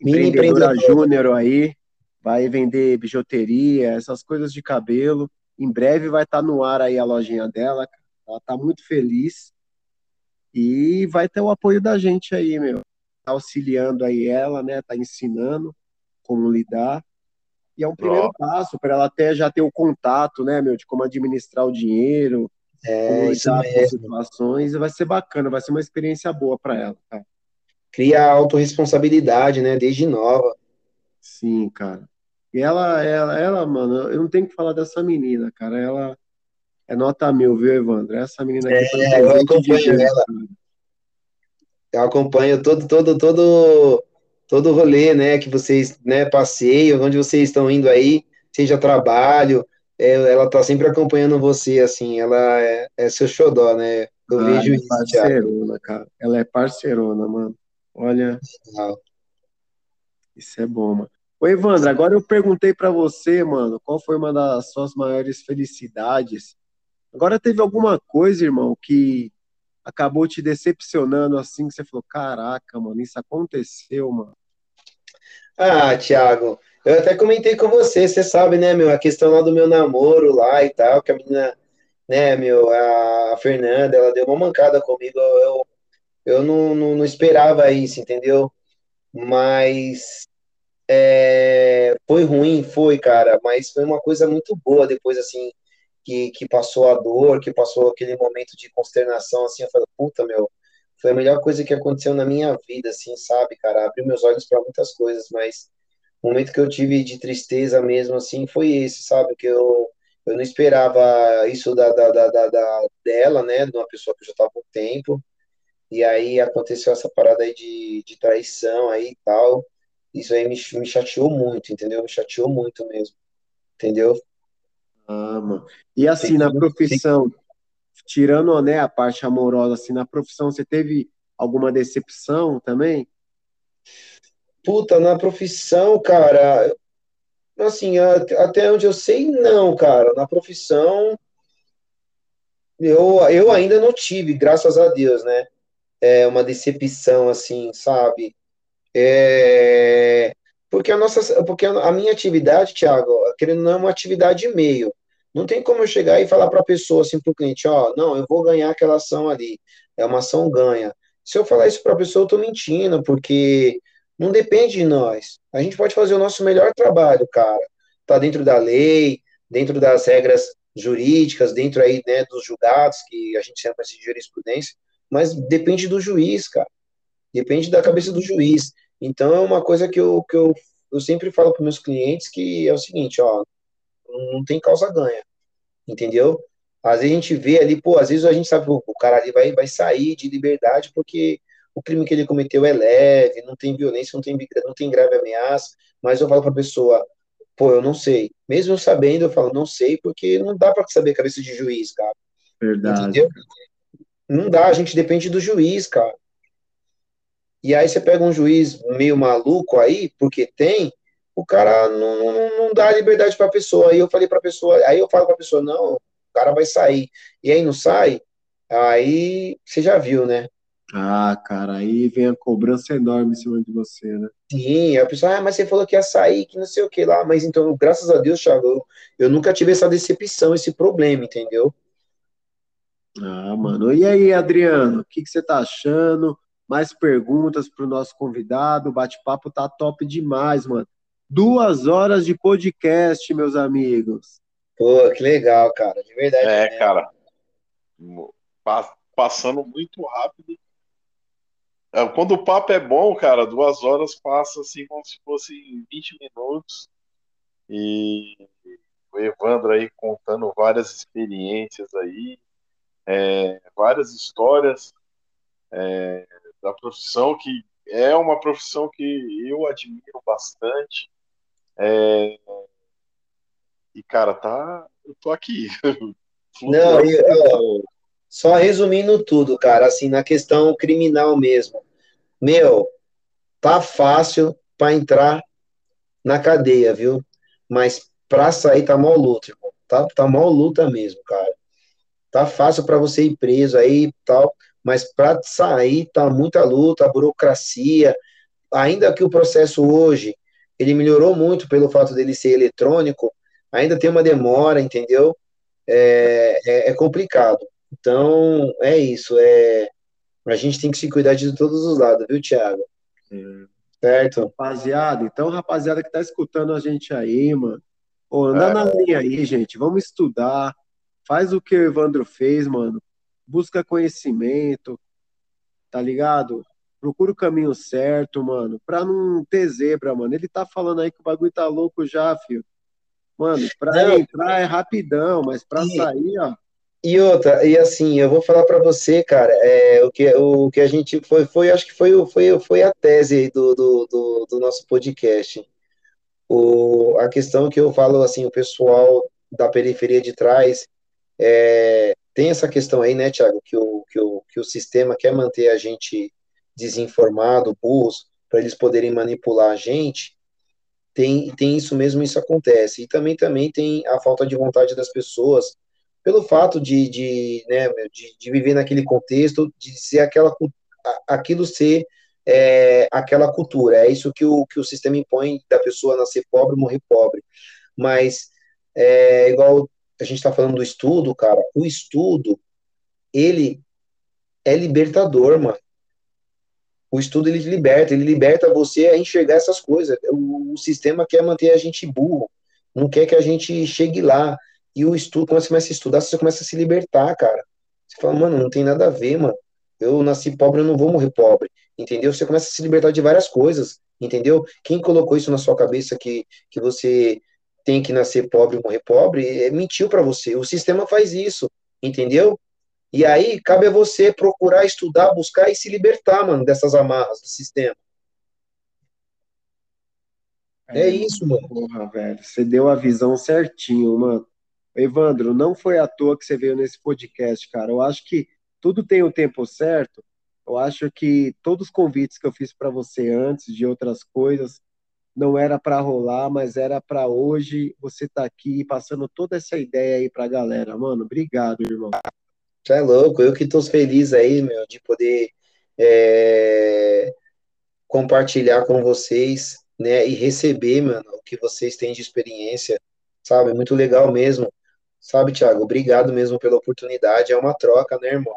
Speaker 1: Mini empreendedora júnior aí, vai vender bijuteria, essas coisas de cabelo. Em breve vai estar tá no ar aí a lojinha dela. Cara. Ela está muito feliz e vai ter o apoio da gente aí, meu. Tá auxiliando aí ela, né? Tá ensinando como lidar. E é um primeiro oh. passo para ela até já ter o contato, né, meu, de como administrar o dinheiro,
Speaker 3: é,
Speaker 1: com situações. E vai ser bacana, vai ser uma experiência boa para ela, cara.
Speaker 3: Cria autorresponsabilidade, né, desde nova.
Speaker 1: Sim, cara. E ela, ela, ela, mano, eu não tenho que falar dessa menina, cara. Ela é nota mil, viu, Evandro? Essa menina aqui
Speaker 3: é, eu acompanho ela. Eu acompanho todo, todo, todo todo o rolê, né, que vocês, né, passeiam, onde vocês estão indo aí, seja trabalho, é, ela tá sempre acompanhando você, assim, ela é, é seu xodó, né, eu
Speaker 1: ah, vejo é isso, parceirona, cara, ela é parceirona, mano, olha, Legal. isso é bom, mano. Ô, Evandro, agora eu perguntei para você, mano, qual foi uma das suas maiores felicidades, agora teve alguma coisa, irmão, que acabou te decepcionando assim, que você falou, caraca, mano, isso aconteceu, mano.
Speaker 3: Ah, Thiago, eu até comentei com você, você sabe, né, meu, a questão lá do meu namoro lá e tal, que a menina, né, meu, a Fernanda, ela deu uma mancada comigo, eu, eu não, não, não esperava isso, entendeu? Mas é, foi ruim, foi, cara, mas foi uma coisa muito boa depois, assim, que, que passou a dor, que passou aquele momento de consternação, assim, eu falei, puta, meu, foi a melhor coisa que aconteceu na minha vida, assim, sabe, cara? Abriu meus olhos para muitas coisas, mas o momento que eu tive de tristeza mesmo, assim, foi esse, sabe? Que eu, eu não esperava isso da, da, da, da dela, né? De uma pessoa que eu já estava há tempo. E aí aconteceu essa parada aí de, de traição aí e tal. Isso aí me, me chateou muito, entendeu? Me chateou muito mesmo. Entendeu?
Speaker 1: Mano. E assim, na profissão, tirando né, a parte amorosa assim na profissão, você teve alguma decepção também?
Speaker 3: Puta, na profissão, cara, assim, até onde eu sei, não, cara. Na profissão, eu, eu ainda não tive, graças a Deus, né? É uma decepção, assim, sabe? É, porque a nossa, porque a minha atividade, Thiago, querendo não é uma atividade meio. Não tem como eu chegar e falar para a pessoa, assim, para o cliente, ó, não, eu vou ganhar aquela ação ali. É uma ação ganha. Se eu falar isso para a pessoa, eu estou mentindo, porque não depende de nós. A gente pode fazer o nosso melhor trabalho, cara. Tá dentro da lei, dentro das regras jurídicas, dentro aí, né, dos julgados, que a gente chama de jurisprudência, mas depende do juiz, cara. Depende da cabeça do juiz. Então, é uma coisa que eu, que eu, eu sempre falo para meus clientes que é o seguinte, ó, não tem causa ganha, entendeu? Às vezes a gente vê ali, pô, às vezes a gente sabe que o cara ali vai, vai sair de liberdade porque o crime que ele cometeu é leve, não tem violência, não tem, não tem grave ameaça, mas eu falo para a pessoa, pô, eu não sei. Mesmo sabendo, eu falo, não sei, porque não dá para saber a cabeça de juiz, cara.
Speaker 1: Verdade. Entendeu?
Speaker 3: Não dá, a gente depende do juiz, cara. E aí você pega um juiz meio maluco aí, porque tem, o cara não, não, não dá liberdade para a pessoa. Aí eu falei para a pessoa, aí eu falo para a pessoa, não, o cara vai sair. E aí não sai, Aí você já viu, né?
Speaker 1: Ah, cara, aí vem a cobrança enorme em cima de você, né?
Speaker 3: Sim, a pessoa, ah, mas você falou que ia sair, que não sei o que lá, mas então, graças a Deus, Thiago, eu, eu nunca tive essa decepção, esse problema, entendeu?
Speaker 1: Ah, mano. E aí, Adriano, o que, que você tá achando? Mais perguntas para o nosso convidado? O bate-papo tá top demais, mano. Duas horas de podcast, meus amigos.
Speaker 3: Pô, que legal, cara, de verdade.
Speaker 2: É, mesmo. cara. Passando muito rápido. É, quando o papo é bom, cara, duas horas passa assim como se fossem 20 minutos. E o Evandro aí contando várias experiências aí, é, várias histórias é, da profissão, que é uma profissão que eu admiro bastante. É, e, cara, tá. Eu tô aqui.
Speaker 3: Não, eu, só resumindo tudo, cara, assim, na questão criminal mesmo. Meu, tá fácil para entrar na cadeia, viu? Mas pra sair tá mal luta, irmão. Tá, tá mal luta mesmo, cara. Tá fácil para você ir preso aí tal, mas para sair tá muita luta, burocracia. Ainda que o processo hoje ele melhorou muito pelo fato dele ser eletrônico, ainda tem uma demora, entendeu? É, é, é complicado. Então, é isso. É, a gente tem que se cuidar de todos os lados, viu, Thiago?
Speaker 1: Hum. Certo? Rapaziada, então, rapaziada que tá escutando a gente aí, mano, Ô, anda é. na linha aí, gente. Vamos estudar. Faz o que o Evandro fez, mano. Busca conhecimento, tá ligado? Procura o caminho certo, mano, pra não ter zebra, mano. Ele tá falando aí que o bagulho tá louco já, filho. Mano, pra não. entrar é rapidão, mas pra e, sair, ó.
Speaker 3: E outra, e assim, eu vou falar para você, cara, é, o, que, o que a gente foi, foi acho que foi, foi, foi a tese do, do, do, do nosso podcast. O, a questão que eu falo, assim, o pessoal da periferia de trás é, tem essa questão aí, né, Tiago, que o, que, o, que o sistema quer manter a gente desinformado, burros, para eles poderem manipular a gente, tem, tem isso mesmo, isso acontece. E também, também tem a falta de vontade das pessoas, pelo fato de, de, né, de, de viver naquele contexto, de ser aquela, aquilo ser é, aquela cultura. É isso que o, que o sistema impõe da pessoa nascer pobre, morrer pobre. Mas, é, igual a gente está falando do estudo, cara, o estudo, ele é libertador, mano. O estudo ele liberta, ele liberta você a enxergar essas coisas. O, o, sistema quer manter a gente burro, não quer que a gente chegue lá. E o estudo, quando você começa a estudar, você começa a se libertar, cara. Você fala, mano, não tem nada a ver, mano. Eu nasci pobre, eu não vou morrer pobre. Entendeu? Você começa a se libertar de várias coisas. Entendeu? Quem colocou isso na sua cabeça que, que você tem que nascer pobre e morrer pobre, é, mentiu para você. O sistema faz isso. Entendeu? E aí, cabe a você procurar estudar, buscar e se libertar, mano, dessas amarras do sistema. É, é isso, mano.
Speaker 1: Porra, velho. Você deu a visão certinho, mano. Evandro, não foi à toa que você veio nesse podcast, cara. Eu acho que tudo tem o tempo certo. Eu acho que todos os convites que eu fiz para você antes de outras coisas não era para rolar, mas era para hoje você tá aqui passando toda essa ideia aí para a galera. Mano, obrigado, irmão.
Speaker 3: Você é louco, eu que estou feliz aí, meu, de poder é, compartilhar com vocês, né, e receber, mano, o que vocês têm de experiência, sabe? Muito legal mesmo. Sabe, Thiago, obrigado mesmo pela oportunidade, é uma troca, né, irmão?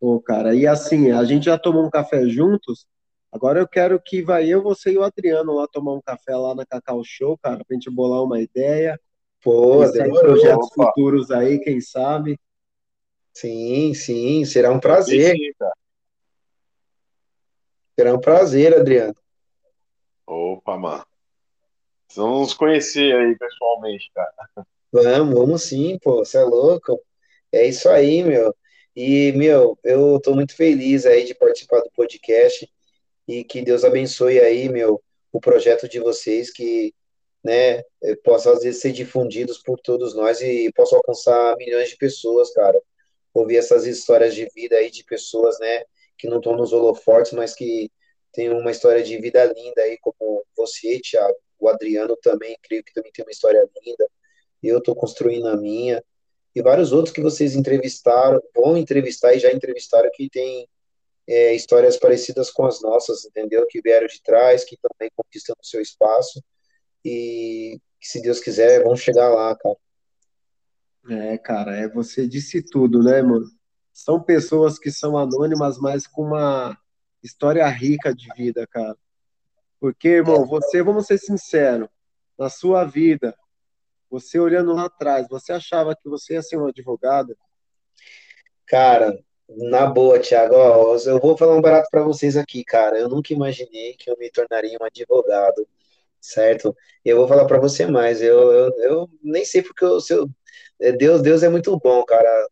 Speaker 1: Pô, cara, e assim, a gente já tomou um café juntos, agora eu quero que vai eu, você e o Adriano lá tomar um café lá na Cacau Show, cara, pra gente bolar uma ideia.
Speaker 3: Pô,
Speaker 1: projetos Opa. futuros aí, quem sabe.
Speaker 3: Sim, sim, será um prazer. será um prazer, Adriano.
Speaker 2: Opa, mano. Vamos nos conhecer aí pessoalmente, cara.
Speaker 3: Vamos, vamos sim, pô, você é louco. É isso aí, meu. E, meu, eu tô muito feliz aí de participar do podcast e que Deus abençoe aí, meu, o projeto de vocês, que, né, possa às vezes ser difundidos por todos nós e possa alcançar milhões de pessoas, cara ouvir essas histórias de vida aí de pessoas, né, que não estão nos holofortes, mas que tem uma história de vida linda aí, como você, Thiago, o Adriano também, creio que também tem uma história linda, eu estou construindo a minha, e vários outros que vocês entrevistaram, vão entrevistar e já entrevistaram que tem é, histórias parecidas com as nossas, entendeu? Que vieram de trás, que também conquistam o seu espaço e que, se Deus quiser, vão chegar lá, cara.
Speaker 1: É, cara, é você disse tudo, né, mano? São pessoas que são anônimas, mas com uma história rica de vida, cara. Porque, irmão, você, vamos ser sinceros, na sua vida, você olhando lá atrás, você achava que você ia ser um advogado?
Speaker 3: Cara, na boa, Thiago, ó, eu vou falar um barato para vocês aqui, cara. Eu nunca imaginei que eu me tornaria um advogado, certo? Eu vou falar para você mais. Eu, eu, eu, nem sei porque o seu Deus, Deus é muito bom, cara.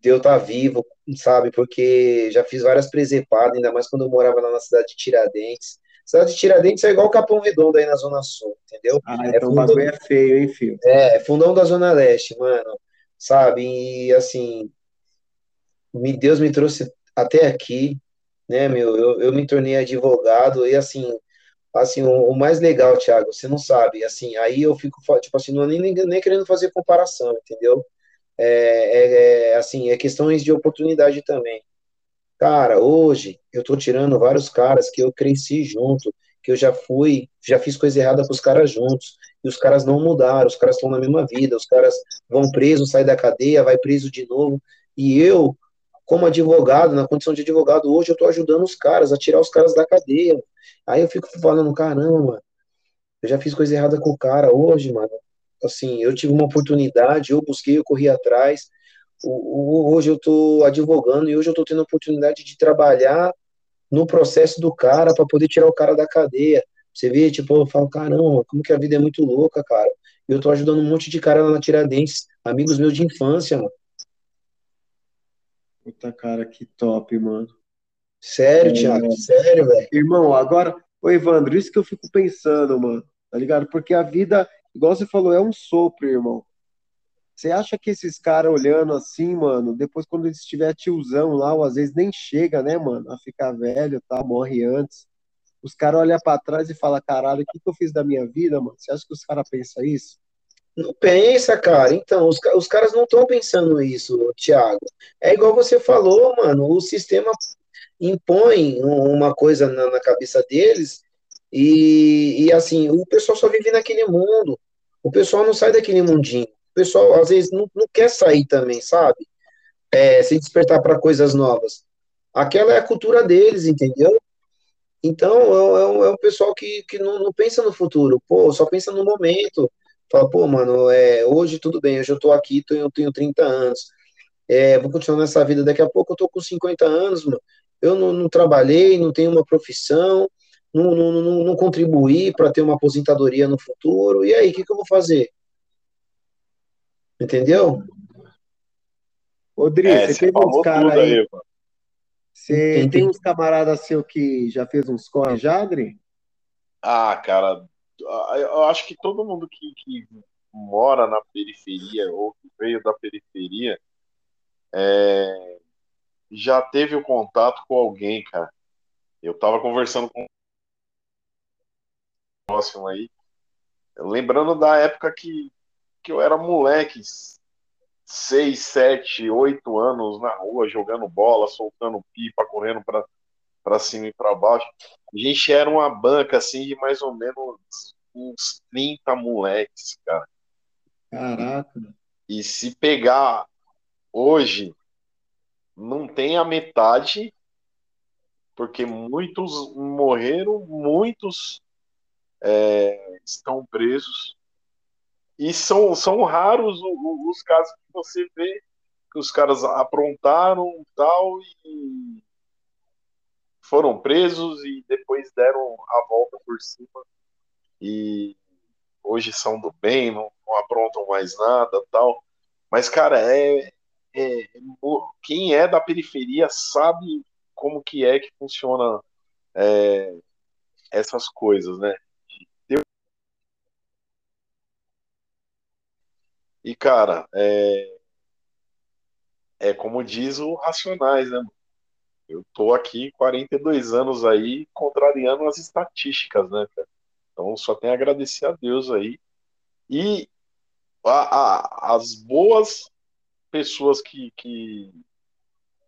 Speaker 3: Deus tá vivo, sabe? Porque já fiz várias presepadas, ainda mais quando eu morava lá na cidade de Tiradentes. Cidade de Tiradentes é igual Capão Redondo aí na Zona Sul, entendeu?
Speaker 1: Ah, é então fundão... o bagulho é feio, hein, filho?
Speaker 3: É, fundão da Zona Leste, mano. Sabe? E assim, Deus me trouxe até aqui, né, meu? Eu, eu me tornei advogado e assim, assim, o, o, mais legal, Thiago, você não sabe, assim, aí eu fico, tipo assim, não nem, nem querendo fazer comparação, entendeu? É, é, é, assim, é questões de oportunidade também. Cara, hoje eu tô tirando vários caras que eu cresci junto, que eu já fui, já fiz coisa errada com os caras juntos, e os caras não mudaram, os caras estão na mesma vida, os caras vão preso, saem da cadeia, vai preso de novo, e eu, como advogado, na condição de advogado, hoje eu tô ajudando os caras a tirar os caras da cadeia. Aí eu fico falando, caramba, eu já fiz coisa errada com o cara hoje, mano. Assim, eu tive uma oportunidade, eu busquei, eu corri atrás, hoje eu estou advogando e hoje eu estou tendo a oportunidade de trabalhar no processo do cara para poder tirar o cara da cadeia. Você vê, tipo, eu falo, caramba, como que a vida é muito louca, cara. Eu tô ajudando um monte de cara lá na Tiradentes, amigos meus de infância, mano.
Speaker 1: Puta cara, que top, mano.
Speaker 3: Sério, é... Thiago, sério, velho.
Speaker 1: Irmão, agora, ô Evandro, isso que eu fico pensando, mano, tá ligado? Porque a vida, igual você falou, é um sopro, irmão. Você acha que esses caras olhando assim, mano, depois quando eles estiver tiozão lá, ou às vezes nem chega, né, mano, a ficar velho, tá, morre antes. Os caras olham para trás e falam, caralho, o que, que eu fiz da minha vida, mano? Você acha que os caras pensam isso?
Speaker 3: Não pensa, cara. Então, os, os caras não estão pensando isso, Thiago. É igual você falou, mano. O sistema impõe uma coisa na, na cabeça deles e, e, assim, o pessoal só vive naquele mundo. O pessoal não sai daquele mundinho o pessoal às vezes não, não quer sair também, sabe? É, se despertar para coisas novas. Aquela é a cultura deles, entendeu? Então, é, é, é um pessoal que, que não, não, pensa no futuro, pô, só pensa no momento. Fala, pô, mano, é, hoje tudo bem, hoje eu tô aqui, eu tenho 30 anos. É, vou continuar nessa vida, daqui a pouco eu tô com 50 anos, mano. Eu não, não trabalhei, não tenho uma profissão, não, não, não, não contribuí para ter uma aposentadoria no futuro. E aí, o que, que eu vou fazer? Entendeu?
Speaker 1: Rodrigo, é, você tem uns caras aí. aí você tem, tem uns camaradas seu que já fez uns corre já, Adri?
Speaker 2: Ah, cara, eu acho que todo mundo que, que mora na periferia ou que veio da periferia é, já teve o contato com alguém, cara. Eu tava conversando com um próximo aí, lembrando da época que que eu era moleque, seis, sete, oito anos na rua, jogando bola, soltando pipa, correndo para para cima e para baixo. A gente era uma banca assim de mais ou menos uns 30 moleques, cara.
Speaker 1: Caraca.
Speaker 2: E se pegar hoje, não tem a metade, porque muitos morreram, muitos é, estão presos. E são, são raros os, os casos que você vê que os caras aprontaram tal e foram presos e depois deram a volta por cima e hoje são do bem, não, não aprontam mais nada tal. Mas, cara, é, é, quem é da periferia sabe como que é que funciona é, essas coisas, né? E, cara, é, é como diz o Racionais, né? Eu tô aqui 42 anos aí contrariando as estatísticas, né, cara? Então só tenho a agradecer a Deus aí. E a, a, as boas pessoas que, que,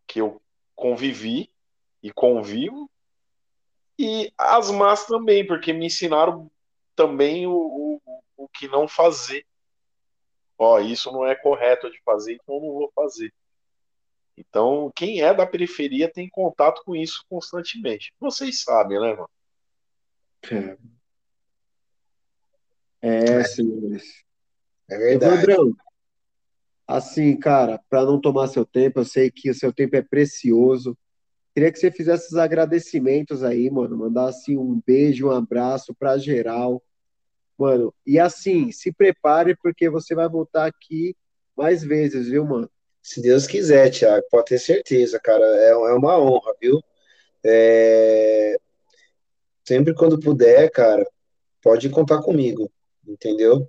Speaker 2: que eu convivi e convivo, e as más também, porque me ensinaram também o, o, o que não fazer. Ó, isso não é correto de fazer, então não vou fazer. Então, quem é da periferia tem contato com isso constantemente. Vocês sabem, né, mano?
Speaker 1: É, é senhores.
Speaker 3: É verdade.
Speaker 1: Evandrão, assim, cara, para não tomar seu tempo, eu sei que o seu tempo é precioso. Queria que você fizesse os agradecimentos aí, mano. Mandasse um beijo, um abraço para geral. Mano, e assim, se prepare porque você vai voltar aqui mais vezes, viu, mano?
Speaker 3: Se Deus quiser, Thiago, pode ter certeza, cara. É, é uma honra, viu? É... Sempre quando puder, cara, pode contar comigo, entendeu?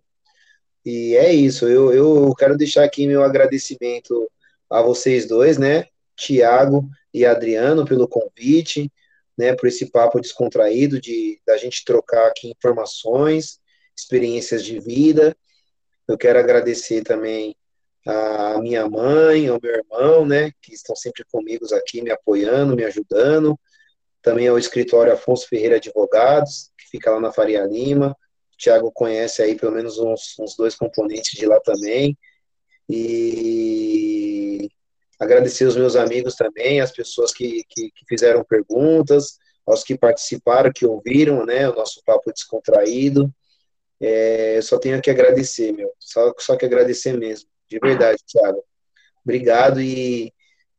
Speaker 3: E é isso. Eu, eu quero deixar aqui meu agradecimento a vocês dois, né? Tiago e Adriano pelo convite, né, por esse papo descontraído de da gente trocar aqui informações, experiências de vida. Eu quero agradecer também a minha mãe, ao meu irmão, né, que estão sempre comigo aqui, me apoiando, me ajudando. Também ao escritório Afonso Ferreira Advogados, que fica lá na Faria Lima. O Thiago conhece aí pelo menos uns, uns dois componentes de lá também. E Agradecer os meus amigos também, as pessoas que, que, que, fizeram perguntas, aos que participaram, que ouviram, né, o nosso papo descontraído. É, eu só tenho que agradecer, meu, só, só que agradecer mesmo, de verdade, Thiago. Obrigado e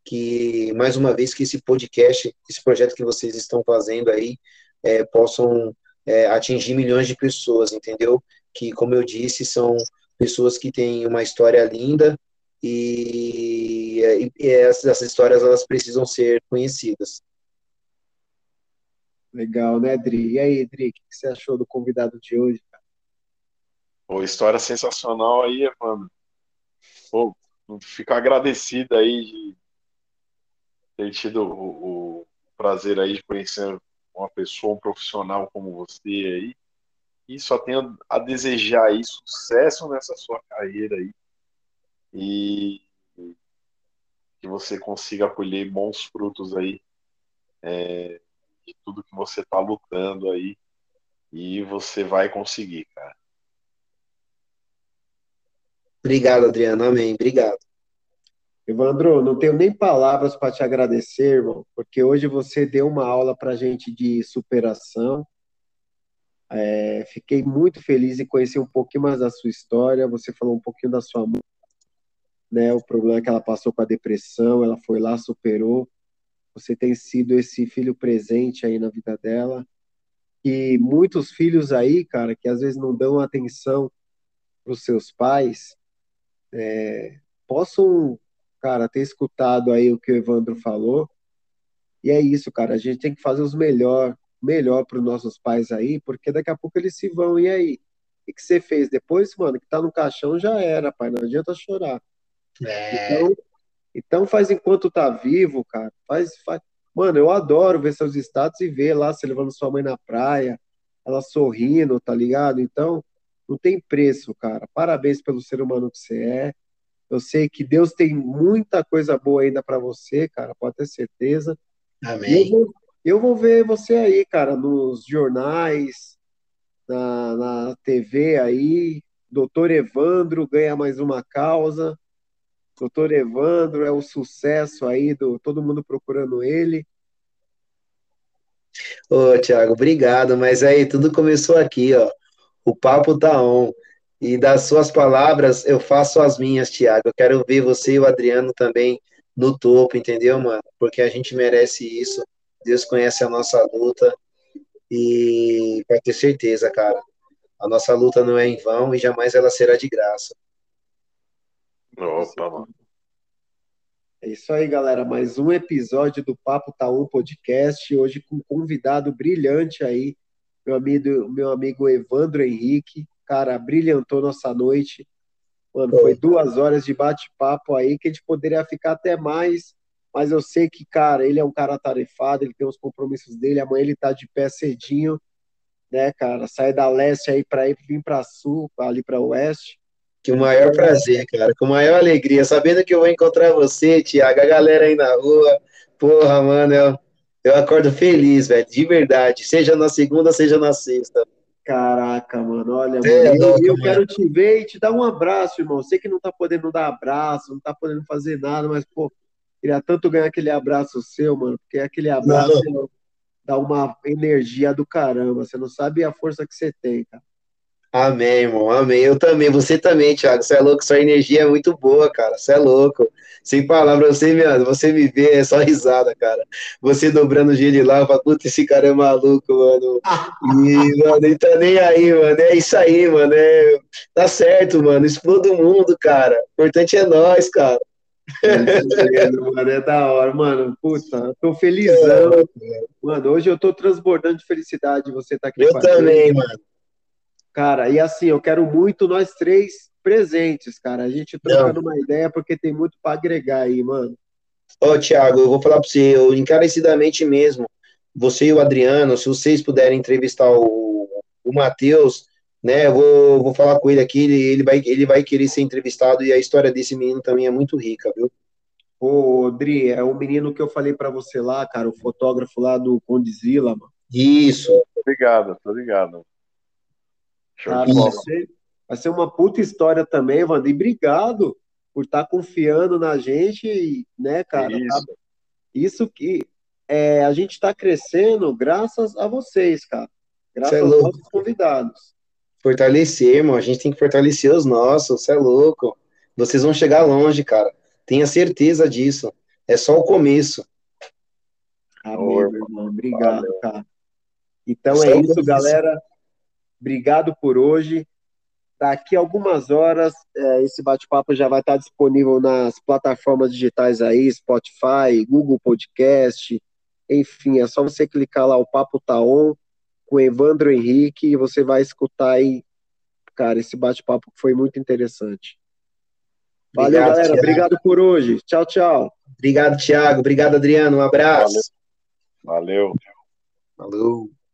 Speaker 3: que, mais uma vez, que esse podcast, esse projeto que vocês estão fazendo aí, é, possam é, atingir milhões de pessoas, entendeu? Que, como eu disse, são pessoas que têm uma história linda, e, e, e essas, essas, histórias elas precisam ser conhecidas.
Speaker 1: Legal, né, Dri? E aí, Dri, o que você achou do convidado de hoje?
Speaker 2: Pô, história sensacional aí, Evandro. Pô, fico agradecido aí de ter tido o, o prazer aí de conhecer uma pessoa, um profissional como você aí. E só tenho a desejar aí sucesso nessa sua carreira aí e que você consiga colher bons frutos aí é, de tudo que você está lutando aí e você vai conseguir, cara.
Speaker 3: Obrigado, Adriano. Amém. Obrigado.
Speaker 1: Evandro, não tenho nem palavras para te agradecer, irmão, porque hoje você deu uma aula para gente de superação. É, fiquei muito feliz em conhecer um pouquinho mais da sua história. Você falou um pouquinho da sua mãe né? O problema é que ela passou com a depressão, ela foi lá, superou. Você tem sido esse filho presente aí na vida dela. E muitos filhos aí, cara, que às vezes não dão atenção para os seus pais, é, possam, cara, ter escutado aí o que o Evandro falou. E é isso, cara. A gente tem que fazer os melhor, melhor para os nossos pais aí, porque daqui a pouco eles se vão. E aí? O que você fez depois, mano? Que tá no caixão já era, pai. Não adianta chorar. É. Então, então faz enquanto tá vivo, cara. Faz, faz. Mano, eu adoro ver seus status e ver lá você levando sua mãe na praia, ela sorrindo, tá ligado? Então, não tem preço, cara. Parabéns pelo ser humano que você é. Eu sei que Deus tem muita coisa boa ainda para você, cara, pode ter certeza.
Speaker 3: Amém.
Speaker 1: Eu vou, eu vou, ver você aí, cara, nos jornais, na, na TV aí. Doutor Evandro ganha mais uma causa. Doutor Evandro é o sucesso aí do todo mundo procurando ele.
Speaker 3: Ô, Tiago, obrigado. Mas aí tudo começou aqui, ó. O papo tá on. E das suas palavras, eu faço as minhas, Tiago. Eu quero ver você e o Adriano também no topo, entendeu, mano? Porque a gente merece isso. Deus conhece a nossa luta. E pode ter certeza, cara. A nossa luta não é em vão e jamais ela será de graça.
Speaker 2: Opa, mano.
Speaker 1: É isso aí, galera. Mais um episódio do Papo Taú Podcast. Hoje com um convidado brilhante aí, meu amigo, meu amigo Evandro Henrique. Cara, brilhantou nossa noite. Mano, foi duas horas de bate-papo aí que a gente poderia ficar até mais, mas eu sei que, cara, ele é um cara tarefado, ele tem os compromissos dele. Amanhã ele tá de pé cedinho, né, cara? Sai da leste aí para ir vir para sul, ali para oeste.
Speaker 3: Que o maior prazer, cara, com maior alegria, sabendo que eu vou encontrar você, Tiago, a galera aí na rua. Porra, mano, eu, eu acordo feliz, velho, de verdade. Seja na segunda, seja na sexta.
Speaker 1: Caraca, mano, olha, é, mano, louco, eu, eu quero te ver e te dar um abraço, irmão. Sei que não tá podendo dar abraço, não tá podendo fazer nada, mas, pô, queria tanto ganhar aquele abraço seu, mano, porque aquele abraço não. dá uma energia do caramba. Você não sabe a força que você tem, cara.
Speaker 3: Amém, irmão. Amém. Eu também. Você também, Thiago. Você é louco. Sua energia é muito boa, cara. Você é louco. Sem palavras, você, me, você me vê, é só risada, cara. Você dobrando o gelo lá, fala, puta, esse cara é maluco, mano. E, mano, ele tá nem aí, mano. É isso aí, mano. É... Tá certo, mano. Exploda o mundo, cara. O importante é nós, cara.
Speaker 1: É, mano, é da hora, mano. Puta, tô felizão. É, mano, hoje eu tô transbordando de felicidade de você tá aqui.
Speaker 3: Eu também, mano.
Speaker 1: Cara, e assim, eu quero muito nós três presentes, cara. A gente trocando uma ideia, porque tem muito para agregar aí, mano.
Speaker 3: Ô, oh, Thiago, eu vou falar para você, eu encarecidamente mesmo, você e o Adriano, se vocês puderem entrevistar o, o Matheus, né, eu vou, vou falar com ele aqui, ele, ele, vai, ele vai querer ser entrevistado e a história desse menino também é muito rica, viu?
Speaker 1: Ô, Dri, é o menino que eu falei para você lá, cara, o fotógrafo lá do Condizila, mano.
Speaker 3: Isso.
Speaker 2: Obrigado, tô ligado.
Speaker 1: Cara, vai ser, vai ser uma puta história também, Wander. E obrigado por estar tá confiando na gente, né, cara? Tá isso, tá, isso que é, a gente está crescendo graças a vocês, cara. Graças é aos nossos convidados.
Speaker 3: Fortalecer, irmão. A gente tem que fortalecer os nossos, você é louco. Vocês vão chegar longe, cara. Tenha certeza disso. É só o começo.
Speaker 1: Amém, meu irmão. Obrigado, Valeu. cara. Então é isso, galera. Obrigado por hoje. Daqui a algumas horas, é, esse bate-papo já vai estar disponível nas plataformas digitais aí, Spotify, Google Podcast, enfim, é só você clicar lá o Papo Taon tá com Evandro Henrique e você vai escutar aí, cara, esse bate-papo foi muito interessante. Valeu, Obrigado, galera. Thiago. Obrigado por hoje. Tchau, tchau.
Speaker 3: Obrigado, Thiago. Obrigado, Adriano. Um abraço.
Speaker 2: Valeu.
Speaker 3: Valeu. Valeu.